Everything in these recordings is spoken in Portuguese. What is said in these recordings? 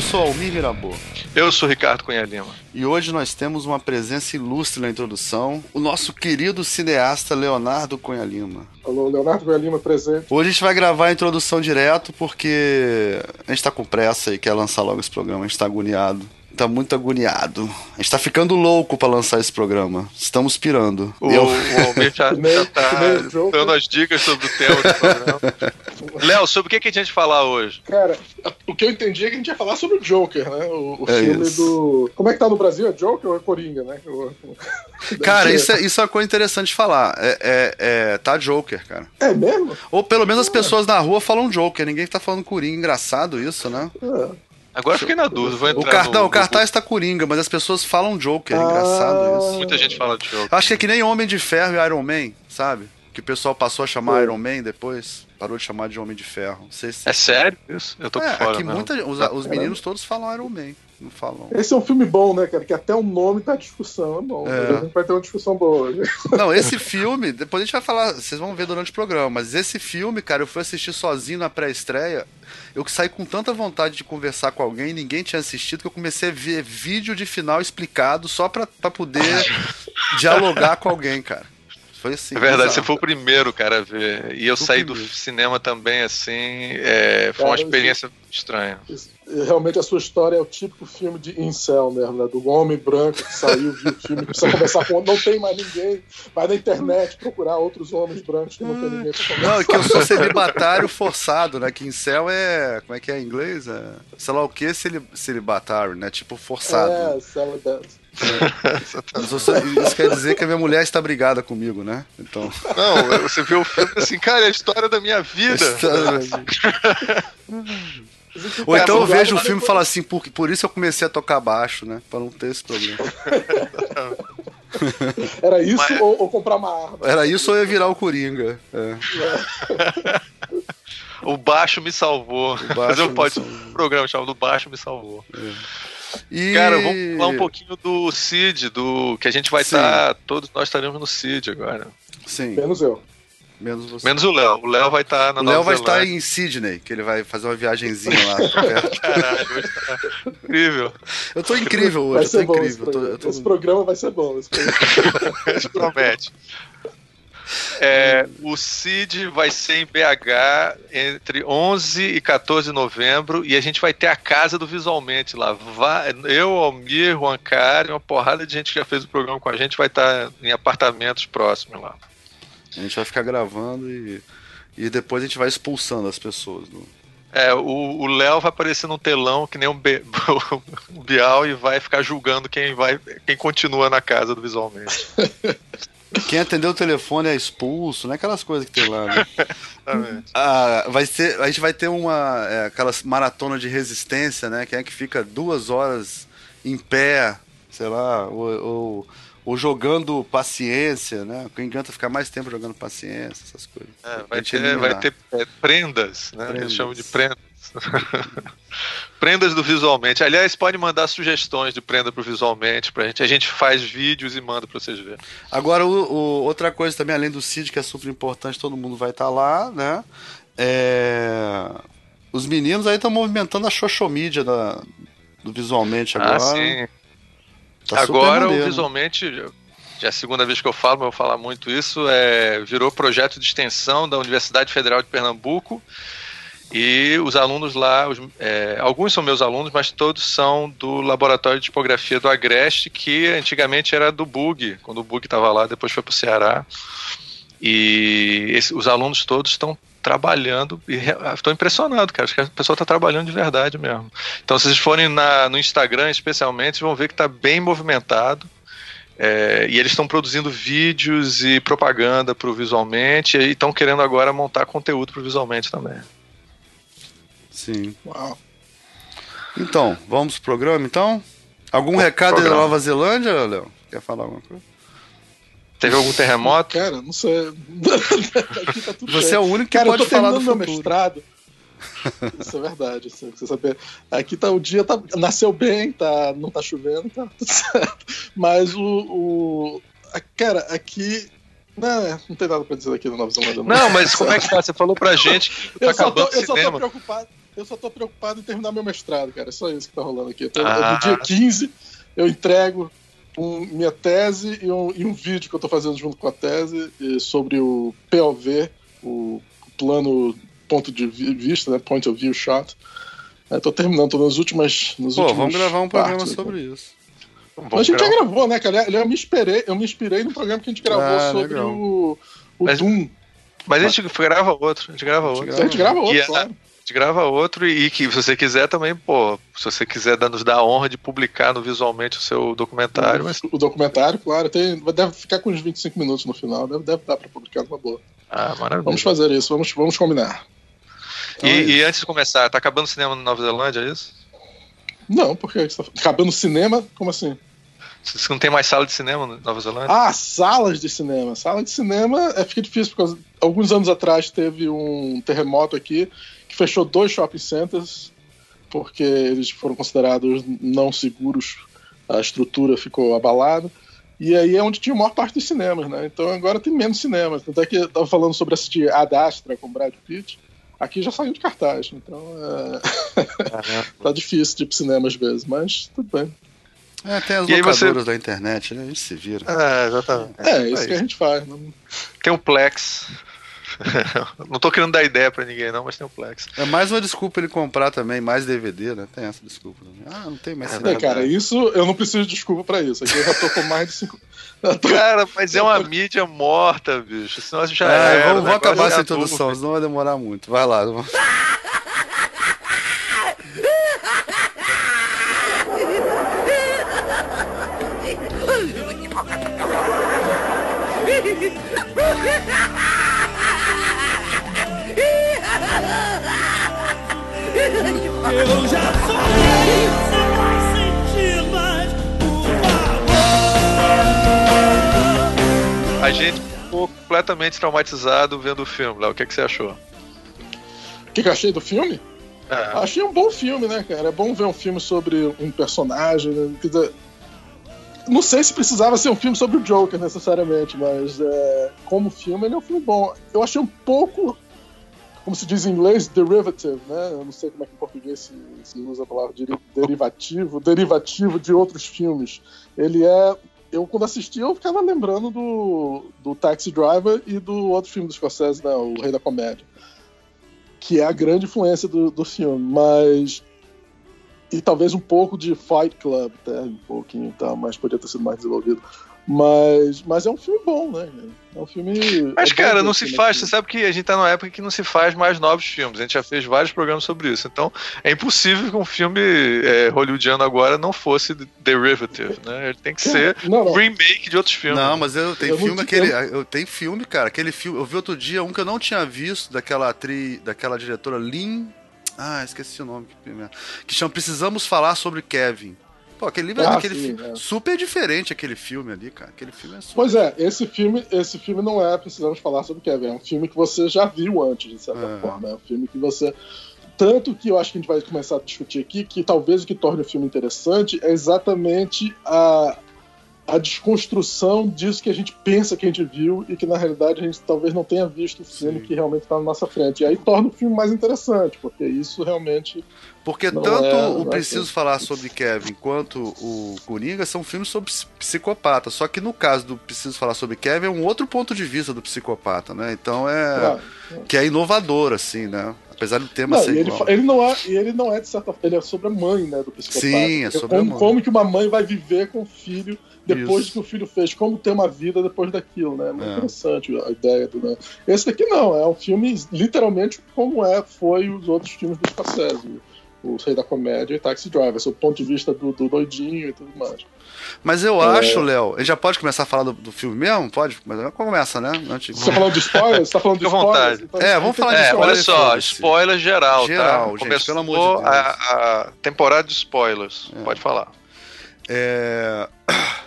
Eu sou Almir Mirabô. Eu sou Ricardo Cunha Lima. E hoje nós temos uma presença ilustre na introdução, o nosso querido cineasta Leonardo Cunha Lima. Alô, Leonardo Cunha Lima presente. Hoje a gente vai gravar a introdução direto porque a gente tá com pressa e quer lançar logo esse programa, a gente tá agoniado tá muito agoniado. A gente tá ficando louco para lançar esse programa. Estamos pirando. O, eu... o Almir já, já tá dando as dicas sobre o tema do programa. Léo, sobre o que, que a gente vai falar hoje? Cara, o que eu entendi é que a gente ia falar sobre o Joker, né? O, o é filme isso. do. Como é que tá no Brasil? É Joker ou é Coringa, né? cara, isso é, isso é uma coisa interessante de falar. É, é, é, tá Joker, cara. É mesmo? Ou pelo menos as pessoas na rua falam Joker, ninguém tá falando Coringa. Engraçado isso, né? É. Agora fiquei na dúvida, vou entrar o, car no, o cartaz tá Coringa, mas as pessoas falam Joker, é engraçado ah. isso. Muita gente fala de Joker. Acho que é que nem Homem de Ferro e Iron Man, sabe? Que o pessoal passou a chamar Iron Man depois, parou de chamar de Homem de Ferro. Se... É sério isso? Eu tô é, por fora. Aqui muita, os, os meninos todos falam Iron Man. Não falam. Esse é um filme bom, né, cara? Que até o nome tá discussão. É bom. É. A gente vai ter uma discussão boa hoje. Não, esse filme, depois a gente vai falar, vocês vão ver durante o programa, mas esse filme, cara, eu fui assistir sozinho na pré-estreia. Eu que saí com tanta vontade de conversar com alguém, ninguém tinha assistido, que eu comecei a ver vídeo de final explicado só pra, pra poder dialogar com alguém, cara. Foi assim. É verdade, você foi o primeiro, cara, a ver. E eu saí primeiro. do cinema também, assim. É, foi cara, uma experiência isso, estranha. Isso, realmente a sua história é o típico filme de incel mesmo, né? Do homem branco que saiu, viu o filme, precisa conversar com não tem mais ninguém, vai na internet procurar outros homens brancos que não tem ninguém pra conversar. Não, é que eu sou celibatário forçado, né? Que incel é. Como é que é em inglês? É, sei lá o que celibatário, né? Tipo forçado. É, celibatário. É. Isso quer dizer que a minha mulher está brigada comigo, né? Então. Não, você viu o filme assim, cara, é a história da minha vida. Ou então eu vejo o filme e falo assim, por, por isso eu comecei a tocar baixo, né? Pra não ter esse problema. Era isso Mas... ou, ou, comprar uma arma? Era isso ou ia virar o Coringa. É. o baixo me salvou. O baixo Mas pode um programa chamado Baixo me salvou. É. E... Cara, vamos falar um pouquinho do Cid, do que a gente vai estar. Tá, todos nós estaremos no Cid agora. Sim. Menos eu. Menos você. Menos o Léo. O Léo vai estar tá na O Léo vai estar em Sydney, que ele vai fazer uma viagenzinha lá. Caralho, tá incrível. Eu tô incrível hoje. Vai ser bom incrível. Esse, tô, tô... esse, programa vai ser bom. Esse promete. É, o CID vai ser em BH entre 11 e 14 de novembro e a gente vai ter a casa do Visualmente lá. Vai, eu, Almir, Juan Cari, uma porrada de gente que já fez o programa com a gente vai estar em apartamentos próximos lá. A gente vai ficar gravando e, e depois a gente vai expulsando as pessoas. No... É, o Léo vai aparecer num telão que nem um, Be um Bial e vai ficar julgando quem vai quem continua na casa do Visualmente. Quem atendeu o telefone é expulso, né? Aquelas coisas que tem lá, né? ah, vai ser, a gente vai ter uma é, aquelas maratona de resistência, né? Quem é que fica duas horas em pé, sei lá, ou, ou, ou jogando paciência, né? Quem encanta ficar mais tempo jogando paciência, essas coisas. É, vai, ter, vai, ter, é, prendas, né? Prendas. Eles chamam de prendas. Prendas do Visualmente. Aliás, pode mandar sugestões de prenda pro Visualmente pra gente. A gente faz vídeos e manda pra vocês verem. Agora, o, o, outra coisa também, além do CID, que é super importante, todo mundo vai estar tá lá, né? É... Os meninos aí estão movimentando a xoxomídia da, do Visualmente ah, agora. Ah, sim. Tá agora, Visualmente, já é a segunda vez que eu falo, mas eu vou falar muito isso, é, virou projeto de extensão da Universidade Federal de Pernambuco e os alunos lá, os, é, alguns são meus alunos, mas todos são do laboratório de tipografia do Agreste, que antigamente era do Bug, quando o Bug estava lá, depois foi para o Ceará. E esse, os alunos todos estão trabalhando e estou impressionado, cara. Acho que a pessoa está trabalhando de verdade mesmo. Então, se vocês forem na, no Instagram, especialmente, vocês vão ver que está bem movimentado. É, e eles estão produzindo vídeos e propaganda para o visualmente e estão querendo agora montar conteúdo para o visualmente também. Sim. Uau. Então, vamos pro programa então? Algum recado programa. da Nova Zelândia, Léo? Quer falar alguma coisa? Teve algum terremoto? Cara, não sei. tá Você é o único que Cara, pode falar do meu mestrado. Isso é verdade, assim, você saber. Aqui tá o dia tá, nasceu bem, tá, não tá chovendo, tá tudo certo. Mas o, o cara, aqui não, não tem nada pra dizer aqui no Nova Zelândia. Não, mas como é que tá? Você falou pra gente que tá acabando tô, eu cinema. Só tô preocupado, eu só tô preocupado em terminar meu mestrado, cara. É só isso que tá rolando aqui. Tô, ah. No dia 15, eu entrego um, minha tese e um, e um, vídeo que eu tô fazendo junto com a tese sobre o POV, o plano ponto de vista, né? Point of view shot. Eu tô terminando, tô nas últimas. Nas Pô, vamos gravar um programa sobre né? isso. a gente já gravou, né, cara? Eu me inspirei, eu me inspirei no programa que a gente gravou ah, sobre o, o mas, Doom. Mas a gente grava outro, a gente grava outro. A gente grava outro, claro gente grava outro e que se você quiser também, pô, se você quiser nos dar a honra de publicar no visualmente o seu documentário. Mas... O documentário, claro, tem, deve ficar com uns 25 minutos no final, deve, deve dar para publicar uma boa. Ah, maravilha. Vamos fazer isso, vamos, vamos combinar. Então e, é e, antes de começar, tá acabando o cinema na Nova Zelândia, é isso? Não, porque tá acabando o cinema? Como assim? Você não tem mais sala de cinema na Nova Zelândia? Ah, salas de cinema. Sala de cinema é, fica difícil, porque alguns anos atrás teve um terremoto aqui que fechou dois shopping centers porque eles foram considerados não seguros, a estrutura ficou abalada. E aí é onde tinha a maior parte dos cinemas, né? Então agora tem menos cinemas. Tanto é que eu tava falando sobre assistir Ad Astra com Brad Pitt. Aqui já saiu de cartaz, então é... tá difícil de ir pro cinema às vezes, mas tudo bem. É, tem as e locadoras você... da internet, né? A gente se vira. É, exatamente. É, é isso é que a gente faz. Não... Tem o Plex. não tô querendo dar ideia pra ninguém, não, mas tem o Plex. É mais uma desculpa ele comprar também mais DVD, né? Tem essa desculpa também. Ah, não tem mais é, Cara, isso eu não preciso de desculpa pra isso. Aqui eu já tô com mais de cinco. Tô... Cara, mas é uma mídia morta, bicho. Senão já é, era, vamos, vamos acabar essa introdução, senão vai demorar muito. Vai lá. Vamos... Eu já sonhei, você vai sentir mais, por favor. A gente ficou completamente traumatizado vendo o filme, Léo. O que, é que você achou? O que, que eu achei do filme? É. Achei um bom filme, né, cara? É bom ver um filme sobre um personagem. Né? Não sei se precisava ser um filme sobre o Joker necessariamente, mas é, como filme, ele é um filme bom. Eu achei um pouco como se diz em inglês, derivative, né? Eu não sei como é que em português se, se usa a palavra derivativo, derivativo de outros filmes. Ele é. Eu, quando assisti, eu ficava lembrando do, do Taxi Driver e do outro filme do Scorsese, né, O Rei da Comédia. Que é a grande influência do, do filme, mas. E talvez um pouco de Fight Club, até, um pouquinho, tá, mas poderia ter sido mais desenvolvido. Mas, mas é um filme bom, né? É um filme. Mas, é cara, não se faz. Você sabe que a gente tá numa época que não se faz mais novos filmes. A gente já fez vários programas sobre isso. Então, é impossível que um filme é, hollywoodiano agora não fosse derivative, né? Ele tem que ser não, não. remake de outros filmes. Não, mas eu tenho filme não, aquele. Eu tenho filme, cara. Aquele filme. Eu vi outro dia um que eu não tinha visto, daquela atriz, daquela diretora Lin. Ah, esqueci o nome. Que chama Precisamos Falar sobre Kevin. Pô, aquele livro ah, aquele sim, é. super diferente aquele filme ali, cara. Aquele filme é super... Pois é, esse filme, esse filme não é, precisamos falar sobre Kevin, é um filme que você já viu antes, de certa é. forma. É um filme que você. Tanto que eu acho que a gente vai começar a discutir aqui, que talvez o que torne o filme interessante é exatamente a, a desconstrução disso que a gente pensa que a gente viu e que na realidade a gente talvez não tenha visto o filme que realmente está na nossa frente. E aí torna o filme mais interessante, porque isso realmente. Porque tanto é, o Preciso é Falar sobre Kevin quanto o Coringa são filmes sobre psicopata. Só que no caso do Preciso Falar sobre Kevin é um outro ponto de vista do psicopata, né? Então é. Que é inovador, assim, né? apesar do tema não, ser ele, ele, não é, ele não é de certa forma, ele é sobre a mãe, né, do psicopata. Sim, é sobre como, a mãe. Como que uma mãe vai viver com o filho depois Isso. que o filho fez, como ter uma vida depois daquilo, né? Muito é. interessante a ideia do. Né? Esse daqui não, é um filme literalmente como é, foi os outros filmes do Scorsese. O Rei da Comédia e Taxi Driver, seu ponto de vista do, do doidinho e tudo mais. Mas eu é... acho, Léo, a gente já pode começar a falar do, do filme mesmo? Pode? Mas começa, né? Antes... Você tá falando de spoilers? Você tá falando de spoilers? Então, é, vamos falar de spoilers. Olha só, spoiler geral, geral tá? Gente, Começou pelo amor de Deus. A, a temporada de spoilers. É. Pode falar. É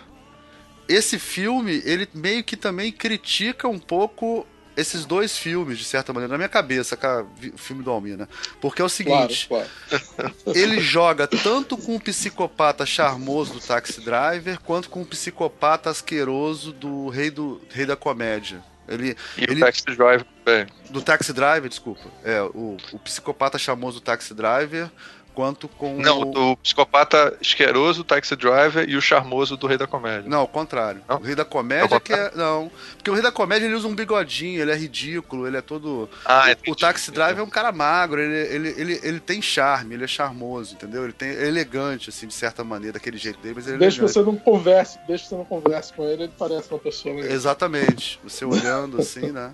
esse filme, ele meio que também critica um pouco esses dois filmes, de certa maneira, na minha cabeça, cara, o filme do Almir, né? Porque é o seguinte: claro, claro. ele joga tanto com o psicopata charmoso do Taxi Driver, quanto com o psicopata asqueroso do Rei, do, Rei da Comédia. Ele, e ele, o Taxi Driver também. Do Taxi Driver, desculpa. É, o, o psicopata chamoso do Taxi Driver quanto com. Não, o... do psicopata asqueroso, o Taxi Driver e o charmoso do Rei da Comédia. Não, ao contrário. Não? O Rei da Comédia é que é. Não. Porque o Rei da Comédia ele usa um bigodinho, ele é ridículo, ele é todo. Ah, o, o Taxi Driver é um cara magro, ele, ele, ele, ele tem charme, ele é charmoso, entendeu? Ele tem, é elegante, assim, de certa maneira, daquele jeito dele, mas ele é Deixa que você não converse, deixa que você não converse com ele, ele parece uma pessoa. Mesmo. Exatamente. Você olhando assim, né?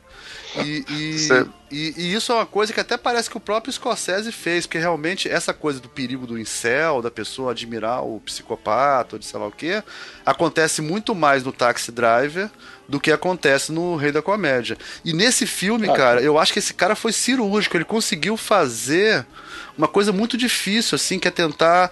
E, e, e, e, isso é uma coisa que até parece que o próprio Scorsese fez, porque realmente essa coisa do perigo do incel, da pessoa admirar o psicopata, ou de sei lá o que, acontece muito mais no Taxi Driver do que acontece no Rei da Comédia. E nesse filme, ah, cara, eu acho que esse cara foi cirúrgico, ele conseguiu fazer uma coisa muito difícil, assim, que é tentar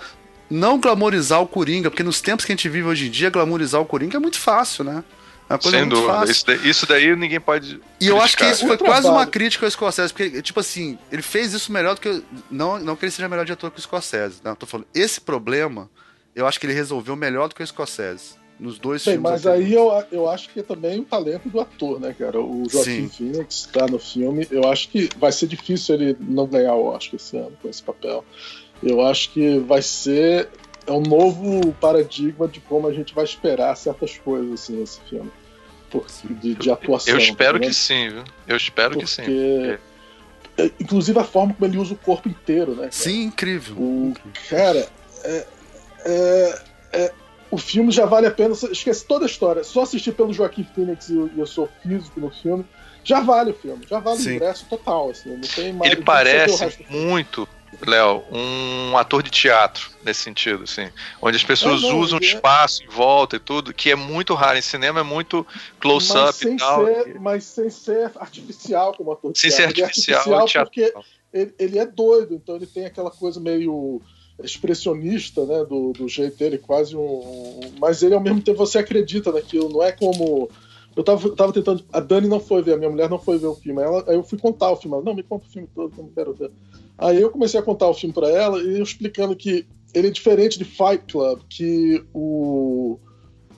não glamorizar o Coringa, porque nos tempos que a gente vive hoje em dia, glamorizar o Coringa é muito fácil, né? É Sem dúvida. Isso daí, isso daí, ninguém pode. E criticar. eu acho que isso foi quase uma crítica ao Scorsese, porque, tipo assim, ele fez isso melhor do que. Não, não que ele seja melhor diretor que o Scorsese, não. Tô falando, esse problema, eu acho que ele resolveu melhor do que o Scorsese. Nos dois Bem, filmes. Mas aí eu, eu acho que é também o talento do ator, né, cara? O Joaquim Phoenix tá no filme. Eu acho que vai ser difícil ele não ganhar o Oscar esse ano com esse papel. Eu acho que vai ser é um novo paradigma de como a gente vai esperar certas coisas assim nesse filme. Por, de, de atuação. Eu espero né? que sim, viu? Eu espero Porque, que sim. É, inclusive a forma como ele usa o corpo inteiro, né? Cara? Sim, incrível. O, cara, é, é, é, o filme já vale a pena. Esquece toda a história. Só assistir pelo Joaquim Phoenix e eu, eu sou físico no filme. Já vale o filme, já vale Sim. o ingresso total. Assim, não tem mais, ele parece muito Léo, um ator de teatro nesse sentido, assim, onde as pessoas é, usam é... espaço em volta e tudo, que é muito raro em cinema, é muito close-up e tal. Ser, mas sem ser artificial como ator de sem teatro. Sem ser artificial, artificial porque ele, ele, é doido, então ele tem aquela coisa meio expressionista, né, do, do jeito dele, quase um, mas ele ao mesmo tempo você acredita naquilo, não é como eu tava, tava tentando. A Dani não foi ver, a minha mulher não foi ver o filme. Ela, aí eu fui contar o filme. Ela, não, me conta o filme todo, eu não quero ver. Aí eu comecei a contar o filme para ela e eu explicando que ele é diferente de Fight Club, que o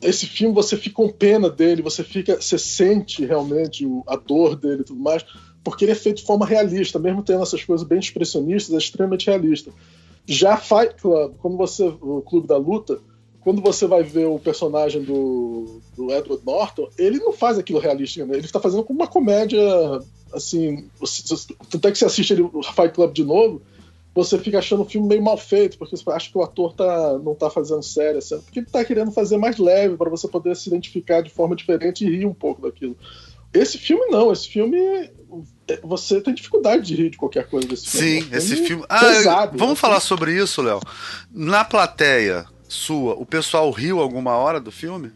esse filme você fica com pena dele, você fica, você sente realmente a dor dele e tudo mais, porque ele é feito de forma realista, mesmo tendo essas coisas bem expressionistas, é extremamente realista. Já Fight Club, quando você o Clube da Luta, quando você vai ver o personagem do, do Edward Norton, ele não faz aquilo realista, né? ele está fazendo como uma comédia assim, tanto é que você assiste ele, o Fight Club de novo, você fica achando o filme meio mal feito, porque você acha que o ator tá, não tá fazendo sério, assim, porque ele tá querendo fazer mais leve, para você poder se identificar de forma diferente e rir um pouco daquilo. Esse filme não, esse filme você tem dificuldade de rir de qualquer coisa desse filme. Sim, é esse filme. Ah, pesado, vamos né? falar sobre isso, Léo. Na plateia sua, o pessoal riu alguma hora do filme?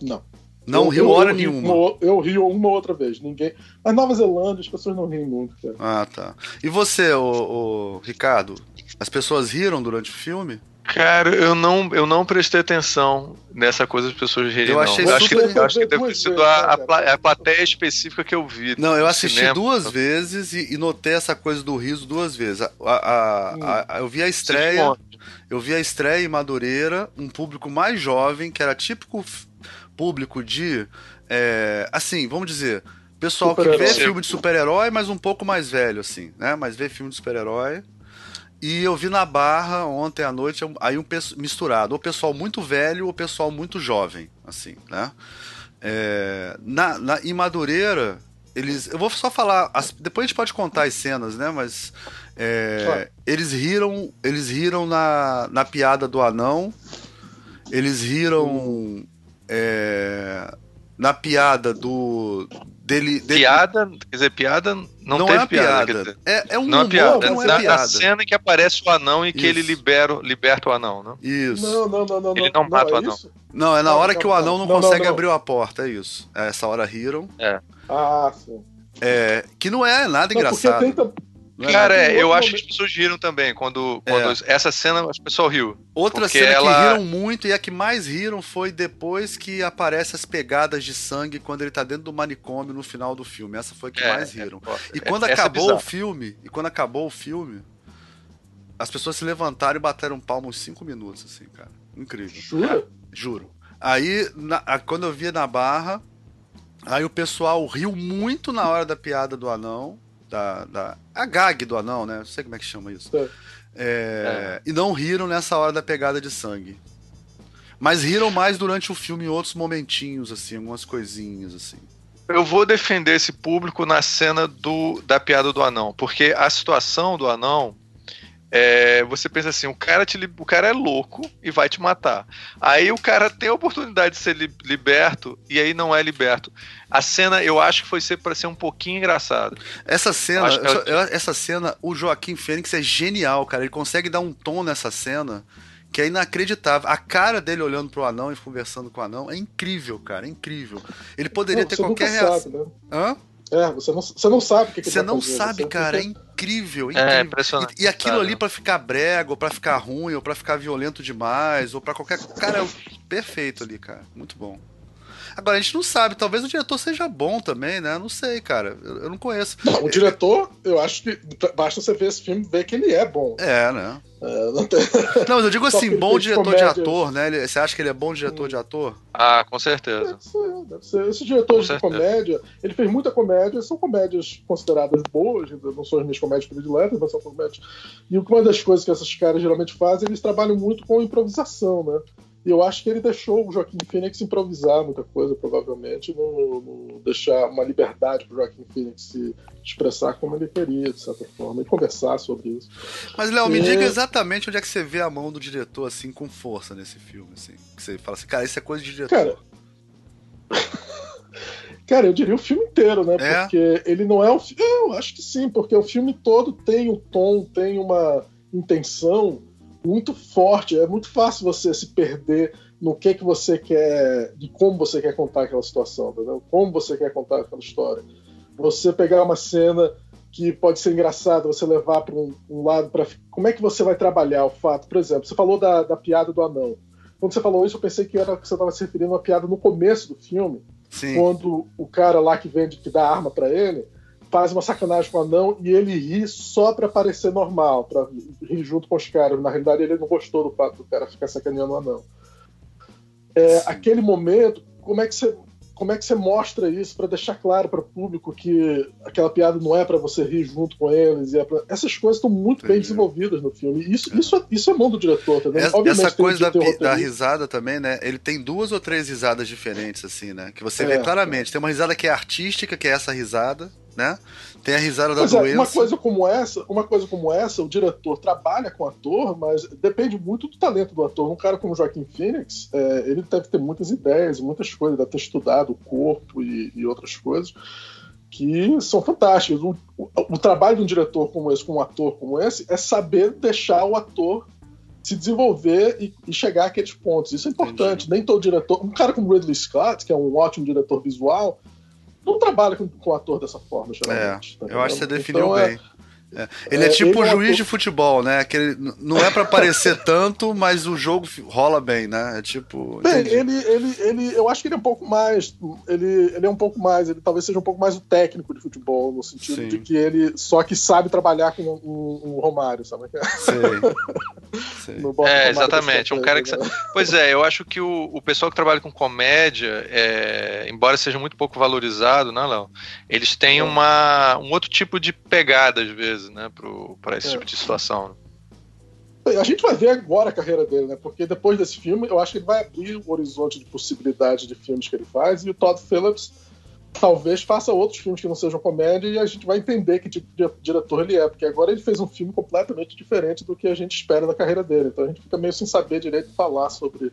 Não. Não eu, riu hora eu, nenhuma. Eu, eu rio uma outra vez. Ninguém. Mas Nova Zelândia, as pessoas não riem muito, cara. Ah, tá. E você, o, o Ricardo? As pessoas riram durante o filme? Cara, eu não, eu não prestei atenção nessa coisa das pessoas rirem. Eu achei não. Eu acho que, eu acho que deve ter sido a, a, a, plateia específica que eu vi. Não, eu assisti cinema. duas vezes e, e, notei essa coisa do riso duas vezes. A, a, a eu vi a estreia. Eu vi a estreia em Madureira, um público mais jovem, que era típico público de. É, assim, vamos dizer. Pessoal que vê filme de super-herói, mas um pouco mais velho, assim, né? Mas vê filme de super-herói. E eu vi na Barra ontem à noite, aí um misturado, ou pessoal muito velho ou pessoal muito jovem, assim, né? É, na, na, em Madureira, eles. Eu vou só falar. As, depois a gente pode contar as cenas, né? Mas. É, claro. Eles riram. Eles riram na, na piada do anão. Eles riram. Hum é, na piada do. Dele, dele, Piada, quer dizer, piada não, não teve é piada. piada. É, é um não é piada. Não é na, piada. na cena em que aparece o anão e que ele libera, liberta o anão, não? Isso. Não, não, não, não. Ele não, não mata é o anão. Isso? Não, é na hora que o anão não, consegue abrir a porta, é isso. É essa hora riram. É. Ah, sim. É, que não é nada engraçado. Porque tenta, é Cara, é, eu acho que as pessoas riram também quando, quando é. essa cena as pessoas riu. Outra cena ela... que riram muito e a que mais riram foi depois que aparece as pegadas de sangue quando ele tá dentro do manicômio no final do filme. Essa foi a que é, mais é, riram. e quando acabou o filme, e quando acabou o filme, as pessoas se levantaram e bateram palma uns 5 minutos, assim, cara. Incrível. Jura? Juro. Aí, na, quando eu via na barra, Aí o pessoal riu muito na hora da piada do anão, da, da a gag do anão, né? Não sei como é que chama isso. É. É. E não riram nessa hora da pegada de sangue. Mas riram mais durante o filme em outros momentinhos, assim, algumas coisinhas, assim. Eu vou defender esse público na cena do, da piada do anão, porque a situação do anão é, você pensa assim, o cara, te, o cara é louco e vai te matar. Aí o cara tem a oportunidade de ser li, liberto e aí não é liberto. A cena eu acho que foi ser para ser um pouquinho engraçado. Essa cena, é... essa cena, o Joaquim Fênix é genial, cara. Ele consegue dar um tom nessa cena que é inacreditável. A cara dele olhando pro anão e conversando com o anão é incrível, cara, é incrível. Ele poderia não, ter qualquer reação. Né? Hã? É, você não, você não sabe o que, que Você não fazer, sabe, você cara, é incrível, é incrível. É, impressionante. E, e aquilo ali para ficar brega, ou pra ficar ruim, ou pra ficar violento demais, ou pra qualquer. Cara, é perfeito ali, cara. Muito bom. Agora, a gente não sabe, talvez o diretor seja bom também, né? Não sei, cara. Eu, eu não conheço. Não, o diretor, eu acho que basta você ver esse filme e ver que ele é bom. É, né? É, não, tem... não, mas eu digo assim, bom diretor comédia. de ator, né? Ele, você acha que ele é bom diretor hum. de ator? Ah, com certeza. Deve ser, deve ser. Esse diretor de comédia, ele fez muita comédia, são comédias consideradas boas, não são as minhas comédias prediletas, mas são comédias. E uma das coisas que esses caras geralmente fazem, eles trabalham muito com improvisação, né? E eu acho que ele deixou o Joaquim Phoenix improvisar muita coisa, provavelmente, no, deixar uma liberdade para o Joaquim Phoenix se expressar como ele queria, de certa forma, e conversar sobre isso. Mas, Léo, e... me diga exatamente onde é que você vê a mão do diretor, assim, com força nesse filme, assim. Que você fala assim, cara, isso é coisa de diretor. Cara, cara eu diria o filme inteiro, né? É? Porque ele não é um filme. Eu acho que sim, porque o filme todo tem um tom, tem uma intenção muito forte. É muito fácil você se perder no que que você quer, de como você quer contar aquela situação, entendeu? Como você quer contar aquela história. Você pegar uma cena que pode ser engraçada, você levar para um, um, lado para como é que você vai trabalhar o fato. Por exemplo, você falou da, da piada do anão. Quando você falou isso, eu pensei que era que você estava se referindo a uma piada no começo do filme, Sim. quando o cara lá que vende, que dá arma para ele, faz uma sacanagem com o anão e ele ri só para parecer normal, para rir junto com os caras. Na realidade, ele não gostou do fato do cara ficar sacaneando o anão. É, aquele momento, como é que você como é que você mostra isso para deixar claro para o público que aquela piada não é para você rir junto com eles? É pra... Essas coisas estão muito Entendi. bem desenvolvidas no filme. Isso é, isso é, isso é mão do diretor, tá essa, essa coisa da, da, risada também, né? Ele tem duas ou três risadas diferentes, assim, né? Que você é, vê claramente. Tem uma risada que é artística, que é essa risada, né? Tem a risada da pois doença. É, uma coisa como essa, uma coisa como essa, o diretor trabalha com o ator, mas depende muito do talento do ator. Um cara como Joaquim Phoenix, é, ele deve ter muitas ideias, muitas coisas, deve ter estudado o corpo e, e outras coisas que são fantásticas. O, o, o, trabalho de um diretor como esse, com um ator como esse, é saber deixar o ator se desenvolver e, e chegar àqueles pontos. Isso é importante. Entendi. Nem todo diretor. Um cara como Ridley Scott, que é um ótimo diretor visual, não trabalha com, com ator dessa forma, geralmente. É, tá eu acho que você definiu então, bem. É, é. Ele é, é tipo ele é juiz de futebol, né? Que não é para parecer tanto, mas o jogo rola bem, né? É tipo. Bem, ele, ele, ele, eu acho que ele é um pouco mais. Ele, ele é um pouco mais. Ele talvez seja um pouco mais o técnico de futebol, no sentido Sim. de que ele só que sabe trabalhar com o, o Romário, sabe? Sei. é, exatamente. Um cara que. Né? Pois é, eu acho que o, o pessoal que trabalha com comédia, é, embora seja muito pouco valorizado, né, Léo? Eles têm é. uma, um outro tipo de pegada, às vezes vezes, né, para esse é. tipo de situação. A gente vai ver agora a carreira dele, né? Porque depois desse filme, eu acho que ele vai abrir o horizonte de possibilidade de filmes que ele faz e o Todd Phillips talvez faça outros filmes que não sejam comédia e a gente vai entender que tipo de diretor ele é, porque agora ele fez um filme completamente diferente do que a gente espera da carreira dele. Então a gente fica meio sem saber direito falar sobre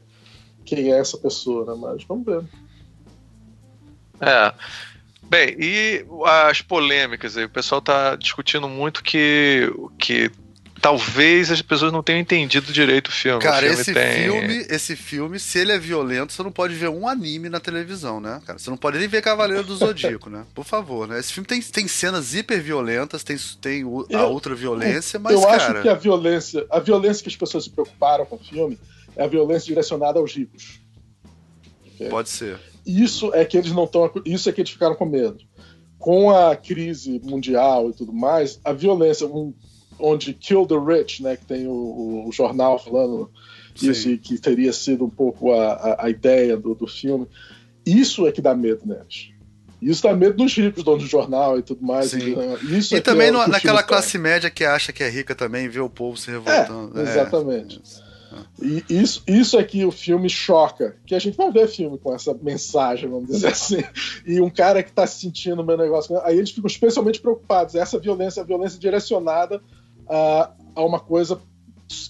quem é essa pessoa, né? Mas vamos ver. É. Bem, e as polêmicas aí? O pessoal está discutindo muito que, que talvez as pessoas não tenham entendido direito o filme. Cara, o filme esse tem... filme, esse filme, se ele é violento, você não pode ver um anime na televisão, né? Cara, você não pode nem ver Cavaleiro do Zodíaco, né? Por favor, né? Esse filme tem, tem cenas hiper violentas, tem, tem a ultra violência, mas eu cara... acho que a violência, a violência que as pessoas se preocuparam com o filme é a violência direcionada aos ricos. Pode ser. Isso é que eles não estão. Isso é que eles ficaram com medo. Com a crise mundial e tudo mais, a violência, um, onde Kill the Rich, né, que tem o, o jornal falando Sim. isso, que teria sido um pouco a, a, a ideia do, do filme, isso é que dá medo neles. Isso dá medo dos ricos, donos do jornal e tudo mais. Sim. E, isso e também é no, naquela classe média que acha que é rica também, vê o povo se revoltando. É, exatamente. É. E isso, isso é que o filme choca, que a gente vai ver filme com essa mensagem, vamos dizer assim. E um cara que está se sentindo o meu negócio, aí eles ficam especialmente preocupados. Essa violência, a violência direcionada a, a uma coisa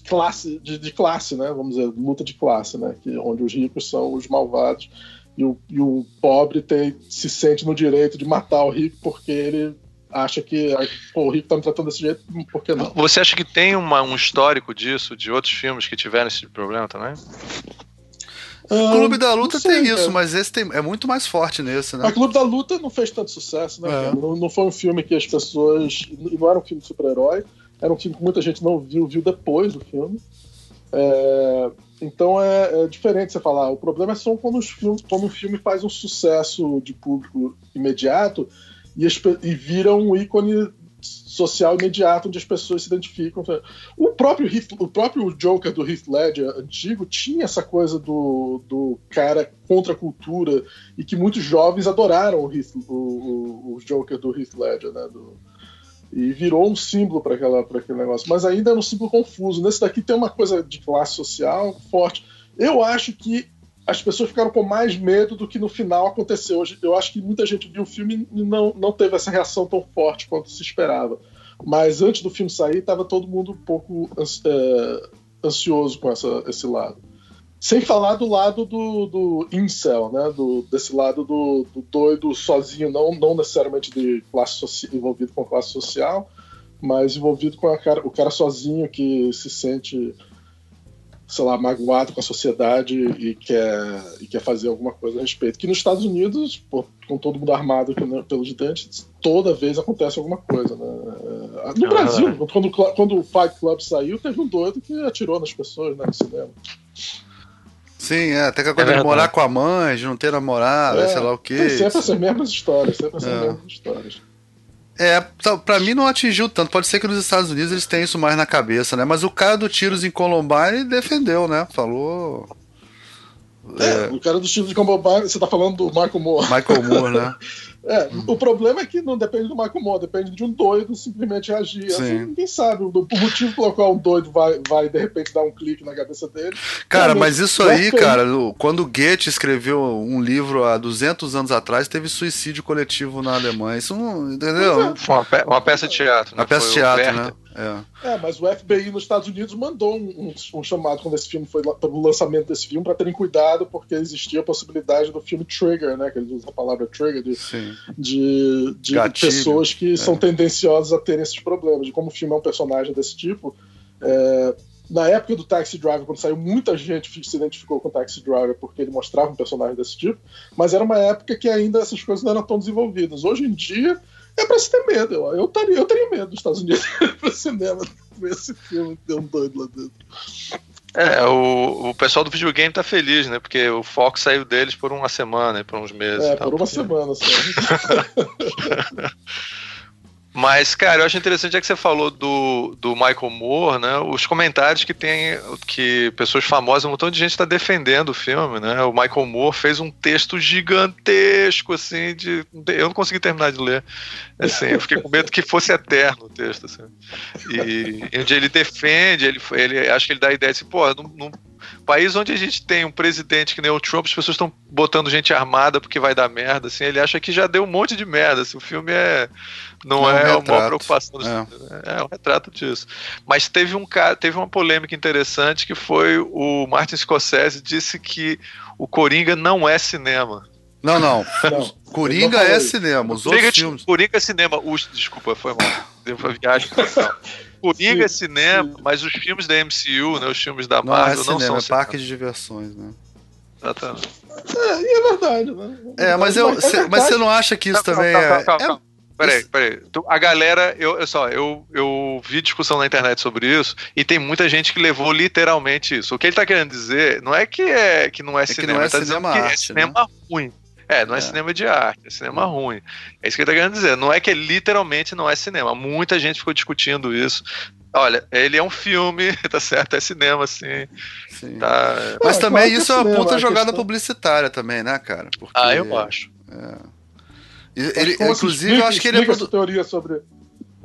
classe de, de, classe, né? Vamos dizer, luta de classe, né? Que, onde os ricos são os malvados e o, e o pobre tem, se sente no direito de matar o rico porque ele acha que pô, o rico tá me tratando desse jeito, por que não? Você acha que tem uma, um histórico disso, de outros filmes que tiveram esse problema também? O Clube da Luta sei, tem isso, cara. mas esse tem, é muito mais forte nesse, né? O Clube da Luta não fez tanto sucesso, né? É. Não, não, foi um filme que as pessoas. Não era um filme de super-herói, era um filme que muita gente não viu, viu depois do filme. É, então é, é, diferente você falar. O problema é só quando, os filmes, quando um filme faz um sucesso de público imediato e, e vira um ícone social imediato onde as pessoas se identificam. O próprio, Heath, o próprio Joker do Heath Ledger antigo tinha essa coisa do, do cara contra a cultura e que muitos jovens adoraram o, Heath, o, o Joker do Heath Ledger, né? Do, e virou um símbolo para aquele negócio. Mas ainda é um símbolo confuso. Nesse daqui tem uma coisa de classe social forte. Eu acho que as pessoas ficaram com mais medo do que no final aconteceu. Eu acho que muita gente viu o filme e não, não teve essa reação tão forte quanto se esperava. Mas antes do filme sair, estava todo mundo um pouco é, ansioso com essa, esse lado. Sem falar do lado do, do incel, né? Do, desse lado do, do doido sozinho, não, não necessariamente de classe envolvido com classe social, mas envolvido com cara, o cara sozinho que se sente sei lá, magoado com a sociedade e quer, e quer fazer alguma coisa a respeito. Que nos Estados Unidos, pô, com todo mundo armado pelos dentes, toda vez acontece alguma coisa. Né? No Brasil, quando, quando o Fight Club saiu, teve um doido que atirou nas pessoas né, no cinema. Sim, é, até que a coisa é de morar com a mãe, de não ter namorado, é, sei lá o quê. Tem sempre essas mesmas histórias, sempre essas é. mesmas histórias. É, para mim não atingiu tanto. Pode ser que nos Estados Unidos eles tenham isso mais na cabeça, né? Mas o cara do tiros em Columbine defendeu, né? Falou. É, é... o cara do tiros em Columbine, você tá falando do Michael Moore. Michael Moore, né? É, hum. o problema é que não depende do Michael Moore, depende de um doido simplesmente reagir. Assim, ninguém sabe o, o, motivo pelo qual um doido vai, vai de repente dar um clique na cabeça dele. Cara, mas isso aí, cara, quando Goethe escreveu um livro há 200 anos atrás, teve suicídio coletivo na Alemanha. Isso não. Entendeu? É. Uma, pe uma, peça de teatro. Né? Uma peça de teatro, né? É. é. mas o FBI nos Estados Unidos mandou um, um, um chamado quando esse filme foi pelo lançamento desse filme para terem cuidado porque existia a possibilidade do filme trigger, né? Que eles usam a palavra trigger de, de, de pessoas que é. são tendenciosas a terem esses problemas. De como o filme é um personagem desse tipo. É, na época do Taxi Driver, quando saiu, muita gente se identificou com o Taxi Driver porque ele mostrava um personagem desse tipo, mas era uma época que ainda essas coisas não eram tão desenvolvidas. Hoje em dia, é pra se ter medo. Eu, eu, teria, eu teria medo dos Estados Unidos pro cinema ver esse filme deu um doido lá dentro. É, o, o pessoal do videogame tá feliz, né? Porque o Fox saiu deles por uma semana, por uns meses. É, por uma semana só. Mas, cara, eu acho interessante é que você falou do, do Michael Moore, né? Os comentários que tem que pessoas famosas, um montão de gente está defendendo o filme, né? O Michael Moore fez um texto gigantesco, assim, de. Eu não consegui terminar de ler. Assim, eu fiquei com medo que fosse eterno o texto, assim. E onde ele defende, ele, ele acho que ele dá a ideia de assim, pô, não, não país onde a gente tem um presidente que nem o Trump, as pessoas estão botando gente armada porque vai dar merda, assim, ele acha que já deu um monte de merda, assim, o filme é não é, é um uma preocupação, é. é. um retrato disso. Mas teve um teve uma polêmica interessante que foi o Martin Scorsese disse que o Coringa não é cinema. Não, não. não Coringa é cinema. Os Coringa, outros filmes... Coringa é cinema. Ux, desculpa, foi mal. Deu pra viagem. Coringa é cinema, mas os filmes da MCU, né, os filmes da Marvel, não, é cinema, não são é parque de diversões, né? Exatamente. É, e é verdade, né? É, mas, eu, cê, mas você não acha que isso calma, também calma, calma, é, calma, é... Peraí, peraí. A galera, eu, eu só, eu, eu vi discussão na internet sobre isso e tem muita gente que levou literalmente isso. O que ele tá querendo dizer não é que, é, que não é, é cinema, não é ele tá cinema dizendo arte, que é cinema né? ruim. É, não é, é, cinema de arte, é cinema ruim. É isso que ele tá querendo dizer. Não é que literalmente não é cinema. Muita gente ficou discutindo isso. Olha, ele é um filme, tá certo? É cinema, assim. Sim. Tá... Mas também isso é, uma puta jogada questão... publicitária também, né, cara? Porque... Ah, eu acho. É. Ele, inclusive, eu acho que ele é produ... teoria sobre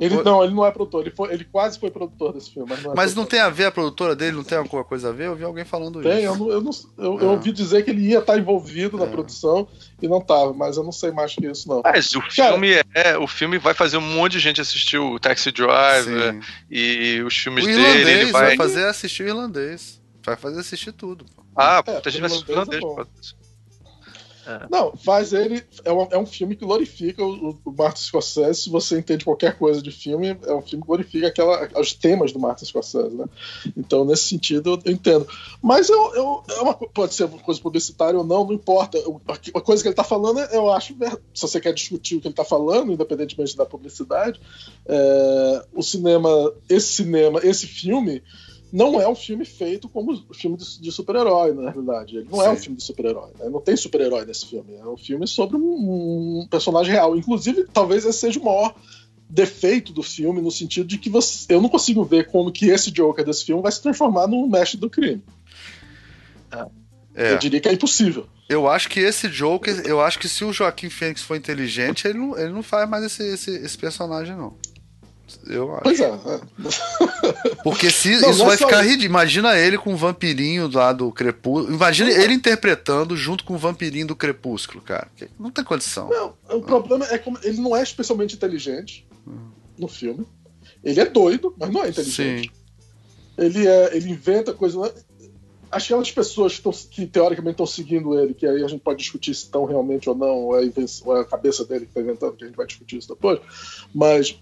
ele, não, ele não é produtor, ele, foi, ele quase foi produtor desse filme. Mas não, é mas não tem a ver a produtora dele? Não tem alguma coisa a ver? Eu vi alguém falando tem, isso. Tem, eu, eu, não, eu, eu, ouvi dizer que ele ia estar envolvido é. na produção e não estava, mas eu não sei mais que isso, não. Mas o filme é. O filme vai fazer um monte de gente assistir o Taxi Driver e os filmes o dele. Ele vai... vai fazer assistir o irlandês. Vai fazer assistir tudo. Ah, é, muita gente vai assistir o irlandês. É é. Não, faz ele. É um, é um filme que glorifica o, o Martin Scorsese. Se você entende qualquer coisa de filme, é um filme que glorifica aquela, os temas do Martin Scorsese, né? Então, nesse sentido, eu, eu entendo. Mas eu, eu, é uma, pode ser uma coisa publicitária ou não, não importa. A coisa que ele está falando, eu acho. Se você quer discutir o que ele está falando, independentemente da publicidade, é, o cinema, esse cinema, esse filme não é um filme feito como filme de, de super-herói, na realidade. Ele não Sim. é um filme de super-herói. Né? Não tem super-herói nesse filme. É um filme sobre um, um, personagem real. Inclusive, talvez esse seja o maior defeito do filme, no sentido de que você, eu não consigo ver como que esse Joker desse filme vai se transformar no mestre do crime. É. Eu diria que é impossível. Eu acho que esse Joker, eu acho que se o Joaquim Fênix for inteligente, ele não, ele não faz mais esse, esse, esse personagem, não. Eu acho. Pois é. é. Porque se não, isso não vai ficar ridículo. Imagina ele com o vampirinho lá do Crepúsculo. Imagina ele interpretando junto com o vampirinho do Crepúsculo, cara. Não tem condição. Não, o problema é que ele não é especialmente inteligente no filme. Ele é doido, mas não é inteligente. Sim. Ele, é, ele inventa coisas. Né? Acho que aquelas pessoas que, tão, que teoricamente estão seguindo ele, que aí a gente pode discutir se estão realmente ou não, ou é, ou é a cabeça dele que está inventando, que a gente vai discutir isso depois. Mas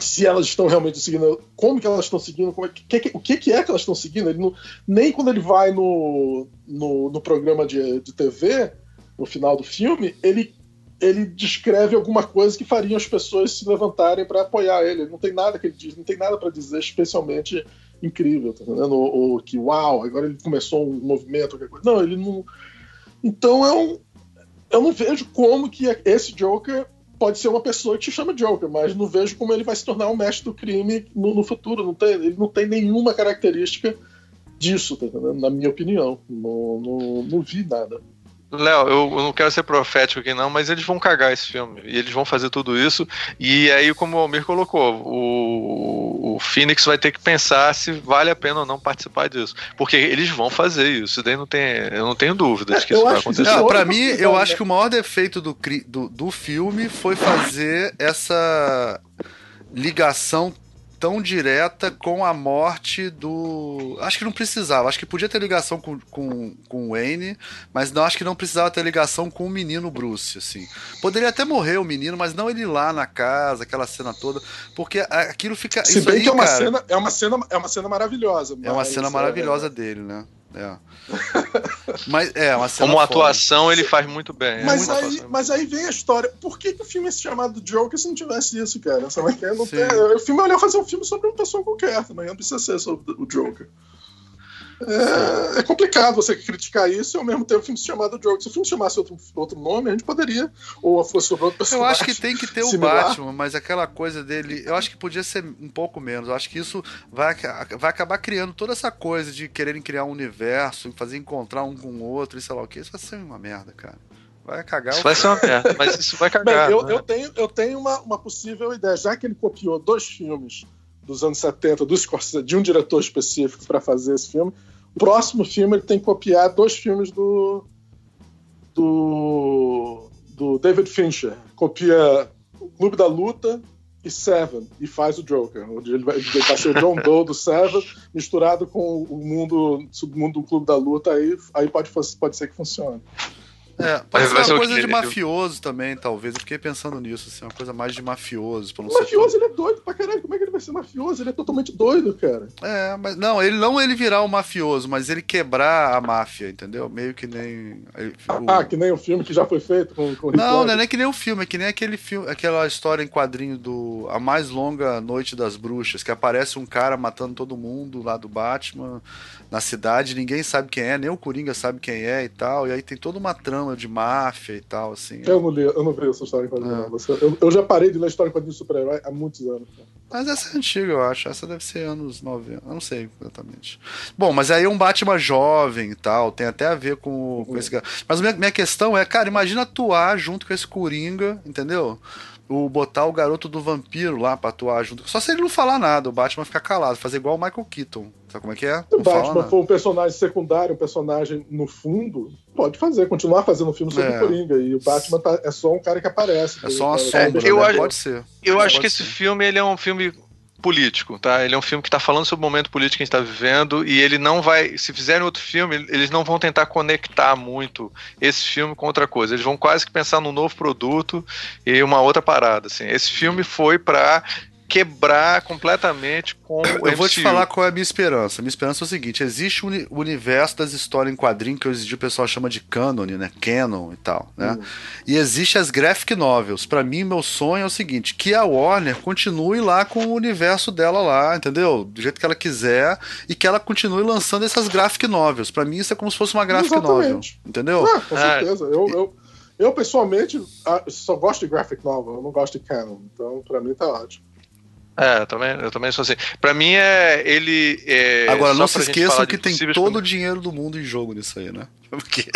se elas estão realmente seguindo, como que elas estão seguindo, como é, que, o que, que é que elas estão seguindo. Ele não, nem quando ele vai no, no, no, programa de, de TV, no final do filme, ele, ele descreve alguma coisa que faria as pessoas se levantarem para apoiar ele. ele. Não tem nada que ele diz, não tem nada para dizer especialmente incrível, tá entendendo? Ou, ou, que uau, agora ele começou um movimento, qualquer coisa. Não, ele não. Então é um. Eu não vejo como que esse Joker pode ser uma pessoa que te chama Joker, mas não vejo como ele vai se tornar um mestre do crime no, no futuro. Não tem, ele não tem nenhuma característica disso, tá na minha opinião. Não, não, não vi nada. Léo, eu, eu, não quero ser profético aqui não, mas eles vão cagar esse filme. E eles vão fazer tudo isso. E aí, como o Almir colocou, o, o Phoenix vai ter que pensar se vale a pena ou não participar disso. Porque eles vão fazer isso. Daí não tem, eu não tenho dúvida de que é, isso vai acontecer. Não, pra mim, eu acho que o maior defeito do, do, do filme foi fazer essa ligação tão direta com a morte do. Acho que não precisava. Acho que podia ter ligação com, com, com o Wayne, mas não acho que não precisava ter ligação com o menino Bruce, assim. Poderia até morrer o menino, mas não ele lá na casa, aquela cena toda, porque aquilo fica. Se bem aí, que é uma, cara, cena, é, uma cena, é uma cena maravilhosa. É uma cena maravilhosa é... dele, né? É. mas é uma Como atuação ele faz muito bem. É mas, aí, mas aí vem a história. Por que, que o filme é chamado Joker se não tivesse isso, cara? Não tem, o filme é olhar fazer um filme sobre uma pessoa qualquer, também não precisa ser sobre o Joker. É, é, complicado você criticar isso e ao mesmo tempo o filme se chamado Joker. Se o filme chamasse outro, outro nome, a gente poderia, ou fosse sobre outro personagem. Eu acho que tem que ter similar. o Batman, mas aquela coisa dele, eu acho que podia ser um pouco menos. Eu acho que isso vai, vai acabar criando toda essa coisa de quererem criar um universo, fazer encontrar um com o outro e sei lá o que. Isso vai ser uma merda, cara. Vai cagar. Isso vai ser uma merda, mas isso vai cagar. Bem, eu, né? eu, tenho, eu tenho uma, uma possível ideia. Já que ele copiou dois filmes dos anos 70 do Scorsese, de um diretor específico para fazer esse filme. O próximo filme ele tem que copiar dois filmes do do, do David Fincher. Copia o Clube da Luta e Seven e faz o Joker. Onde ele vai, ele vai ser John Doe do Seven misturado com o mundo submundo do Clube da Luta aí aí pode pode ser que funcione. É, pode ser uma coisa de mafioso também, talvez. Eu fiquei pensando nisso, assim, uma coisa mais de mafioso. Pra não o mafioso, ele é doido pra caralho. Como é que ele vai ser mafioso? Ele é totalmente doido, cara. É, mas não, ele não ele virar o um mafioso, mas ele quebrar a máfia, entendeu? Meio que nem. O... Ah, que nem o filme que já foi feito com, com Não, não é nem que nem o filme, é que nem aquele filme, aquela história em quadrinho do A Mais Longa Noite das Bruxas, que aparece um cara matando todo mundo lá do Batman na cidade, ninguém sabe quem é, nem o Coringa sabe quem é e tal, e aí tem toda uma trama de máfia e tal, assim. Eu não li, eu não vi essa história em quadrinhos, é. eu, eu, já parei de ler história em quadrinhos de super-herói há muitos anos. Cara. Mas essa é antiga, eu acho. Essa deve ser anos 90. Eu não sei exatamente. Bom, mas aí é um Batman jovem e tal. Tem até a ver com, com esse cara. Mas minha, minha questão é, cara, imagina atuar junto com esse Coringa, entendeu? O botar o garoto do vampiro lá pra atuar junto. Só se ele não falar nada, o Batman ficar calado, fazer igual o Michael Keaton. Sabe como é que é? Se o Batman for um personagem secundário, um personagem no fundo, pode fazer, continuar fazendo filme sobre é. o Coringa. E o Batman tá, é só um cara que aparece. É só uma sombra, é, eu né? acho, pode ser. Eu pode acho que ser. esse filme ele é um filme político, tá? Ele é um filme que está falando sobre o momento político que a gente está vivendo e ele não vai, se fizerem outro filme, eles não vão tentar conectar muito esse filme com outra coisa. Eles vão quase que pensar num novo produto e uma outra parada, assim. Esse filme foi para quebrar completamente com o Eu MCU. vou te falar qual é a minha esperança. Minha esperança é o seguinte: existe o universo das histórias em quadrinho que hoje em dia o pessoal chama de canon, né? Canon e tal, né? Uhum. E existe as graphic novels. Para mim, meu sonho é o seguinte: que a Warner continue lá com o universo dela lá, entendeu? Do jeito que ela quiser e que ela continue lançando essas graphic novels. Para mim, isso é como se fosse uma graphic Exatamente. novel, entendeu? Ah, com certeza. É. Eu, eu, eu, pessoalmente, ah, só gosto de graphic novel, eu não gosto de canon. Então, para mim, tá ótimo. É, eu também, eu também sou assim. Pra mim é ele. É, Agora, não se esqueçam que tem todo o dinheiro do mundo em jogo nisso aí, né? Porque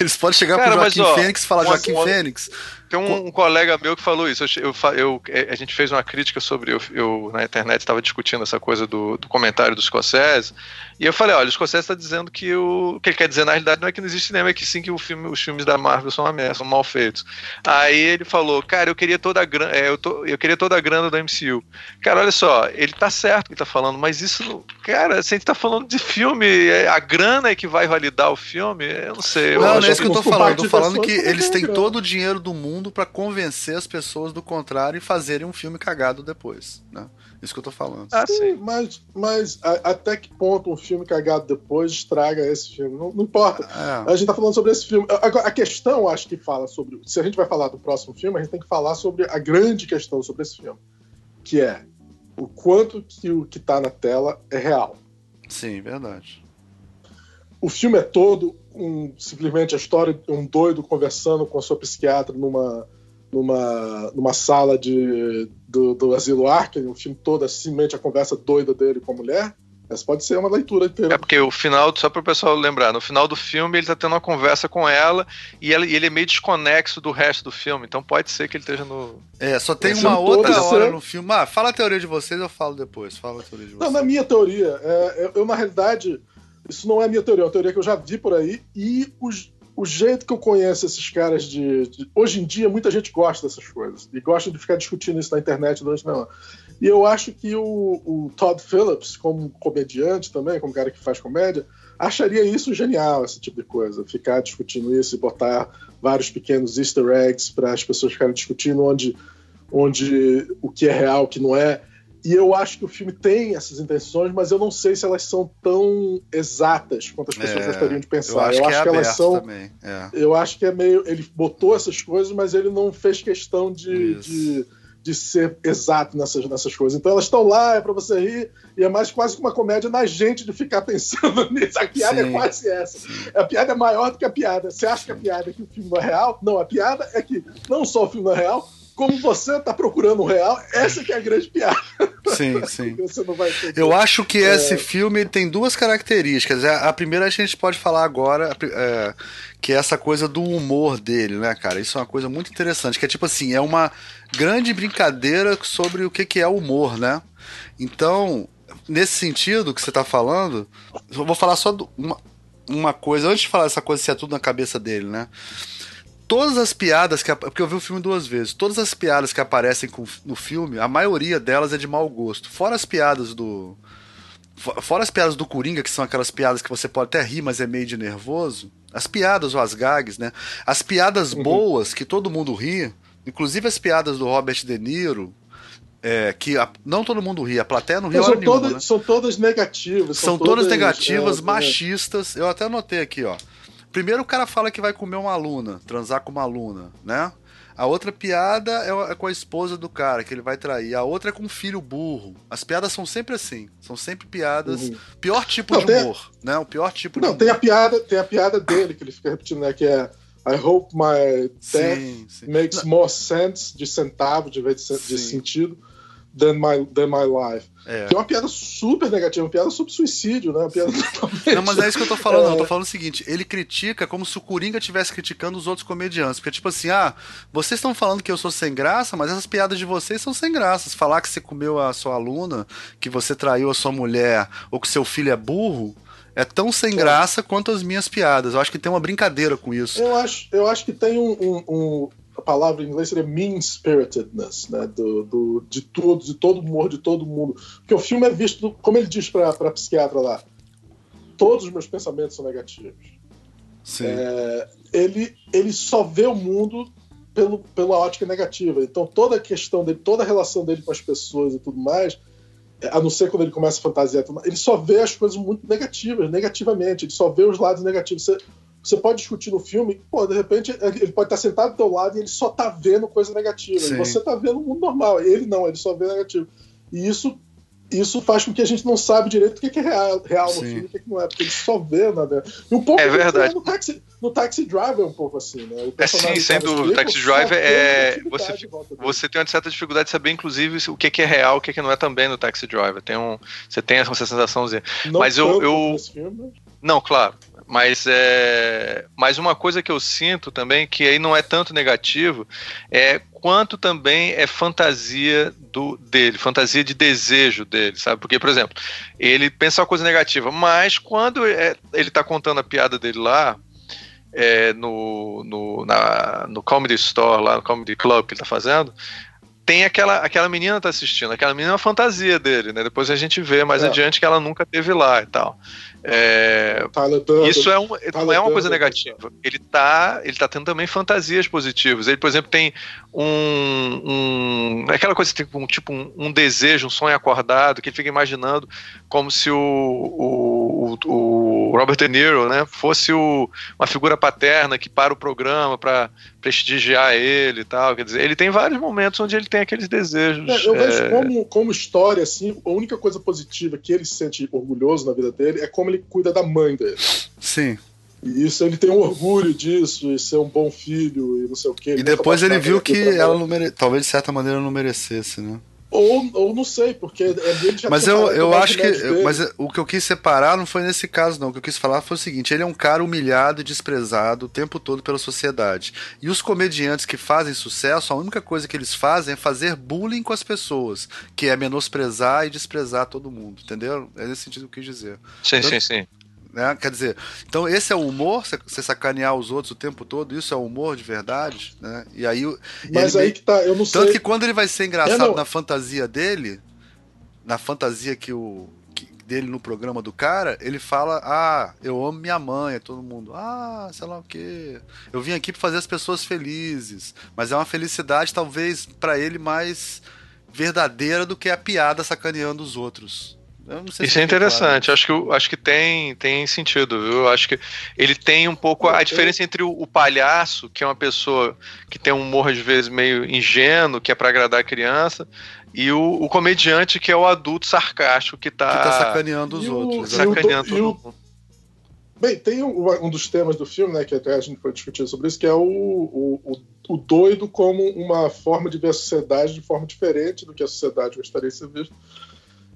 eles podem chegar Cara, pro Joaquim Fênix e falar: Joaquim Fênix, tem um, um, colega meu que falou isso. Eu, eu, eu, é, a gente fez uma crítica sobre. Eu, eu na internet estava discutindo essa coisa do, do comentário do Scorsese. E eu falei: olha, o Scorsese está dizendo que o, o que ele quer dizer na realidade não é que não existe cinema, é que sim que o filme, os filmes da Marvel são uma merda, são mal feitos. Aí ele falou: cara, eu queria toda a grana, é, eu, tô, eu queria toda a grana do MCU. Cara, olha só, ele tá certo que tá falando, mas isso, cara, se a gente tá falando de filme, é, a grana é que vai validar o filme, eu não sei. não, não é isso que eu tô falando. Eu tô falando que eles têm todo o dinheiro do mundo mundo para convencer as pessoas do contrário e fazerem um filme cagado depois, né? Isso que eu tô falando. Ah, sim, mas, mas a, até que ponto um filme cagado depois estraga esse filme? Não, não importa. É. A gente tá falando sobre esse filme. Agora, a questão, acho que fala sobre. Se a gente vai falar do próximo filme, a gente tem que falar sobre a grande questão sobre esse filme. Que é o quanto que o que tá na tela é real. Sim, verdade. O filme é todo um, simplesmente a história de um doido conversando com a sua psiquiatra numa, numa, numa sala de, do, do asilo Arkham, um filme todo assim, a conversa doida dele com a mulher. Essa pode ser uma leitura inteira. É porque o final, só para o pessoal lembrar, no final do filme ele está tendo uma conversa com ela e, ela e, ele é meio desconexo do resto do filme, então pode ser que ele esteja no. É, só tem uma outra hora ser... no filme. Ah, fala a teoria de vocês, eu falo depois. Fala a teoria de vocês. Não, na minha teoria, é, eu, eu na realidade isso não é minha teoria, é uma teoria que eu já vi por aí. E os, o jeito que eu conheço esses caras de, de, Hoje em dia, muita gente gosta dessas coisas. E gosta de ficar discutindo isso na internet durante não. E eu acho que o, o Todd Phillips, como comediante também, como cara que faz comédia, acharia isso genial, esse tipo de coisa. Ficar discutindo isso e botar vários pequenos easter eggs para as pessoas ficarem discutindo onde, onde o que é real, o que não é. E eu acho que o filme tem essas intenções, mas eu não sei se elas são tão exatas quanto as pessoas é, gostariam de pensar. Eu acho, eu que, acho é que, elas são. É. Eu acho que é meio. Ele botou essas coisas, mas ele não fez questão de, de, de, ser exato nessas, nessas coisas. Então elas estão lá, é para você rir, e é mais quase que uma comédia na gente de ficar pensando nisso. A piada é sim, é quase essa. A piada é maior do que a piada. Você acha que a piada é que o filme não é real? Não, a piada é que não só o filme não é real, como você está procurando o real, essa que é a grande piada. Sim, sim. Eu acho que é... esse filme tem duas características. É, a primeira a gente pode falar agora, é, que é essa coisa do humor dele, né, cara? Isso é uma coisa muito interessante, que é tipo assim, é uma grande brincadeira sobre o que, que é humor, né? Então, nesse sentido que você está falando, eu vou falar só uma, uma coisa, antes de falar essa coisa se é tudo na cabeça dele, né? Todas as piadas que. Porque eu vi o filme duas vezes. Todas as piadas que aparecem no filme, a maioria delas é de mau gosto. Fora as piadas do. Fora as piadas do Coringa, que são aquelas piadas que você pode até rir, mas é meio de nervoso. As piadas ou as gags, né? As piadas uhum. boas, que todo mundo ri, inclusive as piadas do Robert De Niro, é, que a, não todo mundo ri, a plateia não ri são, todas, né? são todas negativas. São, são todas, todas, negativas, é, machistas. Eu até anotei aqui, ó. Primeiro o cara fala que vai comer uma aluna, transar com uma aluna, né? A outra piada é, é com a esposa do cara, que ele vai trair. A outra é com um filho burro. As piadas são sempre assim. São sempre piadas. Uhum. Pior tipo não, de humor, a... né? O pior tipo não, de humor. tem a piada, tem a piada dele, que ele fica repetindo, né? Que é I hope my death sim, sim. makes more sense de centavo, de vez de, de sentido Than My, Than My Life. É. Que é uma piada super negativa, uma piada sobre suicídio, né? Uma piada Não, mas é isso que eu tô falando. É... Eu tô falando o seguinte: ele critica como se o Coringa estivesse criticando os outros comediantes. Porque, tipo assim, ah, vocês estão falando que eu sou sem graça, mas essas piadas de vocês são sem graças. Falar que você comeu a sua aluna, que você traiu a sua mulher, ou que seu filho é burro. É tão sem graça quanto as minhas piadas. Eu acho que tem uma brincadeira com isso. Eu acho, eu acho que tem um, um, um palavra em inglês seria mean-spiritedness, né? Do, do, de tudo, de todo humor, de todo mundo. Porque o filme é visto, como ele diz para a psiquiatra lá, todos os meus pensamentos são negativos. É, ele, ele só vê o mundo pelo, pela ótica negativa. Então toda a questão dele, toda a relação dele com as pessoas e tudo mais, é, a não ser quando ele começa a fantasiar, ele só vê as coisas muito negativas, negativamente. Ele só vê os lados negativos. Você, você pode discutir no filme, pô, de repente ele pode estar sentado do teu lado e ele só tá vendo coisa negativa. Sim. E você tá vendo o mundo normal. Ele não, ele só vê negativo. E isso isso faz com que a gente não sabe direito o que é real, real no filme e o que não é, porque ele só vê nada. E um pouco é verdade. No taxi, no taxi Driver é um pouco assim, né? é sim, sendo o Taxi Driver é. Você, você tem uma certa dificuldade de saber, inclusive, o que é real o que não é também no Taxi Driver. Tem um, você tem essa sensaçãozinha. Não Mas eu. eu... Não, claro. Mas, é, mas uma coisa que eu sinto também, que aí não é tanto negativo, é quanto também é fantasia do dele, fantasia de desejo dele, sabe? Porque, por exemplo, ele pensa uma coisa negativa, mas quando é, ele está contando a piada dele lá, é, no, no, na, no Comedy Store, lá no Comedy Club que ele está fazendo, tem aquela, aquela menina tá assistindo, aquela menina é uma fantasia dele, né? Depois a gente vê mais é. adiante que ela nunca teve lá e tal. É, isso é um, não é uma coisa negativa. Ele tá, ele tá tendo também fantasias positivas. Ele, por exemplo, tem um, um aquela coisa tipo um, tipo um, um, desejo, um sonho acordado que ele fica imaginando como se o, o, o Robert De Niro, né, fosse o, uma figura paterna que para o programa para prestigiar ele e tal. Quer dizer, ele tem vários momentos onde ele tem aqueles desejos. É, eu vejo é... como, como história assim, a única coisa positiva que ele se sente orgulhoso na vida dele é como como ele cuida da mãe dele. Sim. E isso ele tem um orgulho disso, e ser um bom filho e não sei o quê. E depois ele viu que ela não mere... talvez de certa maneira não merecesse, né? Ou, ou não sei, porque é dele já Mas eu, eu acho que. Eu, mas o que eu quis separar não foi nesse caso, não. O que eu quis falar foi o seguinte: ele é um cara humilhado e desprezado o tempo todo pela sociedade. E os comediantes que fazem sucesso, a única coisa que eles fazem é fazer bullying com as pessoas, que é menosprezar e desprezar todo mundo, entendeu? É nesse sentido que eu quis dizer. Sim, então, sim, sim. Né? Quer dizer, então esse é o humor, você sacanear os outros o tempo todo, isso é o humor de verdade, né? E aí. Mas aí que tá, eu não sei. Tanto que quando ele vai ser engraçado na fantasia dele, na fantasia que o que, dele no programa do cara, ele fala: Ah, eu amo minha mãe, é todo mundo. Ah, sei lá o quê. Eu vim aqui para fazer as pessoas felizes. Mas é uma felicidade, talvez, para ele mais verdadeira do que a piada sacaneando os outros. Isso é interessante, claro. acho que, acho que tem, tem sentido, viu? Eu acho que ele tem um pouco a diferença entre o, o, palhaço, que é uma pessoa que tem um humor às vezes meio ingênuo, que é para agradar a criança, e o, o, comediante que é o adulto sarcástico que tá, que tá sacaneando os e outros. O, sacaneando todo mundo. Bem, tem um, um, dos temas do filme, né, que até a gente foi discutir sobre isso, que é o, o, o, doido como uma forma de ver a sociedade de forma diferente do que a sociedade gostaria de ser vista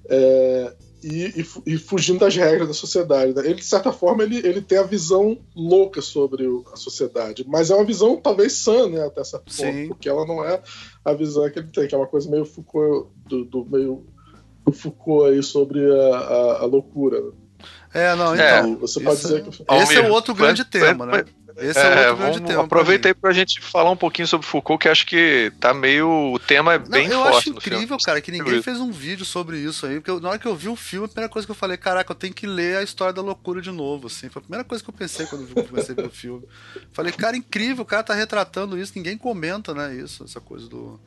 é, e, e, e, fugindo das regras da sociedade. Né? Ele, de certa forma, ele, ele tem a visão louca sobre o, a sociedade, mas é uma visão talvez sã, né, até essa forma, porque ela não é a visão que ele tem, que é uma coisa meio Foucault, do, do meio do Foucault aí sobre a, a, a loucura. Né? É, não, então. É, você pode dizer que. Esse é outro grande tema, né? Esse é, é outro grande tema. Aproveita aí pra gente falar um pouquinho sobre Foucault, que acho que tá meio. O tema é bem Não, eu forte. Eu acho incrível, cara, que ninguém fez um vídeo sobre isso aí. Porque eu, na hora que eu vi o filme, a primeira coisa que eu falei, caraca, eu tenho que ler a história da loucura de novo. Assim. Foi a primeira coisa que eu pensei quando eu comecei o filme. Falei, cara, incrível, o cara tá retratando isso, ninguém comenta, né? Isso, essa coisa do.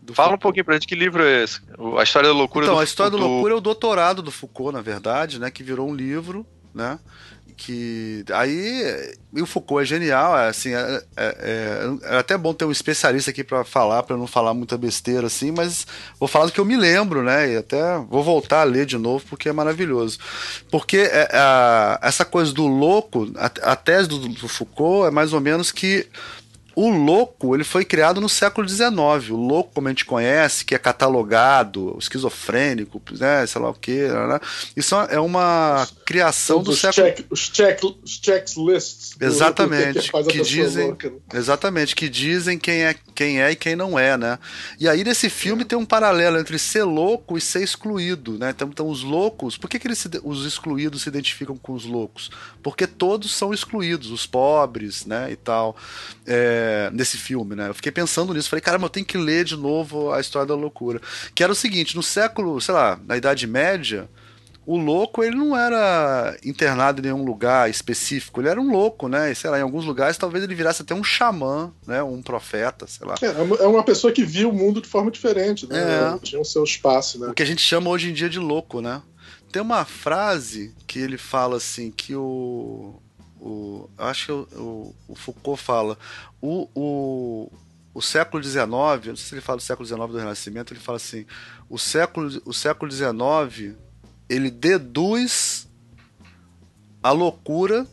Do Fala Foucault. um pouquinho pra gente que livro é esse? A História da Loucura então, do a História da Loucura é o doutorado do Foucault, na verdade, né? Que virou um livro, né? Que aí o Foucault é genial, é, assim, é, é, é, até bom ter um especialista aqui para falar, para não falar muita besteira assim, mas vou falar do que eu me lembro, né? E até vou voltar a ler de novo porque é maravilhoso. Porque é, essa coisa do louco, a, a tese do, do, Foucault é mais ou menos que o louco, ele foi criado no século XIX. O louco, como a gente conhece, que é catalogado, esquizofrênico, né, sei lá o quê. Né? Isso é uma criação do século... Check, os, check, os checklists. Exatamente. Que, que dizem, louca, né? Exatamente, que dizem quem é, quem é e quem não é, né? E aí nesse filme tem um paralelo entre ser louco e ser excluído, né? Então, então os loucos, por que, que eles se, os excluídos se identificam com os loucos? Porque todos são excluídos, os pobres, né, e tal. É, nesse filme, né? Eu fiquei pensando nisso, falei, caramba, eu tenho que ler de novo a história da loucura. Que era o seguinte, no século, sei lá, na Idade Média, o louco ele não era internado em nenhum lugar específico, ele era um louco, né? E, sei lá, em alguns lugares talvez ele virasse até um xamã, né? Um profeta, sei lá. É, é uma pessoa que via o mundo de forma diferente, né? É. Tinha o seu espaço, né? O que a gente chama hoje em dia de louco, né? Tem uma frase que ele fala assim que o o, acho que o, o, Foucault fala o, o, o século XIX, não sei se ele fala do século XIX do Renascimento, ele fala assim, o século, o século XIX ele deduz a loucura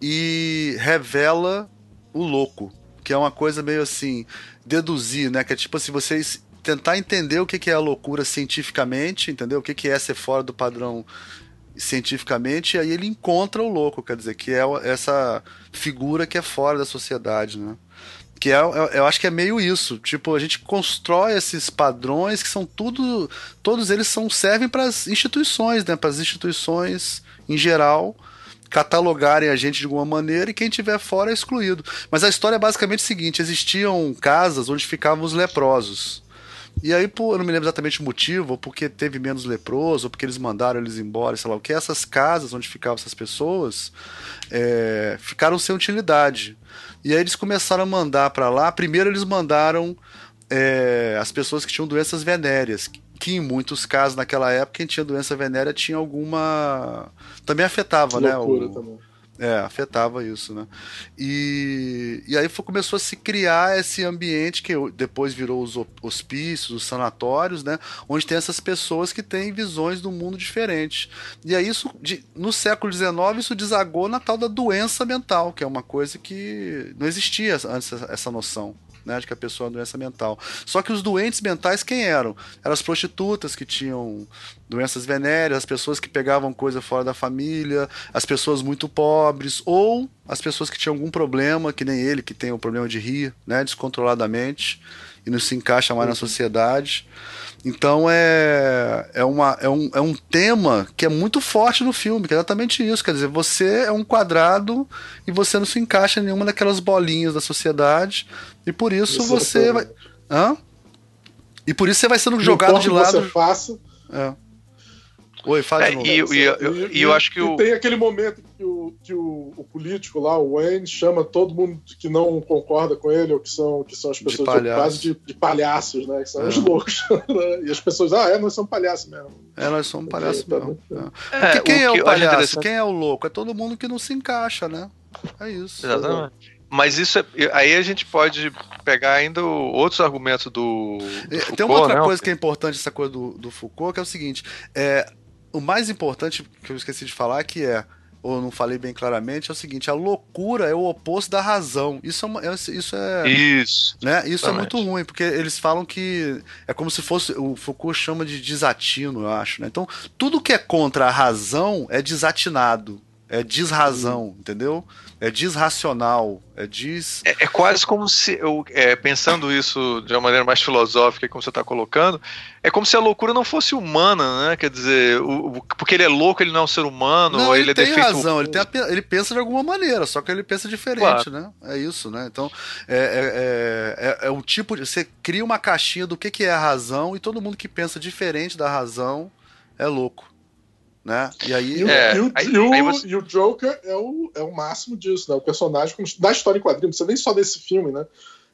e revela o louco, que é uma coisa meio assim, deduzir, né? Que é tipo assim, vocês tentar entender o que é a loucura cientificamente, entendeu? O que é ser fora do padrão cientificamente, e aí ele encontra o louco, quer dizer, que é essa figura que é fora da sociedade, né? Que é, é, eu acho que é meio isso. Tipo, a gente constrói esses padrões que são tudo. Todos eles são servem para as instituições, né? Para as instituições em geral catalogarem a gente de alguma maneira e quem tiver fora é excluído. Mas a história é basicamente o seguinte: existiam casas onde ficavam os leprosos. E aí, por, eu não me lembro exatamente o motivo, ou porque teve menos leproso, ou porque eles mandaram eles embora, sei lá o que, essas casas onde ficavam essas pessoas é, ficaram sem utilidade. E aí eles começaram a mandar para lá. Primeiro eles mandaram é, as pessoas que tinham doenças venéreas, que em muitos casos naquela época quem tinha doença venérea tinha alguma também afetava, né? O, também. É, afetava isso, né? E, e aí foi, começou a se criar esse ambiente que depois virou os hospícios, os sanatórios, né? Onde tem essas pessoas que têm visões do mundo diferentes. E aí isso, de, no século XIX, isso desagou na tal da doença mental, que é uma coisa que não existia antes essa noção né, de que a pessoa é uma doença mental. Só que os doentes mentais quem eram? Eram as prostitutas que tinham doenças venéreas, as pessoas que pegavam coisa fora da família, as pessoas muito pobres ou as pessoas que tinham algum problema, que nem ele que tem o problema de rir, né, descontroladamente e não se encaixa mais na sociedade. Então é, é, uma, é, um, é um tema que é muito forte no filme, que é exatamente isso. Quer dizer, você é um quadrado e você não se encaixa em nenhuma daquelas bolinhas da sociedade. E por isso, isso você vai. Hã? E por isso você vai sendo jogado de lado. Você faça. É. Oi, fala é, e, e, eu, e, eu acho que o... tem aquele momento que, o, que o, o, político lá, o Wayne, chama todo mundo que não concorda com ele, ou que são, que são as pessoas de, quase de, de, palhaços, né? Que são é. os loucos. Né? E as pessoas, ah, é, nós somos palhaços mesmo. É, nós somos palhaços mesmo. É. Porque quem é o palhaço? Quem é o louco? É todo mundo que não se encaixa, né? É isso. Exatamente. Mas isso é, aí a gente pode pegar ainda outros argumentos do. do Tem uma outra né? coisa que é importante essa coisa do, do Foucault, que é o seguinte: é, o mais importante que eu esqueci de falar que é ou não falei bem claramente, é o seguinte: a loucura é o oposto da razão. Isso é, uma, é, isso é. Isso. Né? Isso é muito ruim, porque eles falam que é como se fosse. O Foucault chama de desatino, eu acho. Né? Então, tudo que é contra a razão é desatinado. É desrazão, entendeu? É desracional, é des... É, é quase como se, eu, é, pensando isso de uma maneira mais filosófica, como você está colocando, é como se a loucura não fosse humana, né? Quer dizer, o, porque ele é louco, ele não é um ser humano, não, ele, ele é tem defeito... razão, ele, tem a, ele pensa de alguma maneira, só que ele pensa diferente, claro. né? É isso, né? Então, é, é, é, é, o tipo de... Você cria uma caixinha do que, que é a razão e todo mundo que pensa diferente da razão é louco né? E aí. E, é, o, aí, e, o, aí você... e o, Joker é o, é o máximo disso, né? O personagem da história em quadrinhos, não precisa nem só desse filme, né?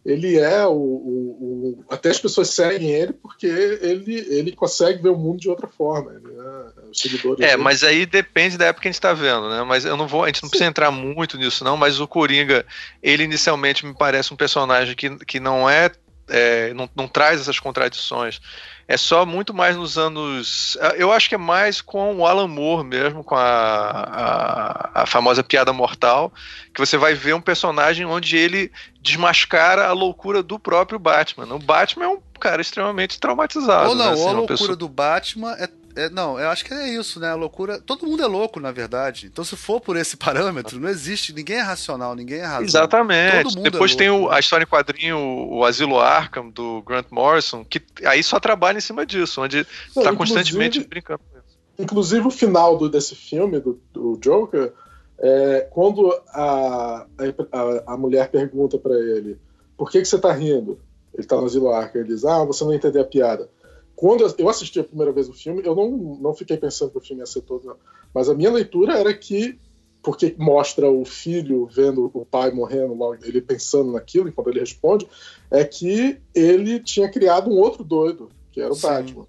Ele é o, o, Até as pessoas seguem ele porque ele, ele consegue ver o mundo de outra forma. É, os seguidores é mas aí depende da época que a gente está vendo, né? Mas eu não vou. A gente não Sim. precisa entrar muito nisso, não, mas o Coringa, ele inicialmente me parece um personagem que, que não é é, não, não traz essas contradições. É só muito mais nos anos. Eu acho que é mais com o Alan Moore mesmo, com a, a, a, famosa piada mortal, que você vai ver um personagem onde ele desmascara a loucura do próprio Batman. O Batman é um cara extremamente traumatizado. Ou não, né? assim, ou a loucura pessoa... do Batman é é, não, eu acho que é isso, né? A loucura. Todo mundo é louco, na verdade. Então, se for por esse parâmetro, não existe. Ninguém é racional, ninguém é razão. Exatamente. Depois é tem o, a história em quadrinho, o Asilo Arkham, do Grant Morrison, que aí só trabalha em cima disso, onde não, tá constantemente brincando com isso. Inclusive, o final do, desse filme, do, do Joker, é, quando a, a, a mulher pergunta para ele por que, que você tá rindo? Ele tá no Asilo Arkham, ele diz: Ah, você não entendeu a piada quando eu assisti a primeira vez o filme, eu não, não fiquei pensando que o filme ia ser todo. Não. Mas a minha leitura era que, porque mostra o filho vendo o pai morrendo, logo, ele pensando naquilo, enquanto ele responde, é que ele tinha criado um outro doido, que era o Sim. Batman.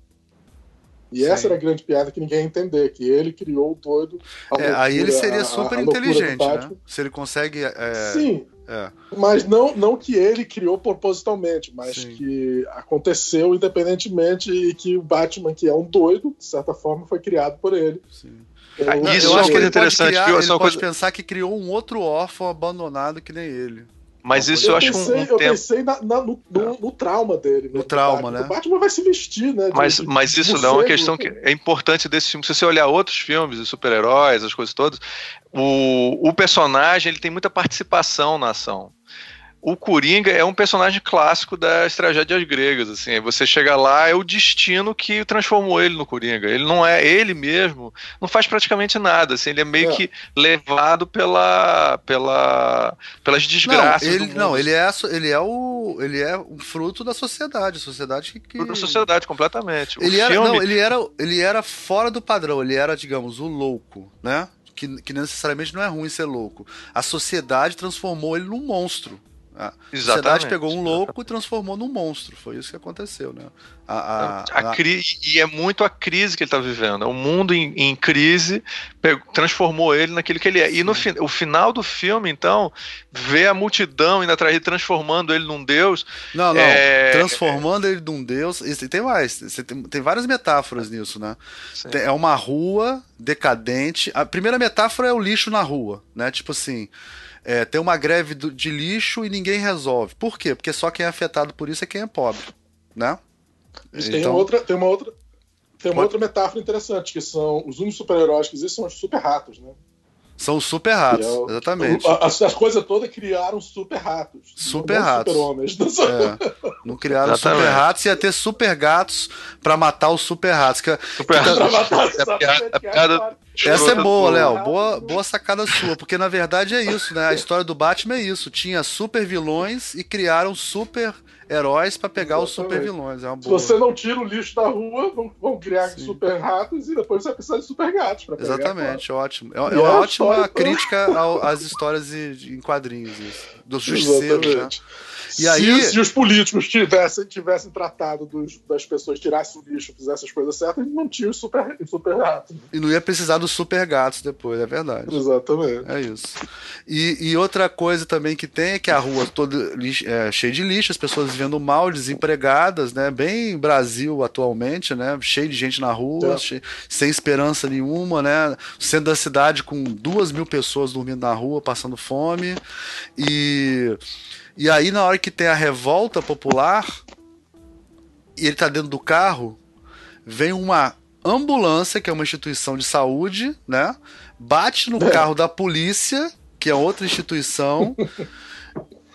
E Sim. essa era a grande piada que ninguém ia entender, que ele criou o doido. É, aí ele seria super a, a inteligente, né? Se ele consegue. É... Sim, é. Mas não, não que ele criou propositalmente, mas Sim. que aconteceu independentemente e que o Batman, que é um doido, de certa forma, foi criado por ele. Sim. Eu, ah, isso eu acho que é interessante. Criar, ele pode coisa... pensar que criou um outro órfão abandonado que nem ele. Mas isso eu, eu acho pensei, um, um Eu tempo... pensei na, na, no, no, no, trauma dele. No trauma, Batman. né? O Batman vai se vestir, né? De, mas, mas isso não é uma questão que é importante desse filme. Se você olhar outros filmes de super-heróis, as coisas todas, o, o personagem ele tem muita participação na ação o Coringa é um personagem clássico das tragédias gregas, assim, você chega lá, é o destino que transformou ele no Coringa, ele não é ele mesmo, não faz praticamente nada, assim, ele é meio é. que levado pela, pela pelas desgraças não, ele, Não, ele é, ele é o ele é um fruto da sociedade, sociedade que... Fruto da sociedade, completamente. ele era, filme... não, ele era, ele era fora do padrão, ele era, digamos, o louco, né? Que, que necessariamente não é ruim ser louco. A sociedade transformou ele num monstro. A sociedade pegou um louco e transformou num monstro. Foi isso que aconteceu, né? A, a, a, a... E é muito a crise que ele está vivendo. O mundo em, em crise pegou, transformou ele naquilo que ele é. Sim. E no fi, o final do filme, então, ver a multidão indo atrás transformando ele num deus. Não, não. É... Transformando ele num deus. E tem mais. Tem, tem várias metáforas nisso, né? Tem, é uma rua decadente. A primeira metáfora é o lixo na rua, né? Tipo assim é, tem uma greve do, de lixo e ninguém resolve. Por quê? Porque só quem é afetado por isso é quem é pobre, né? Então... Tem, outra, tem uma outra, tem uma outra metáfora interessante, que são os únicos super-heróis que existem são os super-ratos, né? São os super ratos, é exatamente. As, as, coisas todas criaram super ratos. Super ratos. Super homens. É. Não criaram exatamente. super ratos, ia ter super gatos para matar os super ratos. Que, super que, tá... matar, é Essa é boa, Léo. Boa, boa sacada sua, porque na verdade é isso, né? A história do Batman é isso. Tinha super vilões e criaram super heróis para pegar Exatamente. os super vilões. É. Se você não tira o lixo da rua, vão, vão criar Sim. super ratos e depois você vai precisar de super gatos para pegar. Exatamente, ótimo. É, é uma ótima crítica às histórias em quadrinhos, isso. Dos justiceiros, né? E aí... se, se os políticos tivessem, tivessem tratado dos, das pessoas, tirassem o lixo, fizessem as coisas certas, não tinha os super, super gatos. E não ia precisar dos super gatos depois, é verdade. Exatamente. É isso. E, e outra coisa também que tem é que a rua toda é, cheia de lixo, as pessoas vivendo mal, desempregadas, né? Bem Brasil atualmente, né? Cheio de gente na rua, é. cheio, sem esperança nenhuma, né? Centro da cidade com duas mil pessoas dormindo na rua, passando fome. E e aí, na hora que tem a revolta popular, e ele tá dentro do carro, vem uma ambulância, que é uma instituição de saúde, né? Bate no é. carro da polícia, que é outra instituição.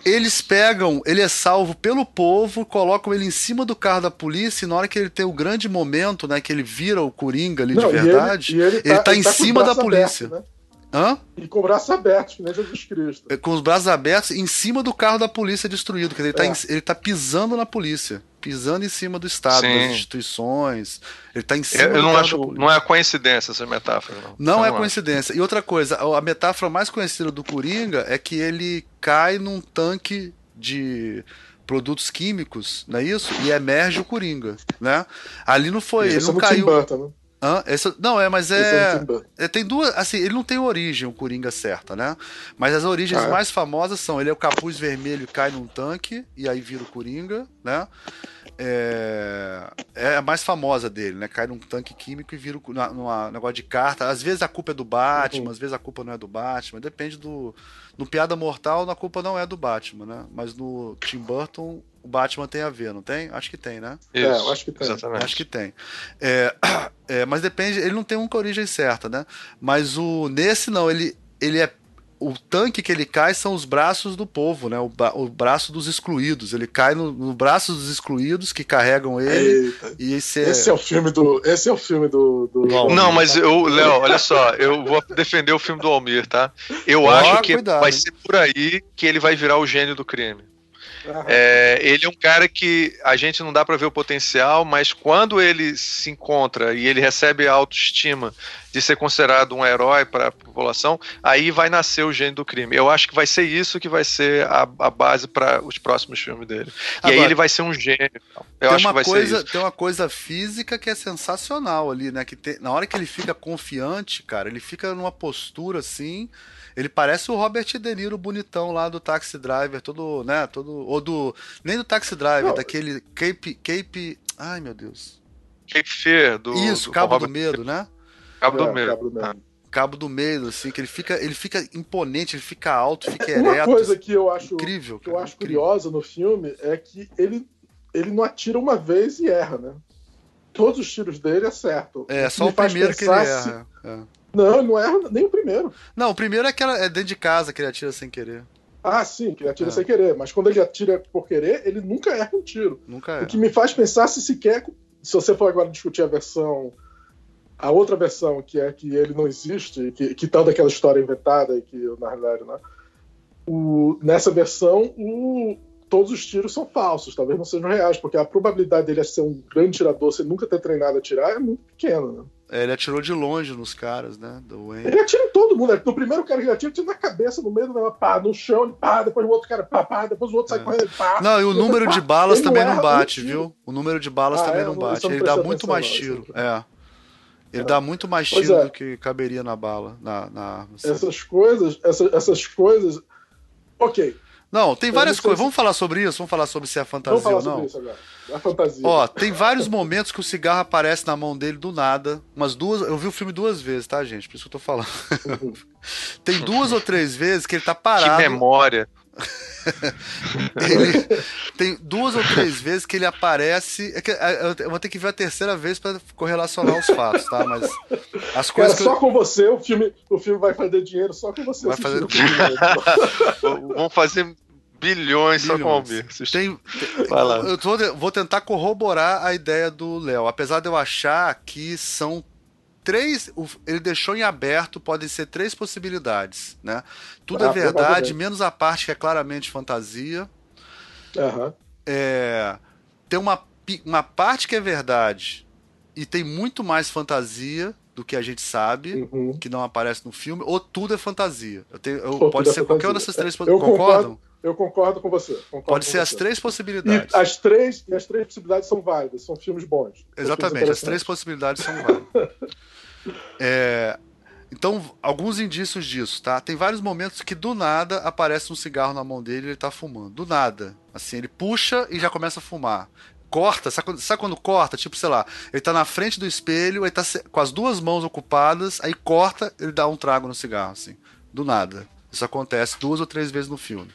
Eles pegam, ele é salvo pelo povo, colocam ele em cima do carro da polícia, e na hora que ele tem o grande momento, né, que ele vira o Coringa ali Não, de verdade, ele, ele, tá, ele tá ele em tá cima da polícia. Aberto, né? Hã? E com braços abertos, que nem Jesus Cristo. É, com os braços abertos em cima do carro da polícia destruído. Quer dizer, ele, está é. ele tá pisando na polícia. Pisando em cima do Estado, Sim. das instituições. Ele está em cima eu, eu não acho, Não é coincidência essa metáfora. Não, não é coincidência. E outra coisa, a metáfora mais conhecida do Coringa é que ele cai num tanque de produtos químicos, não é isso? E emerge o Coringa, né? Ali não foi, ele não caiu. Burton, né? Hã? Esse, não, é, mas é, é, Tem duas. Assim, ele não tem origem, o Coringa certa, né? Mas as origens ah, é. mais famosas são: ele é o capuz vermelho e cai num tanque, e aí vira o Coringa, né? É, é a mais famosa dele, né? Cai num tanque químico e vira um negócio de carta. Às vezes a culpa é do Batman, uhum. às vezes a culpa não é do Batman, depende do. No Piada Mortal, a culpa não é do Batman, né? Mas no Tim Burton, o Batman tem a ver, não tem? Acho que tem, né? Isso, é, eu acho que tem. Exatamente. Acho que tem. É, é, mas depende, ele não tem uma origem certa, né? Mas o nesse não, ele, ele é o tanque que ele cai são os braços do povo, né? O, o braço dos excluídos. Ele cai no, no braço dos excluídos que carregam ele. Eita. E esse é... esse é o filme do. Esse é o filme do. do... Não, mas eu, Léo, olha só, eu vou defender o filme do Almir, tá? Eu oh, acho que cuidado, vai hein? ser por aí que ele vai virar o gênio do crime. É, ele é um cara que a gente não dá para ver o potencial, mas quando ele se encontra e ele recebe a autoestima de ser considerado um herói para a população, aí vai nascer o gênio do crime. Eu acho que vai ser isso que vai ser a, a base para os próximos filmes dele. E Agora, aí ele vai ser um gênio. Eu acho que vai coisa, ser isso. Tem uma coisa física que é sensacional ali, né? Que tem, na hora que ele fica confiante, cara, ele fica numa postura assim ele parece o Robert De Niro bonitão lá do Taxi Driver, todo, né, todo ou do nem do Taxi Driver, Não. daquele Cape Cape, ai meu Deus. Cape Fear do Isso, do Cabo do Medo, né? Cabo do é, Medo. Cabo do Medo. Ah. Cabo do Medo, assim, que ele fica, ele fica imponente, ele fica alto, fica ereto. Uma coisa que eu acho, incrível, que eu acho incrível. curiosa no filme é que ele, ele não atira uma vez e erra, né? Todos os tiros dele é certo. É, só o primeiro que ele erra. Se... É. Não, não erra nem o primeiro. Não, o primeiro é, aquela, é dentro de casa que ele atira sem querer. Ah, sim, que ele atira é. sem querer. Mas quando ele atira por querer, ele nunca erra um tiro. Nunca erra. O que me faz pensar se sequer. Se você for agora discutir a versão. A outra versão, que é que ele não existe, que, que tal daquela história inventada e que, na realidade, né? O, nessa versão, o, todos os tiros são falsos, talvez não sejam reais, porque a probabilidade dele ser um grande tirador sem nunca ter treinado a tirar é muito pequena, né? É, ele atirou de longe nos caras, né? Do Wayne. Ele atira em todo mundo. Né? No primeiro cara que ele atira, tira na cabeça, no meio do pá, no chão, pá, depois o outro cara, pá, pá, depois o outro é. sai correndo, pá. Não, e o número de balas também não, bate, viu? O número de balas ah, também é, não bate. Ele dá muito mais tiro. É. Ele é. dá muito mais tiro é. do que caberia na bala, na, na Essas coisas, essas, essas coisas. Ok. Não, tem várias coisas. Se... Vamos falar sobre isso? Vamos falar sobre se é fantasia ou não? Isso agora. A fantasia. Ó, tem vários momentos que o cigarro aparece na mão dele do nada. Umas duas. Eu vi o filme duas vezes, tá, gente? Por isso que eu tô falando. Uhum. tem duas ou três vezes que ele tá parado. Que memória. ele tem duas ou três vezes que ele aparece. É que, é, eu vou ter que ver a terceira vez para correlacionar os fatos, tá? Mas as coisas. Cara, só eu... com você o filme, o filme vai fazer dinheiro só com você. Vai fazer. Vamos fazer bilhões, bilhões. só com o Almir. Tem, Vai lá. Eu tô, vou tentar corroborar a ideia do Léo. Apesar de eu achar que são três. Ele deixou em aberto, podem ser três possibilidades. Né? Tudo é ah, é verdade, menos a parte que é claramente fantasia. Uhum. É, tem uma, uma parte que é verdade e tem muito mais fantasia do que a gente sabe, uhum. que não aparece no filme, ou tudo é fantasia. Eu tenho, eu, pode é ser qualquer uma dessas três possibilidades. Concordam? Eu concordo com você. Concordo Pode com ser você. as três possibilidades. E as três, as três possibilidades são válidas, são filmes bons. Exatamente, filmes as três possibilidades são válidas. é, então, alguns indícios disso, tá? Tem vários momentos que do nada aparece um cigarro na mão dele e ele tá fumando. Do nada. Assim, ele puxa e já começa a fumar. Corta, sabe quando, sabe quando corta? Tipo, sei lá, ele tá na frente do espelho, ele tá com as duas mãos ocupadas, aí corta, ele dá um trago no cigarro, assim. Do nada. Isso acontece duas ou três vezes no filme.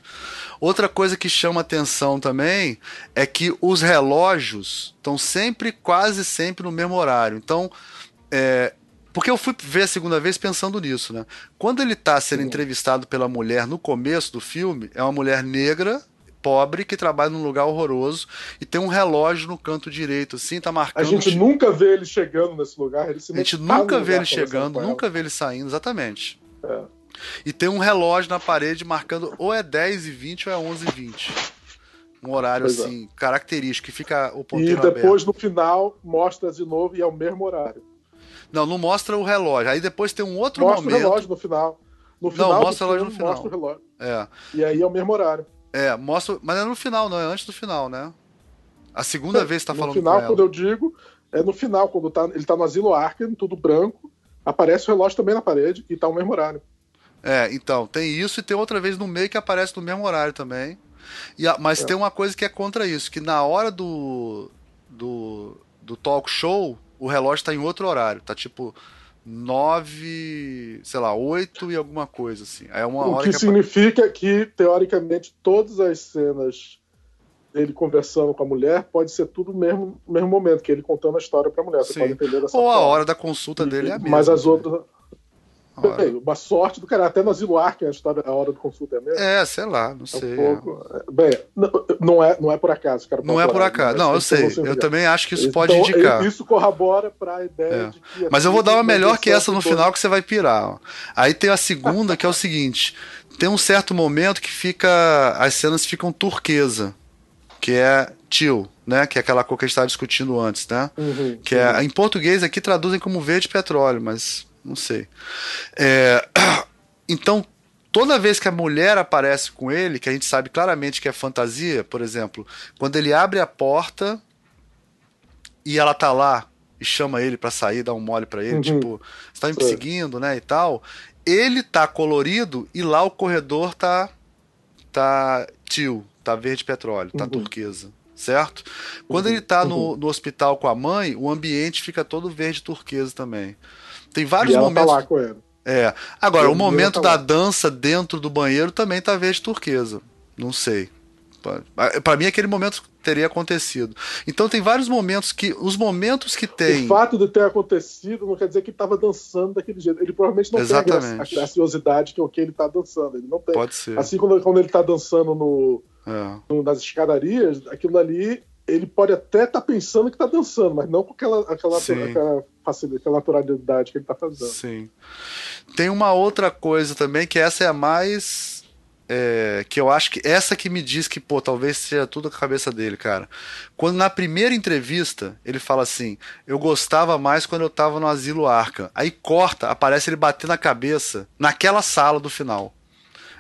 Outra coisa que chama atenção também é que os relógios estão sempre, quase sempre no mesmo horário. Então, é, porque eu fui ver a segunda vez pensando nisso, né? Quando ele está sendo entrevistado pela mulher no começo do filme, é uma mulher negra, pobre, que trabalha num lugar horroroso e tem um relógio no canto direito, assim, tá marcando. A gente nunca vê ele chegando nesse lugar. Ele se a gente nunca vê ele chegando, nunca vê ele saindo, exatamente. É. E tem um relógio na parede marcando ou é 10 e 20 ou é 11 e 20. Um horário pois é. assim, é. característico, que fica o ponteiro E depois aberto. no final mostra de novo e é o mesmo horário. Não, não mostra o relógio. Aí depois tem um outro mostra momento. Mostra o relógio no final. No final não, mostra o relógio no final. Mostra o relógio. É. E aí é o mesmo horário. É, mostra. Mas é no final, não é antes do final, né? A segunda é, vez que tá falando No final, quando eu digo, é no final, quando tá, ele tá no asilo Arkham, tudo branco, aparece o relógio também na parede e tá o mesmo horário. É, então, tem isso e tem outra vez no meio que aparece no mesmo horário também. E a, mas é. tem uma coisa que é contra isso, que na hora do, do, do talk show, o relógio tá em outro horário. Tá tipo nove, sei lá, oito e alguma coisa assim. É uma o hora que, que significa que teoricamente todas as cenas dele conversando com a mulher pode ser tudo no mesmo, mesmo momento, que ele contando a história para a mulher. Você Sim. pode entender dessa Ou forma. a hora da consulta dele é a mesma. Mas as outras Uma sorte do cara, até no Asilo Arkham a história, a hora do consulta é mesmo. É, sei lá, não sei. É um pouco... É. Bem, não é, não é por acaso, cara. Não é por acaso, não, eu sei. Eu também acho que isso então, pode indicar. Isso corrobora para a ideia é. de que. Mas eu vou dar uma melhor que essa no final que você vai pirar. Ó. Aí tem a segunda que é o seguinte: tem um certo momento que fica. As cenas ficam turquesa, que é tio, né? Que é aquela cor que a gente estava discutindo antes, né? Uhum, que é, em português aqui traduzem como verde petróleo, mas não sei. É, então, toda vez que a mulher aparece com ele, que a gente sabe claramente que é fantasia, por exemplo, quando ele abre a porta e ela tá lá e chama ele para sair, dá um mole para ele, uhum. tipo, você tá me perseguindo, né, e tal. Ele tá colorido e lá o corredor tá tá tio, tá verde petróleo, tá uhum. turquesa certo? Quando uhum. ele tá no, uhum. no hospital com a mãe, o ambiente fica todo verde turquesa também. Tem vários ela momentos. Tá lá com ele. É. Agora, o momento tá da dança dentro do banheiro também tá verde turquesa. Não sei. Para mim, aquele momento teria acontecido. Então, tem vários momentos que. Os momentos que tem. O fato de ter acontecido não quer dizer que estava dançando daquele jeito. Ele provavelmente não Exatamente. tem a, graciosidade que o que ele está dançando. Ele não tem. Pode ser. Assim, quando, quando ele está dançando no, é. no, nas escadarias, aquilo ali ele pode até estar tá pensando que está dançando, mas não com aquela, aquela, aquela facilidade, aquela naturalidade que ele está fazendo. Sim. Tem uma outra coisa também, que essa é a mais. É, que eu acho que essa que me diz que, pô, talvez seja tudo a cabeça dele, cara. Quando na primeira entrevista ele fala assim: Eu gostava mais quando eu tava no Asilo Arca. Aí corta, aparece ele batendo a cabeça naquela sala do final.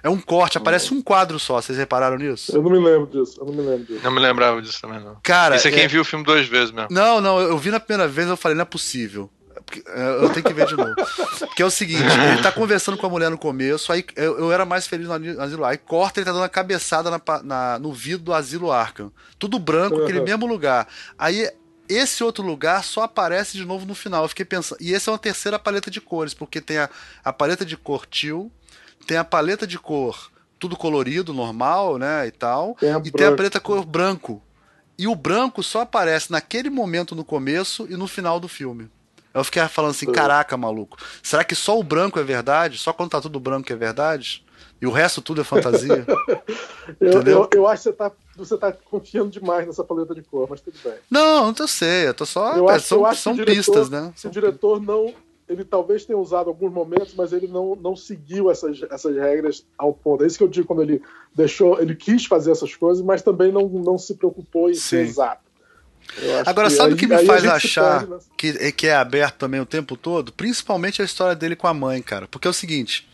É um corte, aparece um quadro só, vocês repararam nisso? Eu não me lembro disso, eu não me lembro disso. Não me lembrava disso também, não. Cara. Isso é quem é... viu o filme duas vezes mesmo. Não, não, eu vi na primeira vez eu falei, não é possível. É, eu tenho que ver de novo. Que é o seguinte, ele tá conversando com a mulher no começo, aí eu, eu era mais feliz no asilo Aí corta, ele tá dando a cabeçada na, na, no vidro do asilo Arkham. Tudo branco, aquele mesmo lugar. Aí esse outro lugar só aparece de novo no final. Eu fiquei pensando. E essa é uma terceira paleta de cores, porque tem a, a paleta de cor teal, tem a paleta de cor tudo colorido, normal, né, e tal, tem e tem a paleta cor branco. E o branco só aparece naquele momento no começo e no final do filme. Eu fiquei falando assim, caraca, maluco, será que só o branco é verdade? Só quando tá tudo branco é verdade? E o resto tudo é fantasia? eu, eu, eu, acho que você tá, você tá confiando demais nessa paleta de cor, mas tudo bem. Não, não sei, eu tô só. Eu acho, são, eu acho são diretor, pistas, né? Se o diretor não ele talvez tenha usado alguns momentos, mas ele não, não seguiu essas, essas regras ao ponto. É isso que eu digo quando ele deixou, ele quis fazer essas coisas, mas também não, não se preocupou em Sim. ser exato. Agora, sabe o que me faz achar que, que é aberto também o tempo todo? Principalmente a história dele com a mãe, cara. Porque é o seguinte: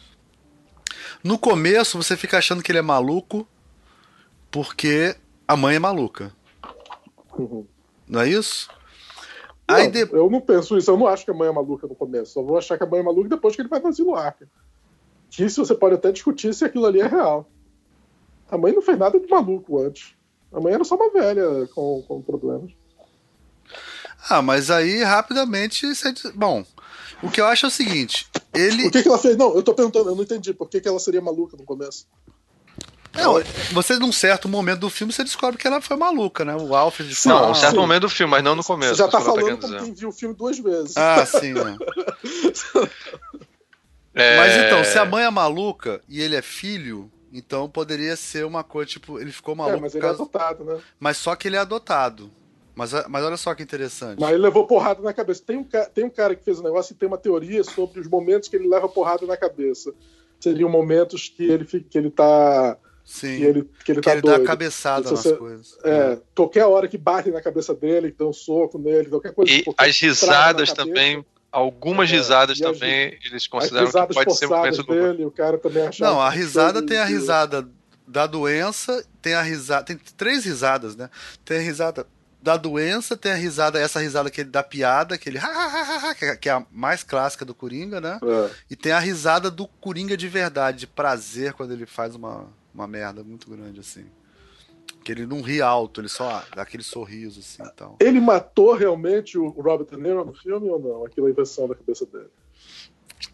no começo você fica achando que ele é maluco porque a mãe é maluca. Uhum. Não é isso? Aí de... Eu não penso isso, eu não acho que a mãe é maluca no começo. Só vou achar que a mãe é maluca depois que ele vai no asilo Arca. Que isso você pode até discutir se aquilo ali é real. A mãe não fez nada de maluco antes. A mãe era só uma velha com, com problemas. Ah, mas aí rapidamente. Bom, o que eu acho é o seguinte: ele. O que, que ela fez? Não, eu tô perguntando, eu não entendi. Por que, que ela seria maluca no começo? Não, você num certo momento do filme você descobre que ela foi maluca, né? O Alfred fala. Não, um certo sim. momento do filme, mas não no começo. Você já tá falando como quem viu o filme duas vezes. Ah, sim. Né? é... Mas então, se a mãe é maluca e ele é filho, então poderia ser uma coisa, tipo, ele ficou maluco. É, mas ele é causa... é adotado, né? Mas só que ele é adotado. Mas, mas olha só que interessante. Mas ele levou porrada na cabeça. Tem um, tem um cara que fez um negócio e tem uma teoria sobre os momentos que ele leva porrada na cabeça. Seriam momentos que ele, que ele tá Sim. Que ele, que ele, que tá ele dá a cabeçada nas você, coisas. É, qualquer hora que bate na cabeça dele, que dá um soco nele, qualquer coisa. E as risadas também, algumas é, risadas também, as, eles consideram que pode ser uma coisa dele, o cara também Não, a risada tem a risada da doença, tem a risada. Tem três risadas, né? Tem a risada da doença, tem a risada, essa risada que ele dá piada, aquele que é a mais clássica do Coringa, né? É. E tem a risada do Coringa de verdade, de prazer quando ele faz uma, uma merda muito grande, assim. Que ele não ri alto, ele só dá aquele sorriso, assim então. Ele matou realmente o Robert De Niro no filme ou não? Aquilo é invenção da cabeça dele?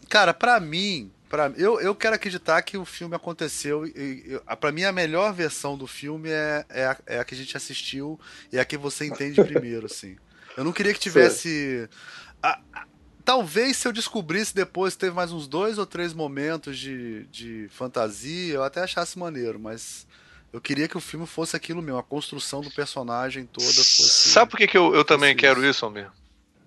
Cara, para mim, Pra, eu, eu quero acreditar que o filme aconteceu. E, e, pra mim, a melhor versão do filme é, é, a, é a que a gente assistiu e é a que você entende primeiro, assim. Eu não queria que tivesse. A, a, talvez se eu descobrisse depois, teve mais uns dois ou três momentos de, de fantasia, eu até achasse maneiro, mas. Eu queria que o filme fosse aquilo mesmo, a construção do personagem toda fosse. Sabe por que, que eu, eu também quero isso, Almir?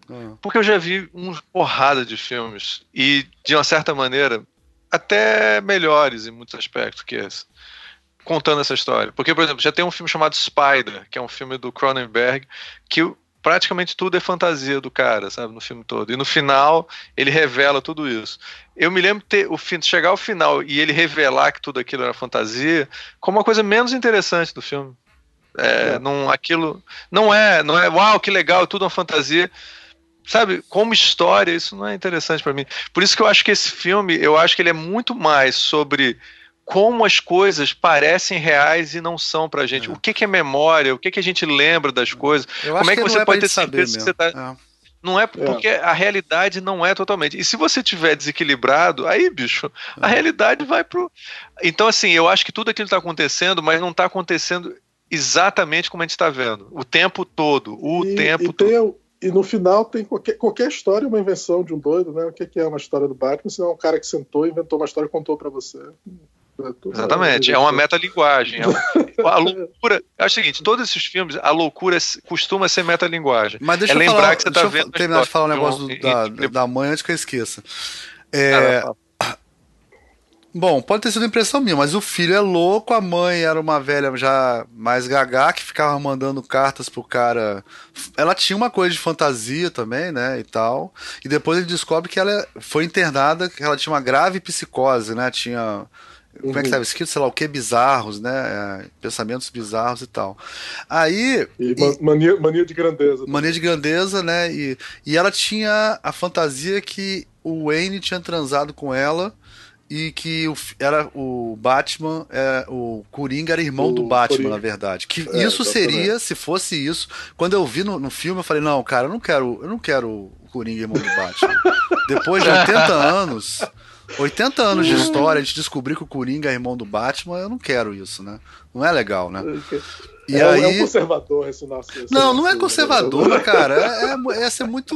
Ah. Porque eu já vi uma porrada de filmes e, de uma certa maneira, até melhores em muitos aspectos que esse. Contando essa história. Porque, por exemplo, já tem um filme chamado Spider, que é um filme do Cronenberg, que praticamente tudo é fantasia do cara, sabe, no filme todo. E no final ele revela tudo isso. Eu me lembro de ter o fim, chegar ao final e ele revelar que tudo aquilo era fantasia, como uma coisa menos interessante do filme. É, é. Não, aquilo não é, não é, uau, que legal, tudo uma fantasia sabe, como história, isso não é interessante para mim. Por isso que eu acho que esse filme, eu acho que ele é muito mais sobre como as coisas parecem reais e não são pra gente. É. O que, que é memória? O que, que a gente lembra das coisas? Eu como é que, que você é pode ter certeza que você tá. É. Não é, é porque é. a realidade não é totalmente. E se você tiver desequilibrado, aí, bicho, a é. realidade vai pro. Então, assim, eu acho que tudo aquilo está acontecendo, mas não está acontecendo exatamente como a gente está vendo. O tempo todo. O e, tempo e todo e no final tem qualquer, qualquer história, uma invenção de um doido, né? O que, é uma história do Batman? Se não é um cara que sentou, inventou uma história e contou para você. É Exatamente, é uma metalinguagem. É a loucura. É o seguinte: todos esses filmes, a loucura costuma ser metalinguagem. Mas deixa é eu lembrar falar, que você tá vendo. terminar de falar um negócio do, da, da mãe antes que eu esqueça. É, Bom, pode ter sido impressão minha, mas o filho é louco, a mãe era uma velha já mais gagá que ficava mandando cartas pro cara. Ela tinha uma coisa de fantasia também, né, e tal. E depois ele descobre que ela foi internada, que ela tinha uma grave psicose, né, tinha como é que estava uhum. escrito, sei lá o que, bizarros, né? É, pensamentos bizarros e tal. Aí. E, e mania, mania de grandeza. Mania de grandeza, né? E, e ela tinha a fantasia que o Wayne tinha transado com ela e que o, era o Batman, é, o Coringa era irmão o do Batman, Coringa. na verdade. Que é, isso seria, se fosse isso, quando eu vi no, no filme, eu falei, não, cara, eu não quero, eu não quero o Coringa irmão do Batman. Depois de 80 anos, 80 anos de história, a gente descobrir que o Coringa é irmão do Batman, eu não quero isso, né? Não é legal, né? E é, aí... é um conservador esse nosso. Esse não, não é conservador, cara. É, é, é ser muito.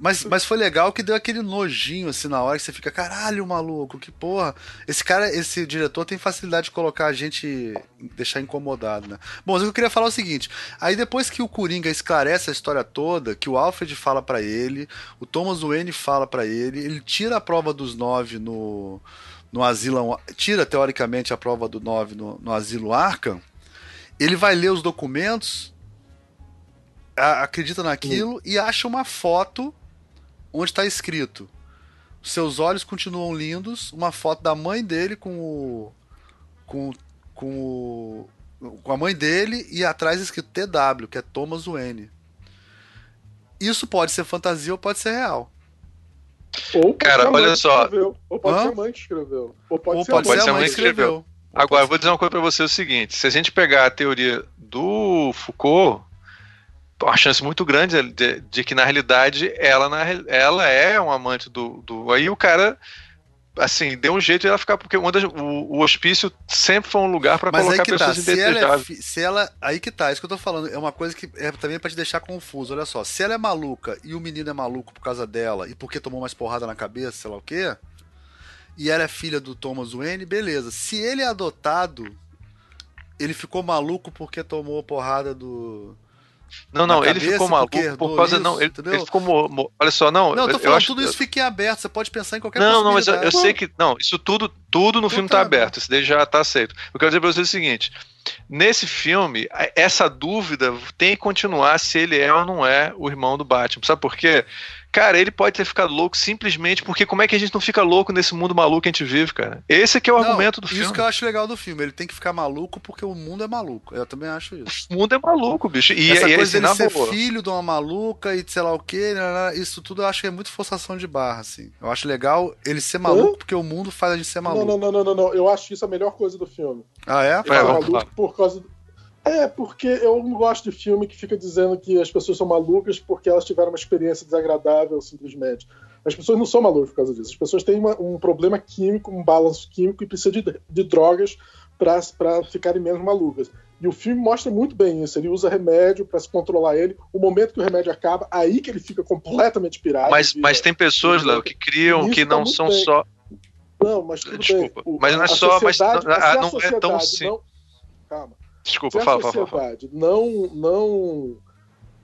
Mas, mas foi legal que deu aquele nojinho assim na hora que você fica, caralho, maluco, que porra. Esse cara, esse diretor tem facilidade de colocar a gente, deixar incomodado, né? Bom, mas eu queria falar é o seguinte: aí depois que o Coringa esclarece a história toda, que o Alfred fala para ele, o Thomas Wayne fala para ele, ele tira a prova dos nove no. No asilo, tira teoricamente a prova do 9 no, no asilo Arkham ele vai ler os documentos, acredita naquilo e acha uma foto onde está escrito: seus olhos continuam lindos. Uma foto da mãe dele com o. com, com o. com a mãe dele e atrás escrito TW, que é Thomas Wayne. Isso pode ser fantasia ou pode ser real. Ou Cara, olha só. Escreveu. Ou pode Hã? ser a mãe que escreveu. Ou pode, ou ser, pode a ser a mãe que escreveu. escreveu. Agora, eu vou dizer uma coisa para você: é o seguinte: se a gente pegar a teoria do Foucault, uma chance muito grande de, de que, na realidade, ela, na, ela é um amante do, do. Aí o cara assim, deu um jeito de ela ficar, porque o, o hospício sempre foi um lugar para colocar pessoas tá. indesejáveis. Se ela, é, se ela, aí que tá, isso que eu tô falando, é uma coisa que é também para te deixar confuso, olha só, se ela é maluca e o menino é maluco por causa dela e porque tomou mais porrada na cabeça, sei lá o quê, e ela é filha do Thomas Wayne, beleza. Se ele é adotado, ele ficou maluco porque tomou porrada do. Não, não, ele ficou maluco por causa. Isso, não, ele, ele, ficou. Mo, olha só, não. Não, eu tô falando, eu acho, tudo isso fica em aberto, você pode pensar em qualquer Não, não, mas eu, eu, sei que. Não, isso tudo, tudo no filme tá, tá aberto, isso daí já tá aceito. Eu quero dizer pra você o seguinte: nesse filme, essa dúvida tem que continuar se ele é ou não é o irmão do Batman. Sabe por quê? Cara, ele pode ter ficado louco simplesmente porque como é que a gente não fica louco nesse mundo maluco que a gente vive, cara? Esse que é o não, argumento do isso filme. Isso que eu acho legal do filme. Ele tem que ficar maluco porque o mundo é maluco. Eu também acho isso. O mundo é maluco, bicho. E, Essa e coisa dele ser boa. filho de uma maluca e sei lá o que, né, né, né, isso tudo eu acho que é muito forçação de barra, assim. Eu acho legal ele ser maluco Hã? porque o mundo faz a gente ser maluco. Não, não, não, não, não, Eu acho isso a melhor coisa do filme. Ah, é? Ele é, maluco por causa do é, porque eu não gosto de filme que fica dizendo que as pessoas são malucas porque elas tiveram uma experiência desagradável, simplesmente. As pessoas não são malucas por causa disso. As pessoas têm uma, um problema químico, um balanço químico e precisam de, de drogas para ficarem menos malucas. E o filme mostra muito bem isso. Ele usa remédio para se controlar ele. O momento que o remédio acaba, aí que ele fica completamente pirado. Mas, vira, mas tem pessoas, Léo, que criam que não tá são bem. só. Não, mas tudo Desculpa, bem. O, mas não é só. Mas, não, não é tão simples. Calma. Desculpa, se fala, a sociedade fala, fala. não não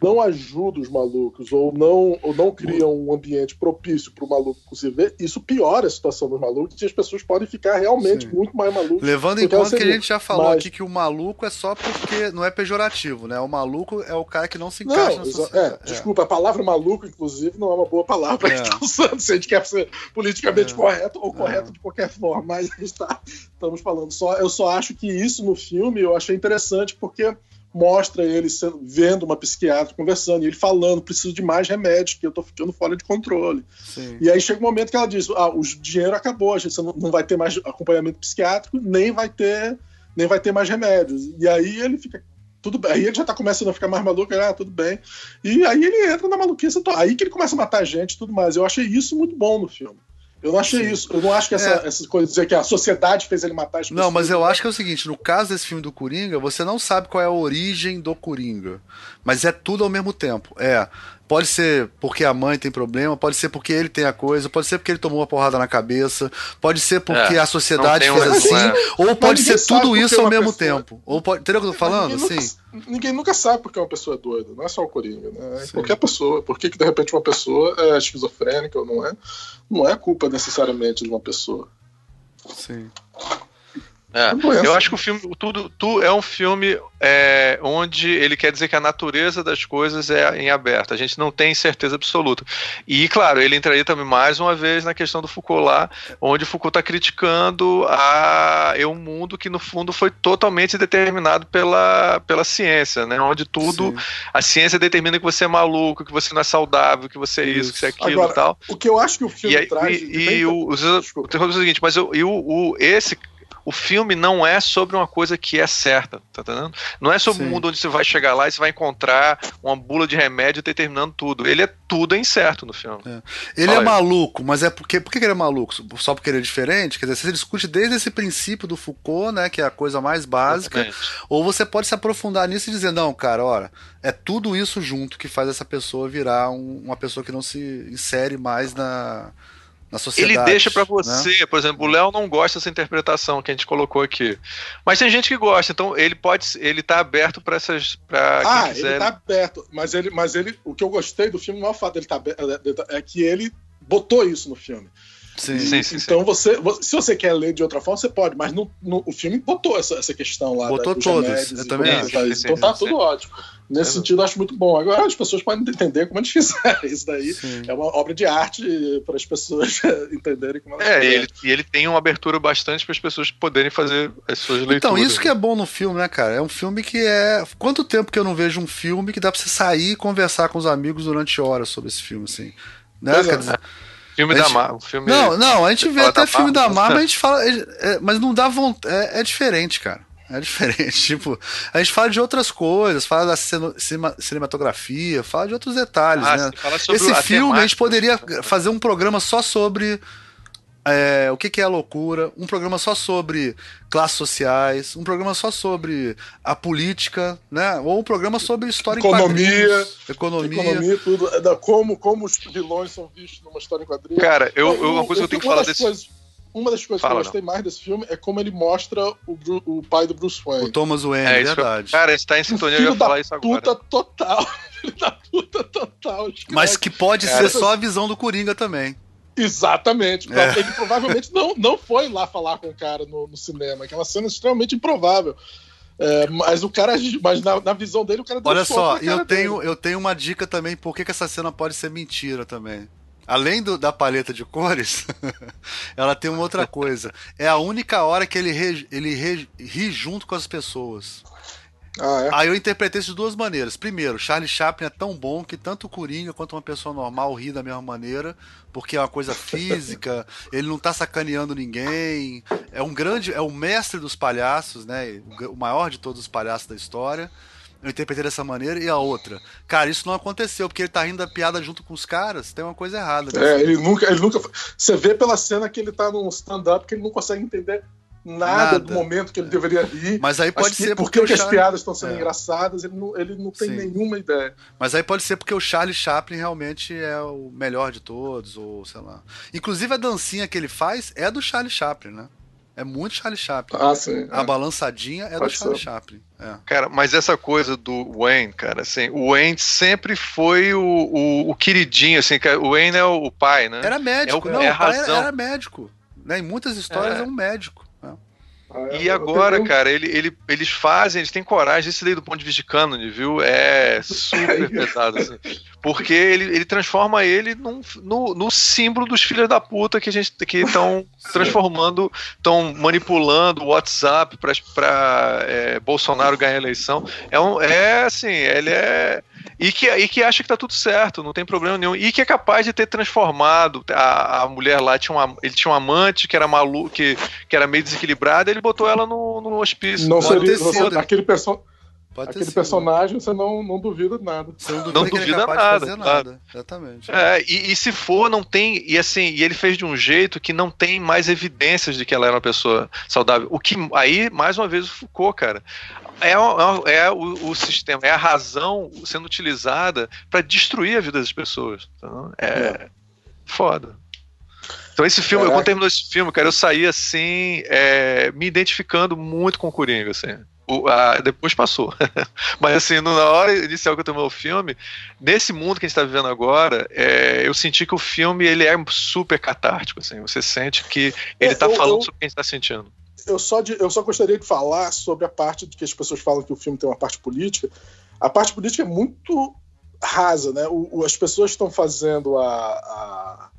não ajuda os malucos ou não, ou não cria um ambiente propício para o maluco se ver, isso piora a situação dos malucos e as pessoas podem ficar realmente Sim. muito mais malucos. Levando em conta que a gente já falou Mas... aqui que o maluco é só porque não é pejorativo, né? O maluco é o cara que não se encaixa não, na sociedade. É, é. Desculpa, a palavra maluco, inclusive, não é uma boa palavra é. que está usando, se a gente quer ser politicamente é. correto ou correto é. de qualquer forma. Mas está, estamos falando só. Eu só acho que isso no filme eu achei interessante porque mostra ele sendo, vendo uma psiquiatra conversando, e ele falando, preciso de mais remédios, que eu tô ficando fora de controle. Sim. E aí chega um momento que ela diz, ah, o dinheiro acabou, a gente não, vai ter mais acompanhamento psiquiátrico, nem vai ter, nem vai ter mais remédios. E aí ele fica tudo bem. Aí ele já tá começando a ficar mais maluco, ah, tudo bem. E aí ele entra na maluquice, aí que ele começa a matar gente e tudo mais. Eu achei isso muito bom no filme. Eu não achei Sim. isso. Eu não acho que essa, é. essas coisas dizer que a sociedade fez ele matar as pessoas. Não, mas eu acho que é o seguinte: no caso desse filme do Coringa, você não sabe qual é a origem do Coringa. Mas é tudo ao mesmo tempo. É. Pode ser porque a mãe tem problema, pode ser porque ele tem a coisa, pode ser porque ele tomou uma porrada na cabeça, pode ser porque é, a sociedade fez assim, é. ou pode ser tudo isso ao mesmo pessoa... tempo. Ou pode, entendeu o que eu tô falando? Ninguém, Sim. Nunca, ninguém nunca sabe porque uma pessoa é doida, não é só o Coringa, né? É qualquer pessoa. Por que, que de repente uma pessoa é esquizofrênica ou não é? Não é culpa necessariamente de uma pessoa. Sim. É, eu acho que o filme, tudo, tu é um filme é, onde ele quer dizer que a natureza das coisas é em aberto. A gente não tem certeza absoluta. E, claro, ele entraria também mais uma vez na questão do Foucault lá, onde Foucault está criticando a, é um mundo que, no fundo, foi totalmente determinado pela, pela ciência, né? Onde tudo, Sim. a ciência determina que você é maluco, que você não é saudável, que você é isso, isso que você é aquilo Agora, e tal. O que eu acho que o filme e, traz. E, e, e o, o, o, seguinte, mas eu, o, o, esse o filme não é sobre uma coisa que é certa, tá entendendo? Não é sobre Sim. um mundo onde você vai chegar lá e você vai encontrar uma bula de remédio determinando tudo. Ele é tudo é incerto no filme. É. Ele Olha. é maluco, mas é porque. Por que ele é maluco? Só porque ele é diferente? Quer dizer, você discute desde esse princípio do Foucault, né? Que é a coisa mais básica. Exatamente. Ou você pode se aprofundar nisso e dizer, não, cara, olha, é tudo isso junto que faz essa pessoa virar um, uma pessoa que não se insere mais na na sociedade. Ele deixa para você, né? por exemplo, o Léo não gosta dessa interpretação que a gente colocou aqui. Mas tem gente que gosta, então ele pode, ele tá aberto para essas pra Ah, ele tá aberto, mas ele, mas ele, o que eu gostei do filme não é o fato dele tá aberto, é, é que ele botou isso no filme. Sim, sim, sim, então Você, se você quer ler de outra forma, você pode, mas no, no o filme botou essa, essa questão lá. Botou todas, eu também acho. Então tá tudo ótimo. Nesse é sentido, eu acho muito bom. Agora as pessoas podem entender como eles quiserem. Isso daí Sim. é uma obra de arte para as pessoas entenderem como elas É, e ele, e ele tem uma abertura bastante para as pessoas poderem fazer as suas leituras. Então, isso que é bom no filme, né, cara? É um filme que é. Quanto tempo que eu não vejo um filme que dá para você sair e conversar com os amigos durante horas sobre esse filme, assim? Né? Quer é. Filme gente... da Marvel. Filme... Não, não, a gente vê até da filme da Marvel, mas a gente fala. É, é, mas não dá vontade. É, é, diferente, cara. É diferente. Tipo, a gente fala de outras coisas, fala da cinema, cinematografia, fala de outros detalhes, ah, né? Esse filme a gente poderia fazer um programa só sobre é, o que, que, é a loucura, um programa só sobre classes sociais, um programa só sobre a política, né? Ou um programa sobre história economia, em economia, economia, tudo, é da, como, como os vilões são vistos numa história em quadrinhos. Cara, eu, eu uma coisa que eu tenho que falar desse. Coisas, uma das coisas Fala, que eu gostei não. mais desse filme é como ele mostra o, o pai do Bruce Wayne. O Thomas Wayne, é, verdade. Eu, cara, está em sintonia, eu ia falar isso agora. Puta total. Filho da puta total. Mas que pode cara, ser só a visão do Coringa também. Exatamente. É. Ele provavelmente não, não foi lá falar com o cara no, no cinema. Aquela cena é extremamente improvável. É, mas o cara, mas na, na, visão dele, o cara Olha só, eu tenho, eu tenho uma dica também por que, que essa cena pode ser mentira também. Além do, da paleta de cores, ela tem uma outra coisa. É a única hora que ele, re, ele re, ri junto com as pessoas. Ah, é? Aí eu interpretei isso de duas maneiras. Primeiro, Charlie Chaplin é tão bom que tanto o Coringa quanto uma pessoa normal ri da mesma maneira, porque é uma coisa física, ele não tá sacaneando ninguém. É um grande, é o mestre dos palhaços, né? O maior de todos os palhaços da história. Eu interpretei dessa maneira. E a outra, cara, isso não aconteceu, porque ele tá rindo da piada junto com os caras, tem uma coisa errada. É, ele nunca, ele nunca. Você vê pela cena que ele tá num stand-up que ele não consegue entender nada, nada, do momento que ele deveria rir. Mas aí pode ser porque, porque as piadas estão sendo é. engraçadas, ele não, ele não tem Sim. nenhuma ideia. Mas aí pode ser porque o Charlie Chaplin realmente é o melhor de todos, ou sei lá. Inclusive a dancinha que ele faz é do Charlie Chaplin, né? É muito Charlie Chaplin. Ah, sim. A é. balançadinha é Pode do Charlie ser. Chaplin. É. Cara, mas essa coisa do Wayne, cara, assim, o Wayne sempre foi o, o, o queridinho, assim, o Wayne é o pai, né? Era médico, é o, não, é a razão. Era, era médico. Né? Em muitas histórias é, é um médico. Ah, e agora, cara, ele, ele, eles fazem, eles têm coragem, isso daí do ponto de vista de canon, viu? É super pesado, assim. Porque ele, ele transforma ele num, no, no símbolo dos filhos da puta que a gente que estão transformando, estão manipulando o WhatsApp para é, Bolsonaro ganhar a eleição. É, um, é assim, ele é e que, e que acha que tá tudo certo, não tem problema nenhum. E que é capaz de ter transformado. A, a mulher lá tinha uma, ele tinha um amante que era maluco, que, que era meio desequilibrada, ele botou ela no, no hospício. Não seria você, aquele personagem. Aquele personagem você não, não duvida nada. Você não duvida, não duvida nada, nada. Exatamente. É, e, e, se for, não tem. E assim, e ele fez de um jeito que não tem mais evidências de que ela era uma pessoa saudável. O que aí, mais uma vez, o Foucault, cara é, é, é o, o, sistema, é a razão sendo utilizada para destruir a vida das pessoas. Então, é, é. foda. Então esse filme, é. quando terminou esse filme, cara, eu saí assim, é, me identificando muito com o Coringa, assim. O, a, depois passou. Mas assim, na hora inicial que eu terminou o filme, nesse mundo que a gente está vivendo agora, é, eu senti que o filme ele é super catártico, assim. Você sente que ele está é, falando eu, sobre o que a gente está sentindo eu só, de, eu só gostaria de falar sobre a parte de que as pessoas falam que o filme tem uma parte política. A parte política é muito rasa, né? O, o, as pessoas estão fazendo a, a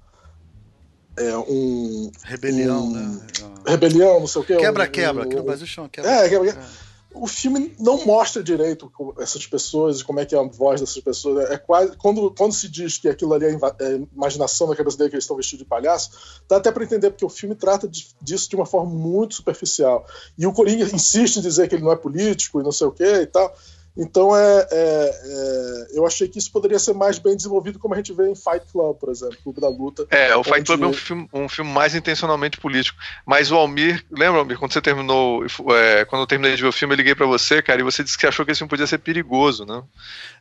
é, um rebelião, um, né? Rebelião, não sei o que. Quebra-quebra. Um, Aqui no Brasil chama quebra. É, quebra. É o filme não mostra direito essas pessoas e como é que é a voz dessas pessoas. É quase quando, quando se diz que aquilo ali é, é imaginação da cabeça dele que eles estão vestidos de palhaço, dá até para entender porque o filme trata de, disso de uma forma muito superficial. E o Coringa insiste em dizer que ele não é político e não sei o que e tal. Então, é, é, é, eu achei que isso poderia ser mais bem desenvolvido, como a gente vê em Fight Club, por exemplo, Clube da Luta. É, o Fight Club é um filme, um filme mais intencionalmente político. Mas o Almir, lembra, Almir, quando você terminou, é, quando eu terminei de ver o filme, eu liguei para você, cara, e você disse que achou que esse filme podia ser perigoso, né?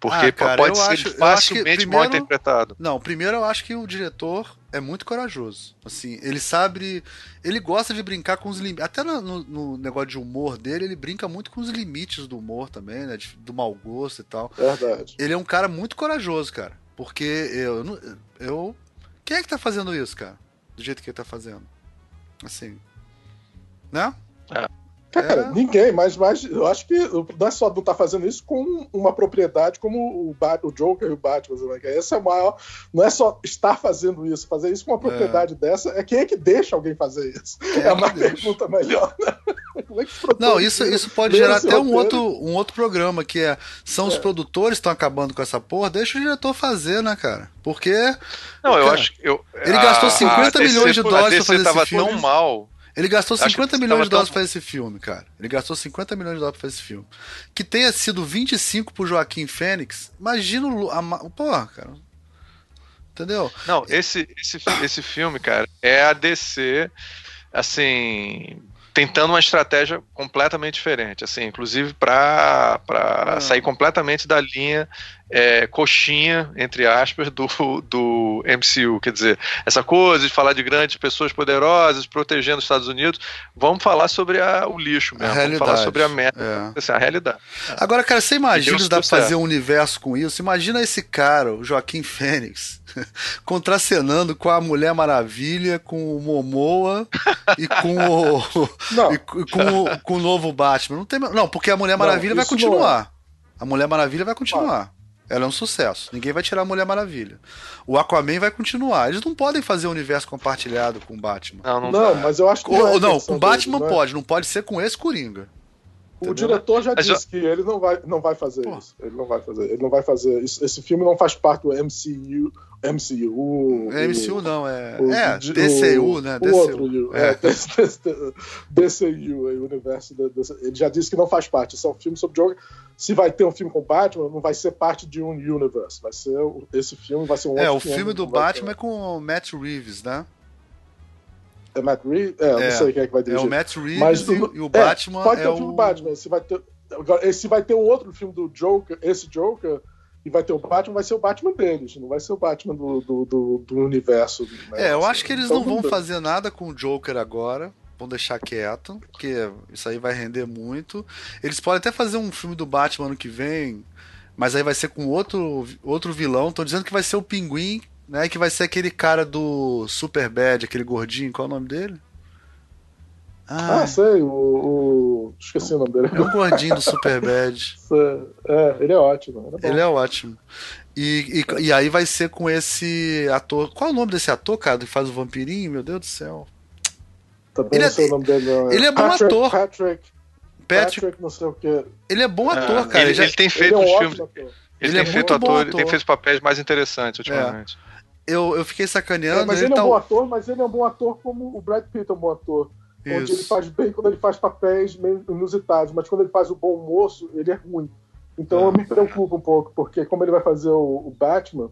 Porque ah, cara, pode ser acho, facilmente primeiro, mal interpretado. Não, primeiro eu acho que o diretor é muito corajoso. Assim, ele sabe. Ele gosta de brincar com os limites. Até no, no, no, negócio de humor dele, ele brinca muito com os limites do humor também, né? De, do mau gosto e tal. Verdade. Ele é um cara muito corajoso, cara. Porque eu. eu quem é que tá fazendo isso, cara? Do jeito que ele tá fazendo. Assim. Né? É. Cara, é. ninguém, mas, mas eu acho que não é só não estar tá fazendo isso com uma propriedade como o, Bat, o Joker e o Batman. Né? Esse é o maior. Não é só estar fazendo isso, fazer isso com uma propriedade é. dessa, é quem é que deixa alguém fazer isso. Quem é, é uma pergunta melhor. Né? É não, isso, isso pode gerar até um outro, um outro programa, que é são os é. produtores que estão acabando com essa porra, deixa o diretor fazer, né, cara? Porque. Não, cara, eu acho que. Eu, ele a, gastou 50 milhões de dólares pra fazer esse filme. tão mal ele gastou 50 milhões de dólares tão... pra esse filme, cara. Ele gastou 50 milhões de dólares pra esse filme. Que tenha sido 25 pro Joaquim Fênix, imagina o. A, porra, cara. Entendeu? Não, esse, esse, esse filme, cara, é a DC, assim, tentando uma estratégia completamente diferente, assim, inclusive para ah. sair completamente da linha é, coxinha, entre aspas, do, do MCU. Quer dizer, essa coisa de falar de grandes pessoas poderosas protegendo os Estados Unidos, vamos falar sobre a, o lixo mesmo, vamos falar sobre a merda, é. assim, a realidade. Agora, cara, você imagina se dá pra fazer um universo com isso? Imagina esse cara, o Joaquim Fênix, contracenando com a Mulher Maravilha, com o Momoa e com o, e com, o, com o novo Batman. Não, tem, não porque a Mulher Maravilha não, vai continuar. A Mulher Maravilha vai continuar. Ela é um sucesso. Ninguém vai tirar a Mulher Maravilha. O Aquaman vai continuar. Eles não podem fazer um universo compartilhado com o Batman. Não, não, não mas eu acho que. Ou, não, com o Batman não é? pode, não pode ser com esse Coringa. O Entendeu? diretor já mas disse que ele não vai, não vai fazer Pô. isso. Ele não vai fazer. Ele não vai fazer. Isso, esse filme não faz parte do MCU. MCU. É, MCU o, não, é. O, é, DCU, né? DCU. O outro, é. é DCU, o universo. Ele já disse que não faz parte. Isso é um filme sobre Joker. Se vai ter um filme com Batman, não vai ser parte de um universe. Vai ser. Esse filme vai ser um É, o filme, filme do Batman é com o Matt Reeves, né? É Matt Reeves? É, é, não sei quem é que vai dirigir. É o Matt Reeves Mas, e, e, o Batman. É, pode ter é o filme do Batman. Se vai ter, se vai ter um outro filme do Joker, esse Joker, e vai ter o Batman, vai ser o Batman deles, não vai ser o Batman do, do, do, do universo. Né? É, eu acho que eles então, não vão fazer nada com o Joker agora. Vão deixar quieto, porque isso aí vai render muito. Eles podem até fazer um filme do Batman ano que vem, mas aí vai ser com outro, outro vilão. Estão dizendo que vai ser o Pinguim, né? Que vai ser aquele cara do Super Bad, aquele gordinho, qual é o nome dele? Ah, ah sei, o, o, Esqueci o nome dele. É o gordinho do Super Bad. é, ele é ótimo. Ele é ótimo. E, e, e, aí vai ser com esse ator. Qual é o nome desse ator, cara, que faz o vampirinho? Meu Deus do céu. Também ele não sei é, o nome dele, não. É. Ele é bom Patrick, ator. Patrick, Patrick, Patrick, não sei o quê. Ele é bom é, ator, cara. Ele, ele, já... ele tem feito ele é um filmes. Ele, ele, tem é feito ator, ator, ele tem feito papéis mais interessantes ultimamente. É. Eu, eu fiquei sacaneando. É, mas ele, ele é um tá... bom ator, mas ele é um bom ator como o Brad Pitt é um bom ator. Isso. Onde ele faz bem quando ele faz papéis meio inusitados, mas quando ele faz o bom moço, ele é ruim. Então eu me preocupo um pouco, porque como ele vai fazer o, o, Batman,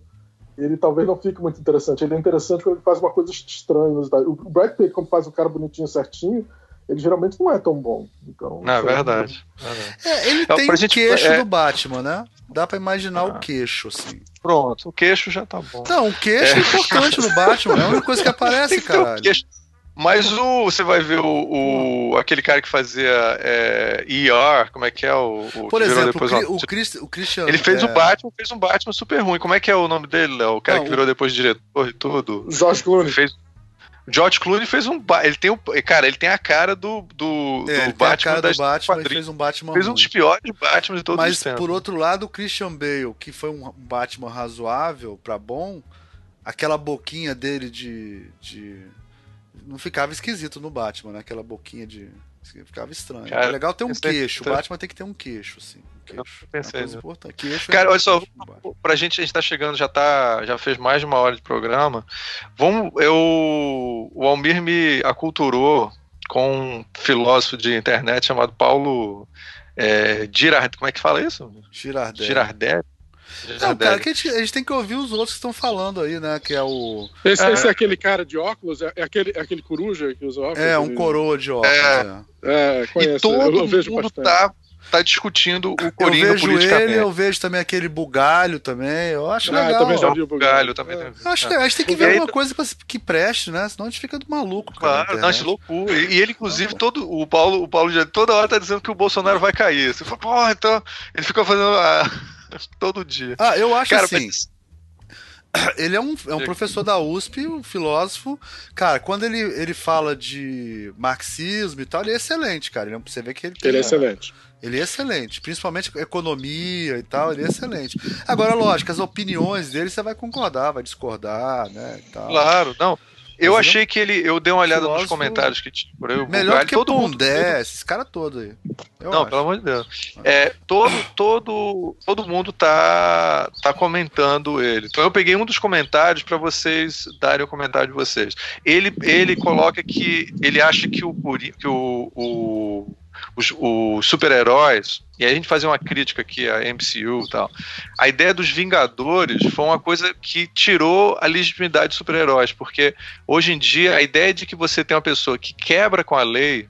ele talvez não fique muito interessante. Ele é interessante quando ele faz uma coisa estranha. O Brad Pitt, como faz o cara bonitinho certinho, ele geralmente não é tão bom. Então, não, é verdade. É, ele é, tem o gente, queixo é... do Batman, né? Dá pra imaginar ah. o queixo, assim. Pronto, o queixo já tá bom. Não, o queixo é, é importante no Batman, é a única coisa que aparece, cara. Mas o, você vai ver o, o aquele cara que fazia é, ER, como é que é o, o Por exemplo, depois, o, o, Chris, o Christian. Ele fez é... o Batman, fez um Batman super ruim. Como é que é o nome dele, Léo? O cara Não, que virou depois diretor e tudo. George Clooney. Fez, George Clooney fez um. Ele tem um. Cara, ele tem a cara do, do, é, do Batman. a cara do Batman e fez um Batman. Fez um dos piores Batman de todos Mas, os tempos. por outro lado, o Christian Bale, que foi um Batman razoável pra bom, aquela boquinha dele de. de não ficava esquisito no Batman, né? Aquela boquinha de. Ficava estranho. Cara, é legal ter um queixo. O Batman tem que ter um queixo, assim. Um queixo. Eu pensei, é importante. Queixo Cara, é olha só, pra gente, a gente tá chegando, já tá. Já fez mais de uma hora de programa. Vamos. Eu. O Almir me aculturou com um filósofo de internet chamado Paulo é, Girard, como é que fala isso? Girardelli. Girardelli. Não, cara, que a, gente, a gente tem que ouvir os outros que estão falando aí, né? Que é o. Esse é, esse é aquele cara de óculos? É, é aquele, é aquele coruja que usa óculos? É, um coroa de óculos. É, é. é conheço, e todo eu, eu mundo tá, tá discutindo o Coringa eu vejo Ele, eu vejo também aquele bugalho também. Eu acho ah, legal. também já vi o bugalho. Também é. acho que a gente tem que ver alguma coisa que preste, né? Senão a gente fica do maluco. Claro, não, de loucura. E, e, ele, inclusive, todo, o Paulo, o Paulo já toda hora tá dizendo que o Bolsonaro vai cair. Você fala, porra, então. Ele fica fazendo. A Todo dia. Ah, eu acho Cara, assim. Mas... Ele é um, é um professor da USP, um filósofo. Cara, quando ele, ele fala de marxismo e tal, ele é excelente, cara. Ele, é você vê que ele. Ele é excelente. Ele é excelente, principalmente economia e tal, ele é excelente. Agora, lógico, as opiniões dele você vai concordar, vai discordar, né? Claro, não. Eu achei que ele. Eu dei uma olhada nos comentários que tinha por aí. Melhor que todo mundo. Pondé, esses caras todos aí. não, acho. pelo amor de Deus. É, todo, todo, todo mundo tá, tá comentando ele. Então eu peguei um dos comentários para vocês darem o comentário de vocês. Ele, ele coloca que ele acha que o, que o, o os, os super-heróis, e aí a gente fazer uma crítica aqui a MCU e tal, a ideia dos Vingadores foi uma coisa que tirou a legitimidade dos super-heróis, porque hoje em dia a ideia de que você tem uma pessoa que quebra com a lei,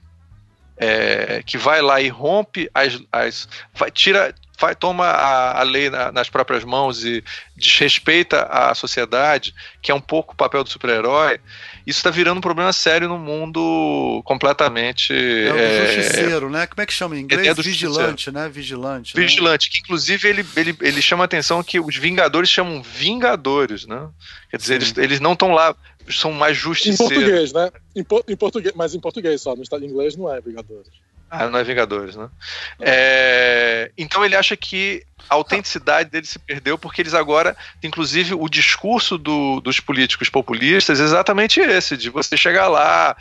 é, que vai lá e rompe as. as vai, tira, faz, toma a, a lei na, nas próprias mãos e desrespeita a sociedade, que é um pouco o papel do super-herói, isso está virando um problema sério no mundo completamente. É o é, justiceiro, né? Como é que chama em inglês? É Vigilante, né? Vigilante. Né? Vigilante, né? que inclusive ele, ele, ele chama a atenção que os Vingadores chamam Vingadores, né? Quer dizer, eles, eles não estão lá, são mais justiceiros. Em português, né? Em, em português, mas em português só, no estado inglês não é Vingadores. Ah, não é Vingadores, né? É, então ele acha que a autenticidade dele se perdeu porque eles agora, inclusive, o discurso do, dos políticos populistas é exatamente esse, de você chegar lá,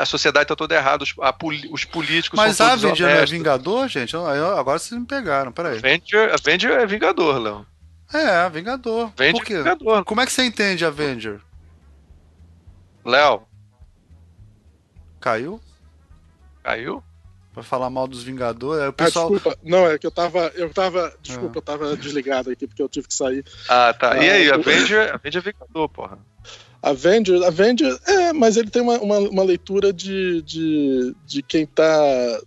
a sociedade está toda errada, os, a, os políticos Mas são todos Avenger não é Vingador, gente? agora vocês me pegaram, peraí. Avenger, Avenger é Vingador, Léo. É, Vingador. Avenger Por quê? É Vingador. Como é que você entende Avenger? Léo. Caiu? Caiu? Pra falar mal dos Vingadores. Aí o ah, pessoal... Ah, desculpa. Não, é que eu tava. Eu tava. Desculpa, é. eu tava desligado aqui porque eu tive que sair. Ah, tá. E aí, ah, Avenger, Avenger é Vingador, porra. Avenger, Avenger, é, mas ele tem uma, uma, uma leitura de, de, de quem tá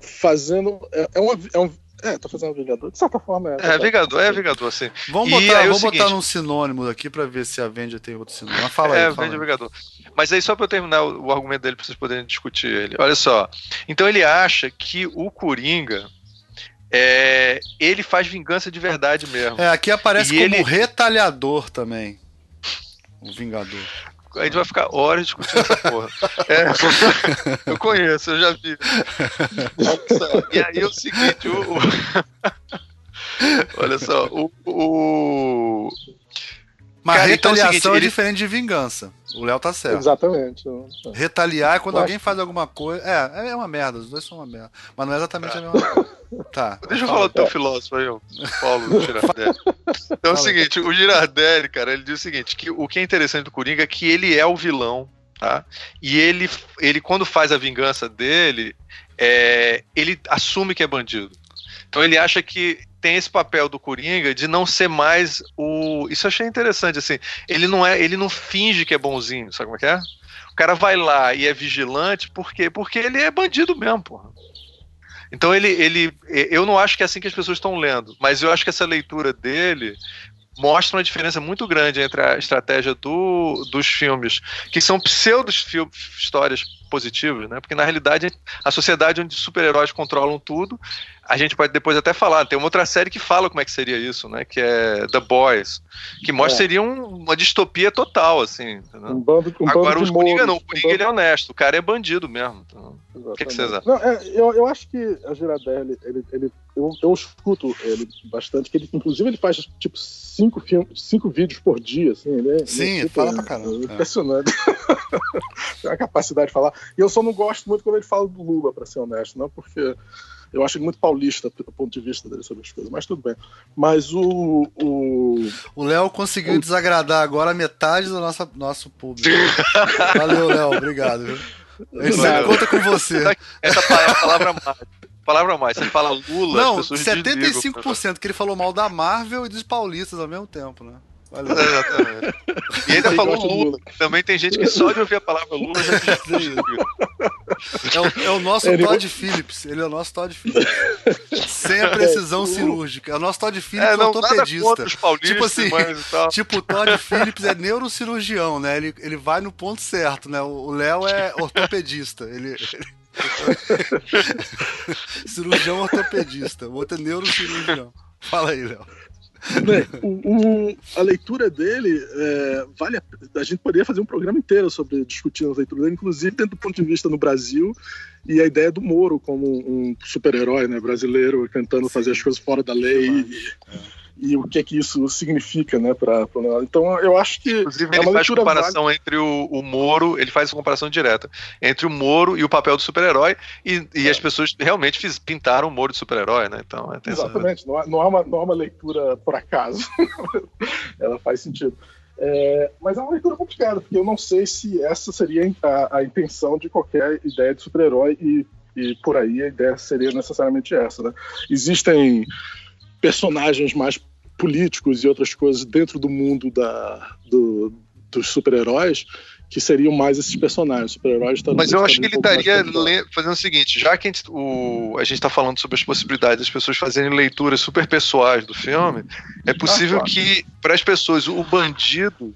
fazendo. É, é, uma, é um, é, tá fazendo Vingador. De certa forma é. É, Vingador, é Vingador, sim. Vamos botar, é vamos botar num sinônimo aqui pra ver se a Avenger tem outro sinônimo. Mas fala é, aí. É, Avenger Vingador. Mas aí, só pra eu terminar o, o, argumento dele, pra vocês poderem discutir ele. Olha só. Então ele acha que o Coringa. É, ele faz vingança de verdade mesmo. É, aqui aparece e como ele... retalhador também. O Vingador a gente vai ficar horas discutindo essa porra. É, eu conheço, eu já vi. E aí é o seguinte, o, o olha só, o, o mas Cara, é retaliação então, é, seguinte, é diferente de vingança. O Léo tá certo. Exatamente. Retaliar é quando alguém faz alguma coisa. É, é uma merda, os dois são uma merda. Mas não é exatamente tá. a mesma coisa. Tá. Deixa eu falar do teu filósofo aí, o Paulo Girardelli. Então é o seguinte, o Girardelli, cara, ele diz o seguinte: que o que é interessante do Coringa é que ele é o vilão, tá? E ele, ele quando faz a vingança dele, é, ele assume que é bandido. Então ele acha que tem esse papel do Coringa de não ser mais o. Isso eu achei interessante, assim. Ele não é, ele não finge que é bonzinho, sabe como é que é? O cara vai lá e é vigilante, por quê? Porque ele é bandido mesmo, porra. Então ele, ele. Eu não acho que é assim que as pessoas estão lendo, mas eu acho que essa leitura dele mostra uma diferença muito grande entre a estratégia do, dos filmes, que são pseudos histórias positivas, né? Porque na realidade a sociedade onde super-heróis controlam tudo, a gente pode depois até falar. Tem uma outra série que fala como é que seria isso, né? Que é The Boys, que mostra é. seria um, uma distopia total, assim. Um bando, um Agora os Coringa não, o Coringa um ele é honesto, o cara é bandido mesmo. Então, o que, que vocês acham? Não, é, eu, eu acho que a Girardelli, ele, ele, eu, eu escuto ele bastante, que ele, inclusive ele faz tipo cinco, filmes, cinco vídeos por dia, assim. Ele é, Sim, ele, fala pra caramba. É impressionante. Tem a capacidade de falar. E eu só não gosto muito quando ele fala do Lula, para ser honesto, não porque eu acho ele muito paulista do ponto de vista dele sobre as coisas, mas tudo bem. Mas o. O Léo conseguiu o... desagradar agora metade do nosso, nosso público. Valeu, Léo, obrigado. Viu? Gente conta com você. Essa palavra mágica palavra mais. Você fala Lula, Não, 75% desligam, que ele falou mal da Marvel e dos paulistas ao mesmo tempo, né? Valeu. Exatamente. E ainda falou Lula. Lula. Também tem gente que só de ouvir a palavra Lula já é, o, é o nosso ele... Todd Phillips. Ele é o nosso Todd Phillips. Sem a precisão é, cirúrgica. É o nosso Todd Phillips é, não, ortopedista. tipo assim, tipo, o Todd Phillips é neurocirurgião, né? Ele, ele vai no ponto certo, né? O Léo é ortopedista. Ele, ele... cirurgião ortopedista. O outro é neurocirurgião. Fala aí, Léo. Né, o, o, a leitura dele é, vale a, a, gente poderia fazer um programa inteiro sobre discutindo a leitura dele, inclusive dentro do ponto de vista no Brasil e a ideia do Moro como um super-herói né, brasileiro tentando fazer as coisas fora da lei. É. e o que é que isso significa, né, para Então eu acho que Inclusive, é ele faz comparação vale... entre o, o Moro, ele faz uma comparação direta entre o Moro e o papel do super-herói e, e é. as pessoas realmente fiz, pintaram o Moro de super-herói, né? Então, é Exatamente, não, é, não, é uma, não é uma leitura por acaso. Ela faz sentido. É, mas é uma leitura complicada, porque eu não sei se essa seria a, a intenção de qualquer ideia de super-herói e, e por aí a ideia seria necessariamente essa, né? Existem personagens mais políticos e outras coisas dentro do mundo da, do, dos super-heróis que seriam mais esses personagens, super-heróis. Mas eu acho que ele estaria fazendo o seguinte, já que a gente, o, a gente tá falando sobre as possibilidades das pessoas fazerem leituras super pessoais do filme, é possível ah, claro. que, para as pessoas, o bandido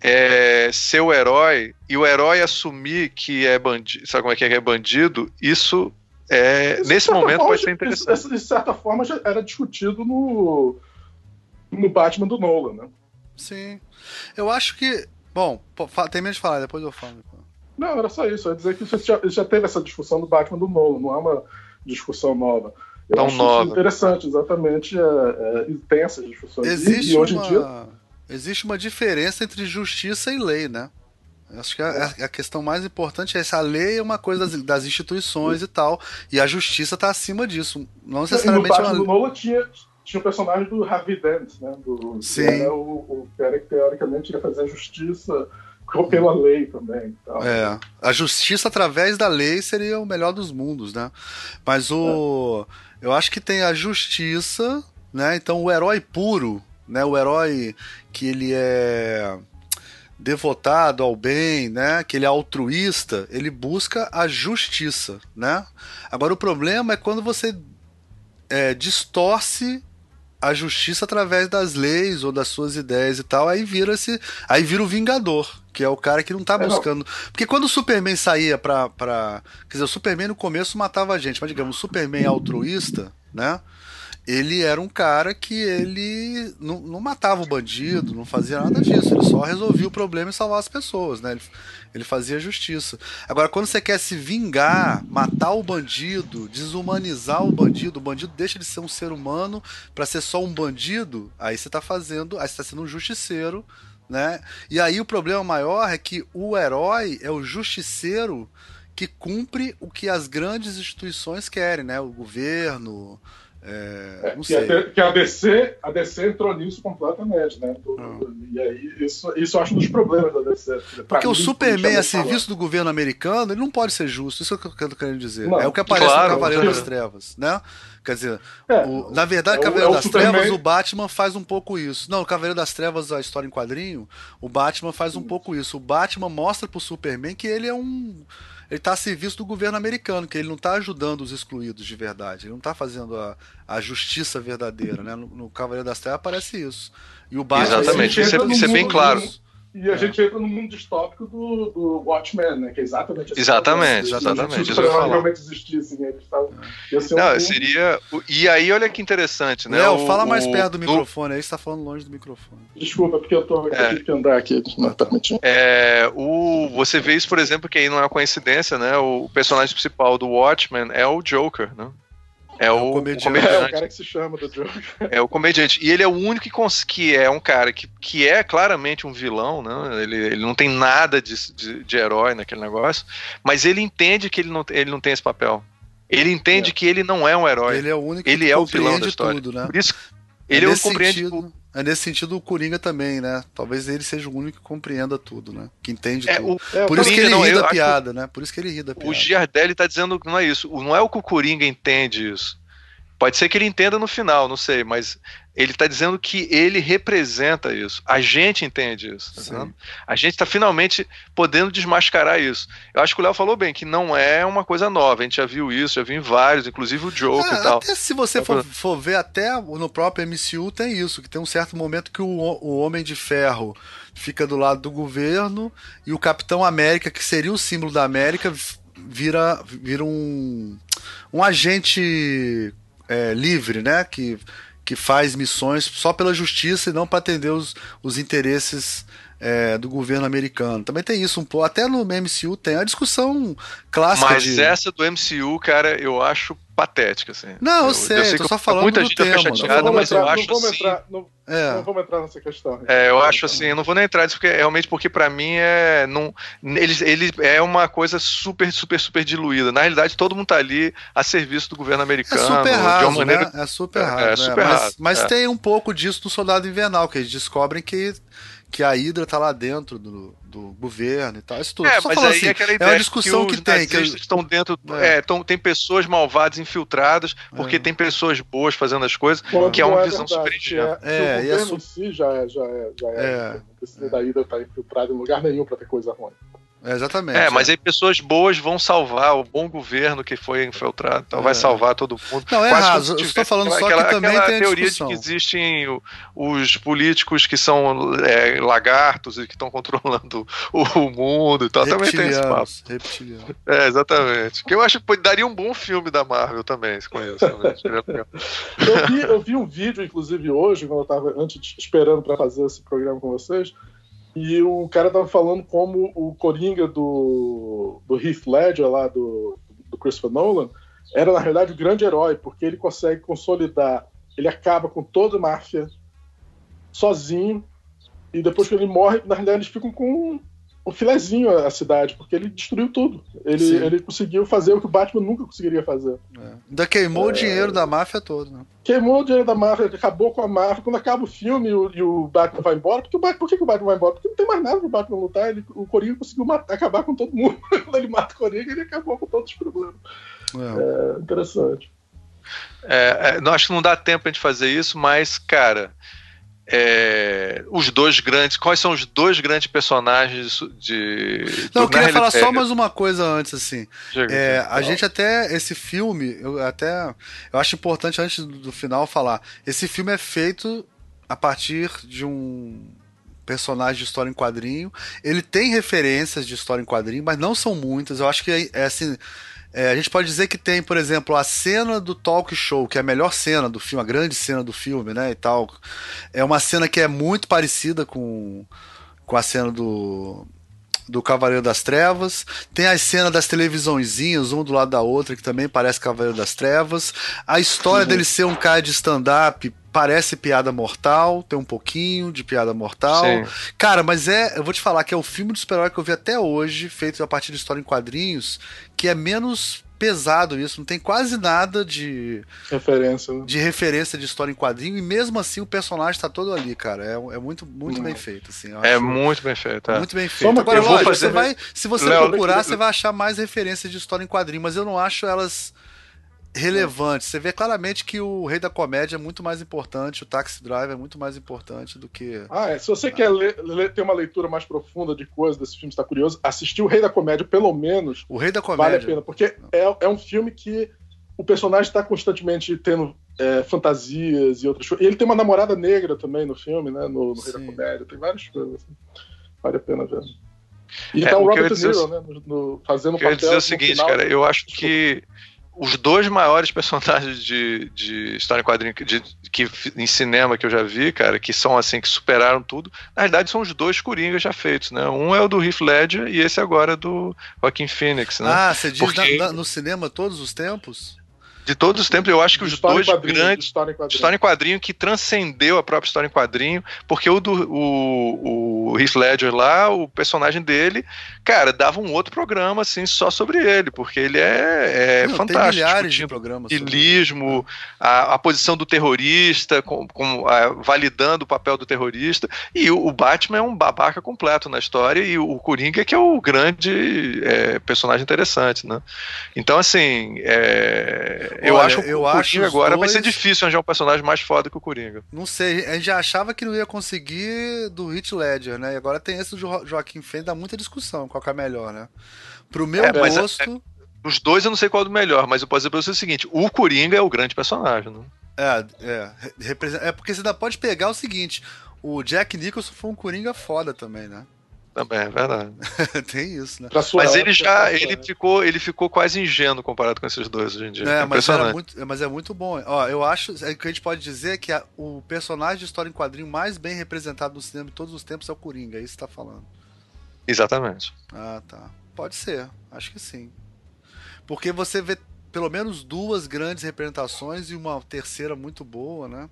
é, ser o herói e o herói assumir que é bandido, sabe como é que é, que é bandido, isso é, nesse momento forma, pode ser interessante. Isso, de certa forma já era discutido no, no Batman do Nolan, né? Sim. Eu acho que. Bom, tem menos de falar, depois eu falo. Não, era só isso. Eu ia dizer que já, já teve essa discussão do Batman do Nolan, não é uma discussão nova. Eu Tão nova. interessante, exatamente. É, é, tem essas discussões. Existe e, e hoje uma... em dia existe uma diferença entre justiça e lei, né? Acho que a, a, questão mais importante é essa lei é uma coisa das, das instituições e tal, e a justiça está acima disso. Não necessariamente. E no uma... Nolan tinha, tinha o personagem do Harvey Dent, né? Do, Sim. Que era o, o cara que teoricamente ia fazer a justiça pela lei também. É, a justiça através da lei seria o melhor dos mundos, né? Mas o. É. Eu acho que tem a justiça, né? Então o herói puro né? O herói que ele é devotado ao bem, né? Que ele é altruísta, ele busca a justiça, né? Agora o problema é quando você é, distorce a justiça através das leis ou das suas ideias e tal, aí vira se aí vira o vingador, que é o cara que não tá buscando. Porque quando o Superman saía pra, pra. Quer dizer, o Superman no começo matava a gente, mas digamos, o Superman altruísta, né? Ele era um cara que ele não, não, matava o bandido, não fazia nada disso, ele só resolvia o problema e salvava as pessoas, né? Ele, ele fazia justiça. Agora, quando você quer se vingar, matar o bandido, desumanizar o bandido, o bandido deixa de ser um ser humano para ser só um bandido, aí você tá fazendo, aí você tá sendo um justiceiro, né? E aí o problema maior é que o herói é o justiceiro que cumpre o que as grandes instituições querem, né? O governo, é, é, que, a, que, a, DC, a DC entrou nisso completamente, né? Do, ah. e aí, isso, isso eu acho um dos problemas da DC. Porque o Superman a serviço do governo americano, ele não pode ser justo, isso é o que eu tô querendo dizer. Não, é o que aparece claro, no Cavaleiro das Trevas, né? Quer dizer, é, o, na verdade, é, Cavaleiro é das Superman... Trevas, o Batman faz um pouco isso. Não, o Cavaleiro das Trevas, a história em quadrinho, o Batman faz um pouco isso. O Batman mostra pro Superman que ele é um ele está a serviço do governo americano, que ele não está ajudando os excluídos de verdade, ele não está fazendo a, a justiça verdadeira. Né? No, no Cavaleiro das Trevas aparece isso. E o Batman, Exatamente, isso é, isso é bem claro. E a é. gente entra no mundo distópico do, do Watchmen, né? Que é exatamente assim. Exatamente, exatamente. Se realmente existissem, né? eles Não, um seria. E aí, olha que interessante, né? Léo, fala mais o, perto do microfone, aí você tá falando longe do microfone. Desculpa, porque eu tô é, que andar aqui, não tá. É, o, você vê isso, por exemplo, que aí não é uma coincidência, né? O personagem principal do Watchmen é o Joker, né? É, é o, o, comediante. o, comediante. É o cara que se chama do Joker. É o comediante. E ele é o único que, que é um cara que, que é claramente um vilão, né? Ele, ele não tem nada de, de, de herói naquele negócio, mas ele entende que ele não, ele não tem esse papel. Ele entende é. que ele não é um herói. Ele é o único ele que é o vilão da história. Tudo, né? Por isso, ele é, é o compreende sentido, é nesse sentido o Coringa também, né? Talvez ele seja o único que compreenda tudo, né? Que entende é, tudo. O, é, Por isso que ele não, ri da piada, né? Por isso que ele ri da piada. O Giardelli tá dizendo que não é isso. Não é o que o Coringa entende isso. Pode ser que ele entenda no final, não sei, mas ele está dizendo que ele representa isso. A gente entende isso. Tá a gente está finalmente podendo desmascarar isso. Eu acho que o Léo falou bem, que não é uma coisa nova. A gente já viu isso, já viu em vários, inclusive o Joke é, e tal. Até se você for, for, ver, até no próprio MCU tem isso, que tem um certo momento que o, o Homem de Ferro fica do lado do governo e o Capitão América, que seria o símbolo da América, vira, vira um, um agente é, livre, né? Que, que faz missões só pela justiça e não para atender os, os interesses é, do governo americano. Também tem isso um pouco. Até no MCU tem a discussão clássica. Mas de... essa do MCU, cara, eu acho patética, assim. Não, eu, eu sei, eu sei tô só falando muita gente tema. Fica chateada, mas entrar, eu acho não assim... Entrar, não, é. não vamos entrar nessa questão. É, eu acho assim, eu não vou nem entrar nisso, porque realmente porque para mim é não ele, ele é uma coisa super super super diluída. Na realidade, todo mundo tá ali a serviço do governo americano, é super uma maneira né? é super raso, é, é super raso, mas, mas é. tem um pouco disso no Soldado Invernal, que eles descobrem que que a Hydra tá lá dentro do, do governo e tal. Isso tudo. É, Só mas aí assim, é aquela ideia é uma discussão que, que tem. Que estão dentro. É. É, tão, tem pessoas malvadas infiltradas, porque é. tem pessoas boas fazendo as coisas, Quando que é uma visão super ingênua. É, é, o governo em si já é. Já é, já é, Não precisa da Hydra estar infiltrado em lugar nenhum para ter coisa ruim. É, exatamente. É, mas aí pessoas boas vão salvar o bom governo que foi infiltrado, então é. vai salvar todo mundo. Não, é Quase. Eu estou falando aquela, só que também aquela tem teoria discussão. de que existem os políticos que são é, lagartos e que estão controlando o, o, mundo e tal. Também tem esse papo. Reptiliano. É, exatamente. Que eu acho que daria um bom filme da Marvel também, se conhece. eu, vi, eu vi um vídeo, inclusive, hoje, quando eu estava antes esperando para fazer esse programa com vocês e o cara tava falando como o Coringa do, do Heath Ledger, lá do, do Christopher Nolan, era na realidade o grande herói, porque ele consegue consolidar, ele acaba com toda a máfia sozinho, e depois que ele morre, na realidade eles ficam com um filezinho a cidade, porque ele destruiu tudo. Ele, ele conseguiu fazer o que o Batman nunca conseguiria fazer. É. Ainda queimou é... o dinheiro da máfia todo, né? Queimou o dinheiro da máfia, acabou com a máfia. Quando acaba o filme e o, e o Batman vai embora, porque o Batman, por que, que, o Batman vai embora? Porque não tem mais nada pro Batman lutar. Ele, o Coringa conseguiu matar, acabar com todo mundo. Quando ele mata o Coringa, ele acabou com todos os problemas. É, é interessante. É, é, acho que não dá tempo pra gente fazer isso, mas, cara, é, os dois grandes. Quais são os dois grandes personagens de. Não, eu queria falar só mais uma coisa antes, assim. é, a gente até. Esse filme, eu até. Eu acho importante antes do, final falar. Esse filme é feito a partir de um personagem de história em quadrinho. Ele tem referências de história em quadrinho, mas não são muitas. Eu acho que é, é assim. É, a gente pode dizer que tem, por exemplo, a cena do talk show, que é a melhor cena do filme, a grande cena do filme, né, e tal. É uma cena que é muito parecida com, com a cena do, do Cavaleiro das Trevas. Tem as cenas das televisãozinhas, um do lado da outra, que também parece Cavaleiro das Trevas. A história uhum. dele ser um cara de stand-up parece piada mortal, tem um pouquinho de piada mortal. Sim. Cara, mas é, eu vou te falar que é o filme do super-herói que eu vi até hoje, feito a partir de história em quadrinhos, que é menos pesado isso, não tem quase nada de referência, né? de referência de história em quadrinho e mesmo assim o personagem está todo ali, cara. É, é muito muito hum. bem feito, assim. é muito bem feito, é. muito bem feito. Agora, lógico, fazer... você vai, se você Léo, procurar, você vai achar mais referências de história em quadrinho, mas eu não acho elas relevante. Você vê claramente que o Rei da Comédia é muito mais importante, o Taxi Drive é muito mais importante do que. Ah, é. Se você ah. quer ler, ler, ter uma leitura mais profunda de coisas desse filme, está curioso, assistir o Rei da Comédia, pelo menos. O Rei da Comédia. Vale a pena, porque é, é um filme que o personagem está constantemente tendo é, fantasias e outras coisas. E ele tem uma namorada negra também no filme, né? No, no Rei da Comédia. Tem várias coisas. Assim. Vale a pena ver. E é, tá o Robert De Niro, né? No, no, fazendo o papel. Eu ia dizer o seguinte, cara, eu acho que os dois maiores personagens de, de história em quadrinho de, que em cinema que eu já vi, cara, que são assim, que superaram tudo, na verdade são os dois Coringas já feitos, né? Um é o do Heath Ledger e esse agora é do Joaquin Phoenix, né? Ah, você diz Porque... na, na, no cinema todos os tempos? De todos os tempos, eu acho que os dois grandes. História em, quadrinho. história em quadrinho que transcendeu a própria história em quadrinho, porque o do o, o Heath Ledger lá, o personagem dele, cara, dava um outro programa assim só sobre ele, porque ele é, é Não, fantástico. Tem milhares de programas. Ilismo, a, a, posição do terrorista, com, com a, validando o papel do terrorista, e o, o, Batman é um babaca completo na história, e o, o Coringa que é o grande é, personagem interessante, né? Então, assim, é, eu Olha, acho que o Coringa agora dois... vai ser difícil arranjar um personagem mais foda que o Coringa. Não sei, a gente já achava que não ia conseguir do Heath Ledger, né? E agora tem esse do jo Joaquim Fênix, dá muita discussão qual é melhor, né? Pro meu é, gosto. É, os dois eu não sei qual é o melhor, mas eu posso dizer pra você o seguinte: o Coringa é o grande personagem, né? É, é. É porque você ainda pode pegar o seguinte: o Jack Nicholson foi um Coringa foda também, né? Também, é verdade. Tem isso, né? Mas ele já ele ficou, ele ficou quase ingênuo comparado com esses dois hoje em dia. É, é mas, muito, mas é muito bom. Ó, eu acho é, que a gente pode dizer que a, o personagem de história em quadrinho mais bem representado no cinema de todos os tempos é o Coringa, é isso que você tá falando. Exatamente. Ah, tá. Pode ser, acho que sim. Porque você vê pelo menos duas grandes representações e uma terceira muito boa, né?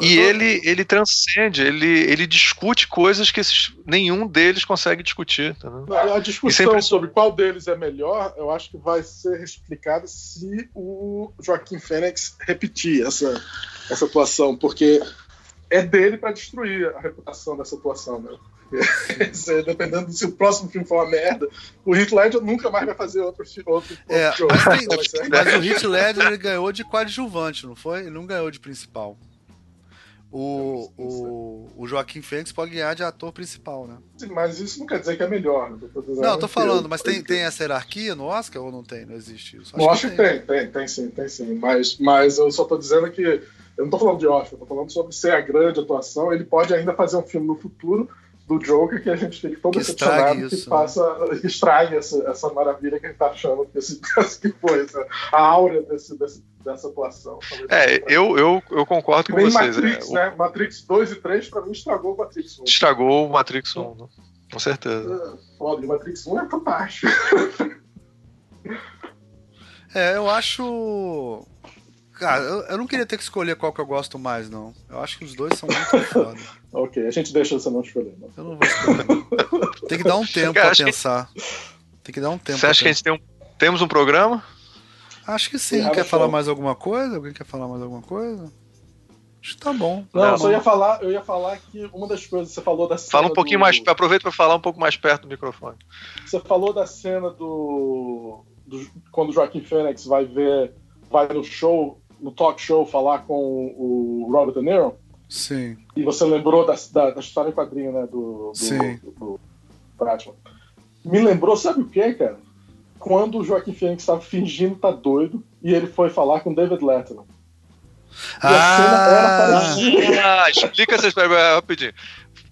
E ele, ele transcende, ele, ele discute coisas que esses, nenhum deles consegue discutir. Tá a discussão é sobre qual deles é melhor, eu acho que vai ser explicada se o Joaquim Fênix repetir essa, essa atuação, porque é dele para destruir a reputação dessa atuação, né? Dependendo se o próximo filme for uma merda, o Heath Ledger nunca mais vai fazer outro, outro, é, outro jogo. Mas, tem, mas o Heath Ledger ele ganhou de coadjuvante, não foi? Ele não ganhou de principal. O, o, o Joaquim Fênix pode ganhar de ator principal, né? Sim, mas isso não quer dizer que é melhor. Né? Não, tô falando, mas tem, tem essa hierarquia no Oscar ou não tem? Não existe isso? Acho no Oscar tem. tem, tem, tem sim, tem sim. Mas, mas eu só tô dizendo que. Eu não tô falando de Oscar, eu tô falando sobre ser a grande atuação. Ele pode ainda fazer um filme no futuro do Joker que a gente fique todo que decepcionado que passa, estrague essa, essa maravilha que a gente tá achando que, esse, que foi, essa, a aura desse, desse, dessa atuação. É, eu, eu, eu concordo com vocês. Matrix, é, né? O... Matrix 2 e 3 pra mim estragou o Matrix 1. Estragou o Matrix 1, né? com certeza. É, foda, o Matrix 1 é fantástico. é, eu acho Cara, eu, eu, não queria ter que escolher qual que eu gosto mais, não. Eu acho que os dois são muito foda. ok, a gente deixa você não escolher. Não. Eu não vou escolher. Não. Tem que dar um tempo Cara, pra pensar. Que... Tem que dar um tempo. Você acha que a gente tem um... temos um programa? Acho que sim. Quer falar mais alguma coisa? Alguém quer falar mais alguma coisa? Acho que tá bom. Não, eu só ia falar, eu ia falar que uma das coisas que você falou da cena. Fala um pouquinho do... mais, aproveita para falar um pouco mais perto do microfone. Você falou da cena do, do quando o Joaquim Fênix vai ver, vai no show no talk show falar com o Robert De Niro. Sim. E você lembrou da, da, da história em quadrinho, né? Do, do, Sim. Do, do, Batman. Me lembrou, sabe o que, cara? Quando o Joaquim Phoenix estava fingindo estar tá doido e ele foi falar com David Letterman. E ah, a cena era parecida. Ah, explica essa história rapidinho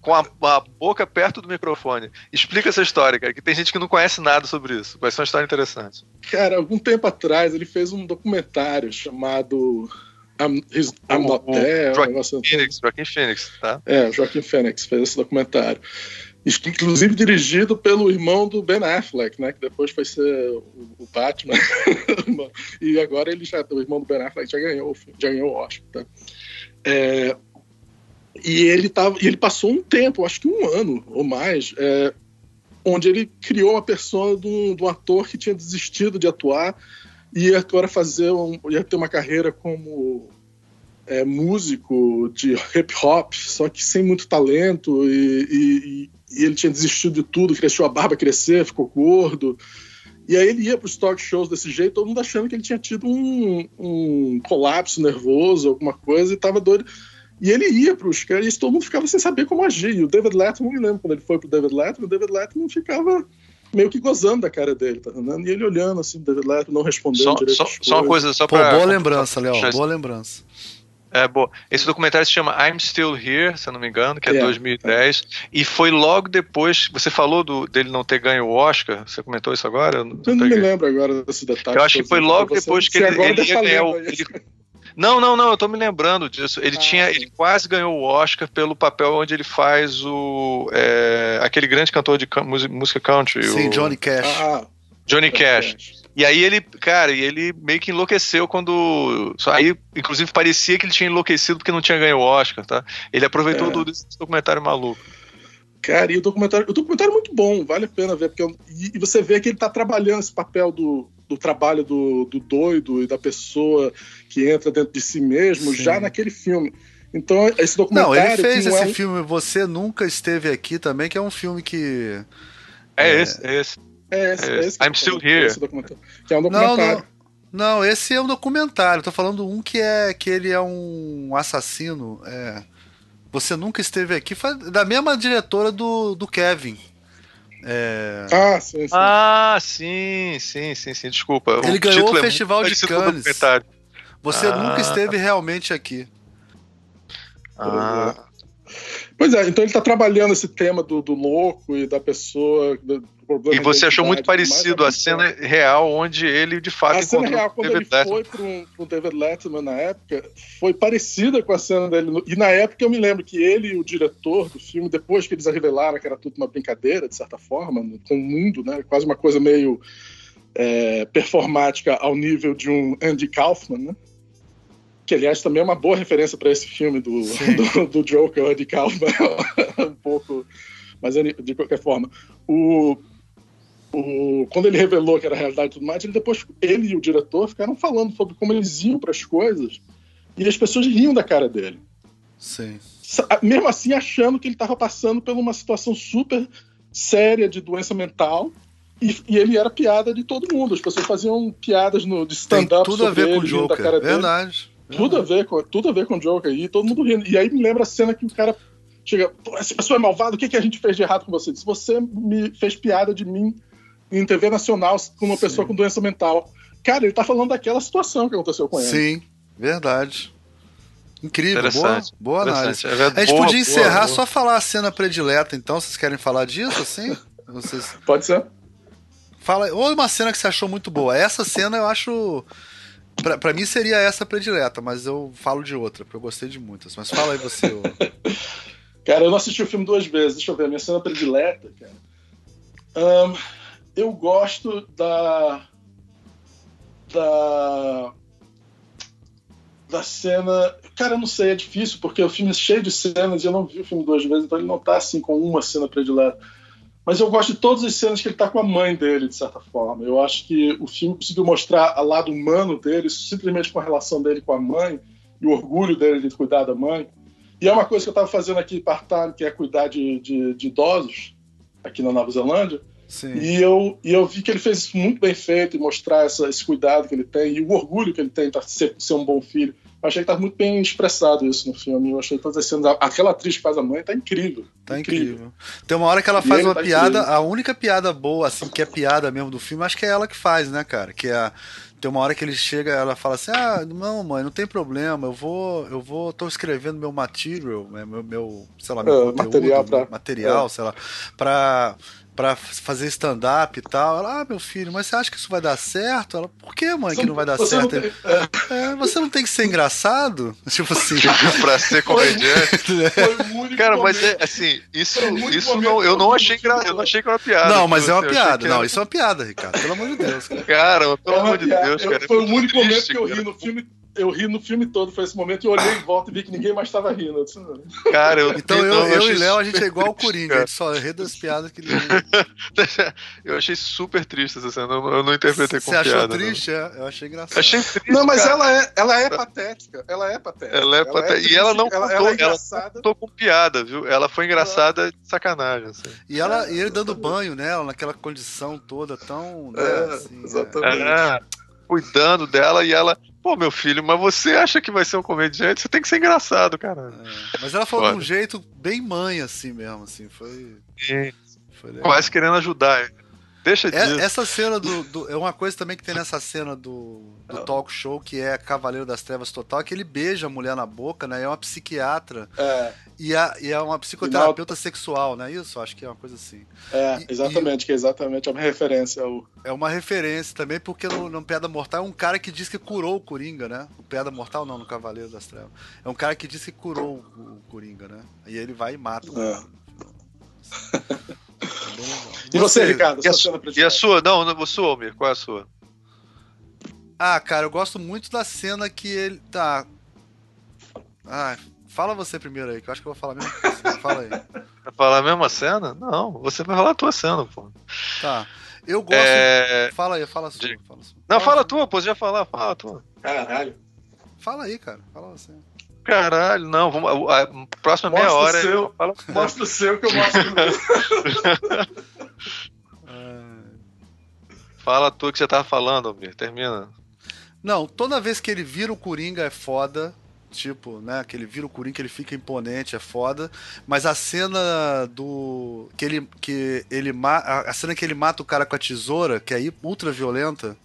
com a, a, boca perto do microfone. Explica essa história, cara, que tem gente que não conhece nada sobre isso. Vai ser uma história interessante. Cara, algum tempo atrás ele fez um documentário chamado I'm, his, I'm Not There. Joaquim. Phoenix, Joaquim Phoenix, tá? É, Joaquim Phoenix fez esse documentário. Inclusive dirigido pelo irmão do Ben Affleck, né? Que depois foi ser o, o Batman. e agora ele já, o irmão do Ben Affleck já ganhou, já ganhou o Oscar, tá? É, e ele, tava, ele passou um tempo, acho que um ano ou mais, é, onde ele criou uma persona de um, de um, ator que tinha desistido de atuar e ia agora fazer um, ia ter uma carreira como é, músico de hip hop, só que sem muito talento e, e, e ele tinha desistido de tudo, cresceu a barba crescer, ficou gordo. E aí ele ia para os talk shows desse jeito, todo mundo achando que ele tinha tido um, um colapso nervoso, alguma coisa, e estava doido. E ele ia para os caras e todo mundo ficava sem saber como agir. E o David Letterman, me lembro quando ele foi pro David Letterman, o David Letterman ficava meio que gozando da cara dele, tá entendendo? E ele olhando assim, o David Letterman não respondendo só, direito. Só, só uma coisa, só pra. Pô, boa lembrança, Léo, boa lembrança. É, boa. Esse documentário se chama I'm Still Here, se eu não me engano, que é, é 2010. É. E foi logo depois. Você falou do, dele não ter ganho o Oscar? Você comentou isso agora? Eu não, eu não me lembro agora desse detalhe. Eu acho que foi logo depois que ele, ele ia ganhar o. Ele, não, não, não, eu tô me lembrando disso. Ele ah, tinha, ele quase ganhou o Oscar pelo papel onde ele faz o é, aquele grande cantor de música country. Sim, o, Johnny Cash. Ah, Johnny Cash. Cash. E aí ele, cara, e ele meio que enlouqueceu quando. Aí, inclusive, parecia que ele tinha enlouquecido porque não tinha ganho o Oscar, tá? Ele aproveitou é. tudo esse documentário maluco. Cara, e o documentário, o documentário é muito bom, vale a pena ver, porque e, e você vê que ele tá trabalhando esse papel do, do trabalho do, do doido e da pessoa que entra dentro de si mesmo Sim. já naquele filme. Então, esse documentário. Não, ele fez esse é um... filme Você Nunca Esteve Aqui também, que é um filme que. É, é... esse, é esse. É esse, é esse I'm Still Here. que é um documentário. Não, não, não, esse é um documentário. Tô falando um que é que ele é um assassino. É... Você nunca esteve aqui. Da mesma diretora do, do Kevin. É... Ah, sim, sim. Ah, sim, sim, sim, sim. Desculpa. Ele o ganhou o é Festival de Cannes. Você ah. nunca esteve realmente aqui. Ah. Pois é, então ele está trabalhando esse tema do, do louco e da pessoa, do, e você achou muito parecido a cena real onde ele de fato a cena real quando David ele Letterman. foi pro, pro David Letterman na época foi parecida com a cena dele e na época eu me lembro que ele e o diretor do filme depois que eles revelaram que era tudo uma brincadeira de certa forma com o mundo né quase uma coisa meio é, performática ao nível de um Andy Kaufman né que aliás também é uma boa referência para esse filme do, do, do Joker, Andy Kaufman um pouco mas de qualquer forma o o, quando ele revelou que era realidade e tudo mais, ele depois ele e o diretor ficaram falando sobre como eles iam para as coisas e as pessoas riam da cara dele. Sim. mesmo assim achando que ele estava passando por uma situação super séria de doença mental. E, e, ele era piada de todo mundo. As pessoas faziam piadas no, de stand-up. Tudo a ver com o Joker. Verdade, verdade. Tudo a ver com tudo a ver com o Joker. E todo mundo rindo. E aí me lembra a cena que o cara chega. Essa pessoa é malvada, o que, que a gente fez de errado com você? Se você me fez piada de mim em TV nacional com uma Sim. pessoa com doença mental. Cara, ele tá falando daquela situação que aconteceu com ele. Sim, verdade. Incrível, boa, boa análise. É a gente boa, podia encerrar boa, só falar a cena predileta, então. Vocês querem falar disso, assim? Vocês... Pode ser. Fala, ou uma cena que você achou muito boa. Essa cena eu acho. Pra, pra mim seria essa predileta, mas eu falo de outra, porque eu gostei de muitas. Mas fala aí você. cara, eu não assisti o filme duas vezes. Deixa eu ver, a minha cena predileta, cara. Um, eu gosto da. Da da cena. Cara, eu não sei, é difícil, porque o filme é cheio de cenas e eu não vi o filme duas vezes, então ele não tá assim com uma cena predileta. Mas eu gosto de todas as cenas que ele tá com a mãe dele, de certa forma. Eu acho que o filme conseguiu mostrar o lado humano dele, simplesmente com a relação dele com a mãe e o orgulho dele de cuidar da mãe. E é uma coisa que eu estava fazendo aqui part-time, que é cuidar de, de, de idosos aqui na Nova Zelândia. Sim. E eu, e eu vi que ele fez isso muito bem feito e mostrar essa, esse cuidado que ele tem e o orgulho que ele tem de ser, ser um bom filho. Eu achei que tá muito bem expressado isso no filme. Eu achei todas as cenas. Aquela atriz que faz a mãe tá incrível. Tá incrível. incrível. Tem uma hora que ela faz uma tá piada, incrível. a única piada boa, assim, que é piada mesmo do filme, acho que é ela que faz, né, cara? Que é a. Tem uma hora que ele chega, ela fala assim: "Ah, não, mãe, não tem problema. Eu vou, eu vou, tô escrevendo meu material, meu, meu sei lá, meu é, conteúdo, material, pra... material é. sei lá, para para fazer stand-up e tal. Ela, ah, meu filho, mas você acha que isso vai dar certo? Ela, por que, mãe, que não vai dar certo? Não tem... é, você não tem que ser engraçado? Tipo assim. pra ser comediante. Cara, mas é assim, isso, isso não, eu não achei gra... eu não achei que era uma piada. Não, mas é uma piada. Não, isso é uma piada, Ricardo. Pelo amor de Deus. Cara, cara pelo é amor de Deus, cara. Foi o único momento que eu ri no filme eu ri no filme todo, foi esse momento, e olhei em volta e vi que ninguém mais estava rindo. Disse, cara, eu, então eu, eu, eu e Léo, a gente é igual o Coringa, a gente só ri das piadas que Eu achei super triste essa cena, eu, eu não interpretei como piada. Você achou triste? É, eu achei engraçado. Achei triste, não, mas ela é, ela é patética, ela é patética. Ela é patética, e ela não ela, contou, ela, é ela contou com piada, viu? Ela foi engraçada de sacanagem. Assim. E, ela, e ele dando banho nela, naquela condição toda tão... Né, é, assim, exatamente. É, cuidando dela e ela Pô, meu filho, mas você acha que vai ser um comediante? Você tem que ser engraçado, cara. É, mas ela falou de um jeito bem mãe, assim mesmo, assim. Foi. Sim. foi Quase querendo ajudar. Deixa é, disso. Essa cena do, do, É uma coisa também que tem nessa cena do, do talk show, que é Cavaleiro das Trevas Total, que ele beija a mulher na boca, né? É uma psiquiatra. É. E, a, e é uma psicoterapeuta sexual, não é isso? Acho que é uma coisa assim. É, exatamente, e, que é exatamente é uma referência ao. É uma referência também, porque no, no Piada Mortal é um cara que diz que curou o Coringa, né? O Piada Mortal não, no Cavaleiro das Trevas. É um cara que diz que curou o, o Coringa, né? E ele vai e mata o é. E você, Ricardo? E a, sua, e a sua? Não, não, a sua, Almir, qual é a sua? Ah, cara, eu gosto muito da cena que ele. Tá. Ah, fala você primeiro aí, que eu acho que eu vou falar mesmo. Fala aí. Vai falar a mesma cena? Não, você vai falar a tua cena, pô. Tá. Eu gosto. É... Fala aí, fala a sua. De... Fala a sua. Não, fala, fala a tua, pô, você já falar, fala a tua. Caralho. Fala aí, cara, fala você. Caralho, não, vamos, a, a próxima mostra meia hora. O seu, fala... Mostra o seu que eu mostro o meu. Fala tu que você tava falando, Almir, termina. Não, toda vez que ele vira o Coringa é foda. Tipo, né? Que ele vira o Coringa, que ele fica imponente, é foda. Mas a cena do. Que ele. Que ele a cena que ele mata o cara com a tesoura, que é ultra violenta.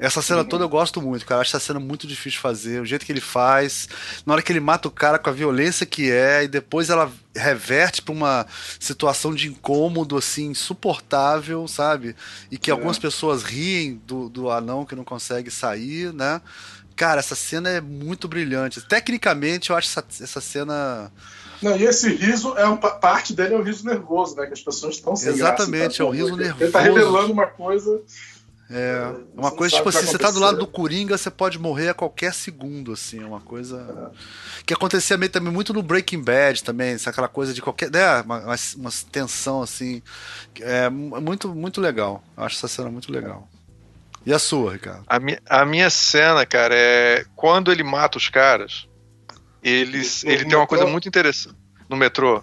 Essa cena toda eu gosto muito, cara. Acho essa cena muito difícil de fazer. O jeito que ele faz. Na hora que ele mata o cara com a violência que é, e depois ela reverte pra uma situação de incômodo, assim, insuportável, sabe? E que é. algumas pessoas riem do, do anão que não consegue sair, né? Cara, essa cena é muito brilhante. Tecnicamente, eu acho essa, essa cena. Não, e esse riso é uma parte dele é o riso nervoso, né? Que as pessoas estão sem Exatamente, graça, tá? é o riso nervoso. Ele tá revelando uma coisa é, é uma coisa tipo assim, você tá do lado do Coringa, você pode morrer a qualquer segundo, assim, é uma coisa é. que acontecia meio, também muito no Breaking Bad também, sabe? aquela coisa de qualquer, né, uma, uma, uma, tensão assim, é muito muito legal. Eu acho essa cena muito legal. E a sua, Ricardo? A, mi a minha cena, cara, é quando ele mata os caras. eles, ele tem uma coisa muito interessante no metrô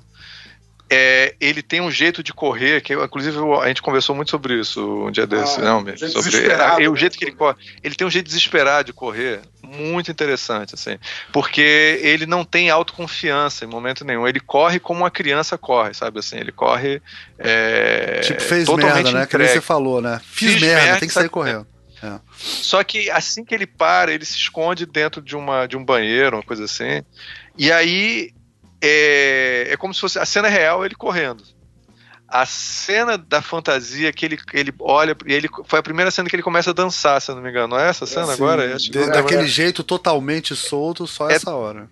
é, ele tem um jeito de correr, que inclusive a gente conversou muito sobre isso um dia desse, ah, não, sobre é, o jeito né? que ele corre. Ele tem um jeito desesperado de correr, muito interessante, assim, porque ele não tem autoconfiança em momento nenhum. Ele corre como uma criança corre, sabe assim? Ele corre. É, tipo, fez totalmente merda, né? Que você falou, né? Fiz, Fiz merda, merda, tem que sair correndo. É. Só que assim que ele para, ele se esconde dentro de, uma, de um banheiro, uma coisa assim. E aí é, é como se fosse a cena real ele correndo. A cena da fantasia que ele, ele olha e ele foi a primeira cena que ele começa a dançar, se não me engano. Não é essa cena é, agora? De, daquele é. jeito totalmente solto, só é, essa hora.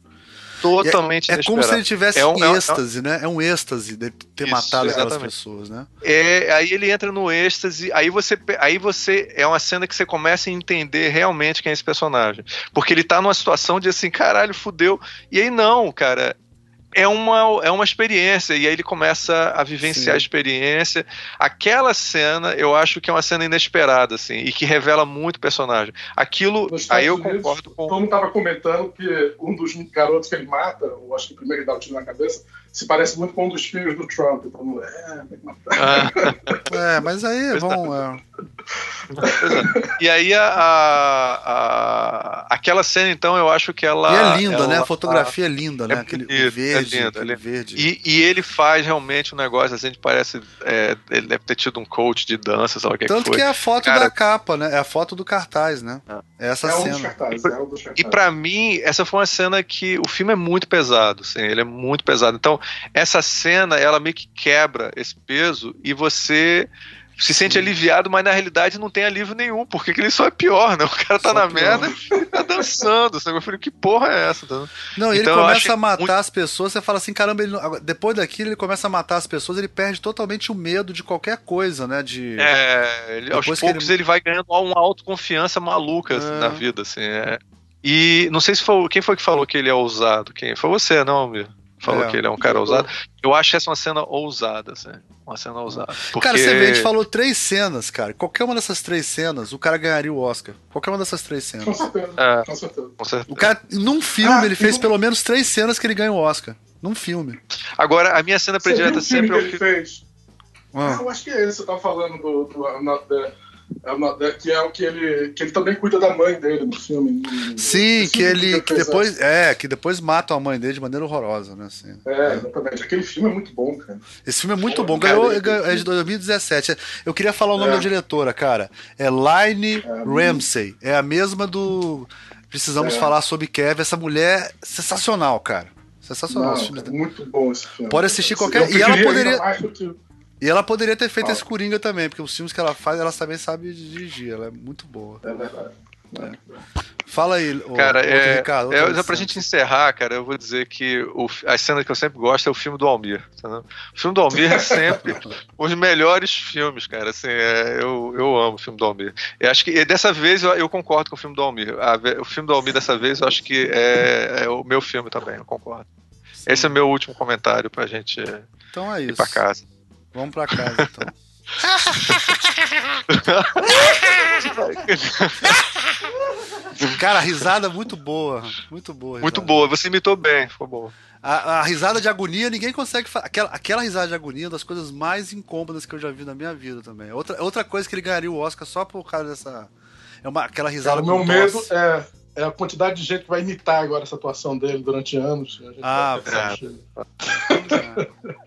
Totalmente É, é como se ele tivesse é um, em êxtase, né? É um êxtase de ter Isso, matado exatamente. aquelas pessoas, né? É, aí ele entra no êxtase, aí você, aí você. É uma cena que você começa a entender realmente quem é esse personagem. Porque ele tá numa situação de assim, caralho, fudeu. E aí não, cara é uma, é uma experiência, e aí ele começa a vivenciar Sim. a experiência. Aquela cena, eu acho que é uma cena inesperada, assim, e que revela muito o personagem. Aquilo, aí eu Unidos, concordo com. Mundo estava comentando que um dos garotos que ele mata, ou acho que o primeiro ele dá o tiro na cabeça, se parece muito com um dos filhos do Trump. Então, é, tem que matar. Ah. é, mas aí vão. É. E aí a, a, aquela cena, então, eu acho que ela. E é linda, ela, né? A fotografia a, é linda, né? É aquele é verde. É lindo, aquele verde. E, e, ele faz realmente um negócio assim, parece. É, ele deve ter tido um coach de dança, sei lá o que Tanto que, que é a foto Cara, da capa, né? É a foto do cartaz, né? É essa é cena. Um cartazes, é um. E para mim, essa foi uma cena que o filme é muito pesado, assim, ele é muito pesado. Então, essa cena, ela meio que quebra esse peso e você se sente aliviado, mas na realidade não tem alívio nenhum, porque ele só é pior, né? O cara tá só na pior. merda e tá dançando. Eu falei, que porra é essa? Tá? Não, e então, ele começa a matar muito... as pessoas, você fala assim, caramba, ele não... depois daquilo ele começa a matar as pessoas, ele perde totalmente o medo de qualquer coisa, né? De... É, ele, aos poucos ele... ele... vai ganhando uma autoconfiança maluca assim, é. na vida, assim. É. E não sei se foi quem foi que falou que ele é ousado. Quem? Foi você, não, amigo? Falou é. que ele é um cara ousado. Eu acho essa uma cena ousada, assim. Uma cena ousada. Porque... Cara, você vê, a gente falou três cenas, cara. Qualquer uma dessas três cenas, o cara ganharia o Oscar. Qualquer uma dessas três cenas. Com certeza. É, com certeza. Com certeza. O cara, num filme, ah, ele fez pelo menos três cenas que ele ganha o Oscar. Num filme. Agora, a minha cena predileta sempre é o que ele fez. Ah. ah. eu acho que é esse, você tá falando do, do, do é uma, que é o que ele que ele também cuida da mãe dele no filme. Sim, que ele que depois é que depois matam a mãe dele de maneira horrorosa, né? Assim, é, exatamente. Aquele filme é muito bom, cara. Esse filme é muito bom. Ganhou, é de 2017. Eu queria falar o nome é. da diretora, cara. É Line é, Ramsey. É a mesma do Precisamos é. falar sobre Kev. Essa mulher sensacional, cara. Sensacional. Não, é muito bom esse filme. Pode assistir qualquer. E ela poderia. E ela poderia ter feito ah. esse Coringa também, porque os filmes que ela faz, ela também sabe dirigir. Ela é muito boa. É verdade. É. Fala aí, cara, outro é, Ricardo. É, pra gente encerrar, cara, eu vou dizer que o, a cena que eu sempre gosto é o filme do Almir. Tá o filme do Almir é sempre os melhores filmes, cara. Assim, é, eu, eu amo o filme do Almir. Eu acho que dessa vez eu, eu concordo com o filme do Almir. A, o filme do Almir dessa vez eu acho que é, é o meu filme também, eu concordo. Sim. Esse é o meu último comentário pra gente então é ir isso. pra casa. Vamos pra casa então. Cara, risada muito boa. Muito boa. Muito boa, você imitou bem, ficou bom. A, a, risada de agonia, ninguém consegue fazer. Aquela, aquela risada de agonia é uma das coisas mais incômodas que eu já vi na minha vida também. Outra, outra coisa que ele ganharia o Oscar só por causa dessa. É uma, aquela risada. O meu medo é, é a quantidade de gente que vai imitar agora essa atuação dele durante anos. Ah, é.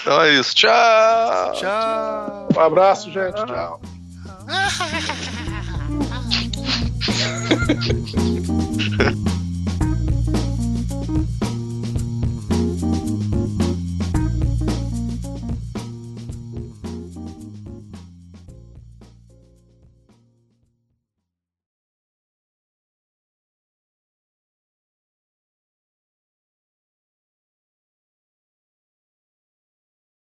Então é isso. Tchau. Tchau. Um abraço, gente. Tchau.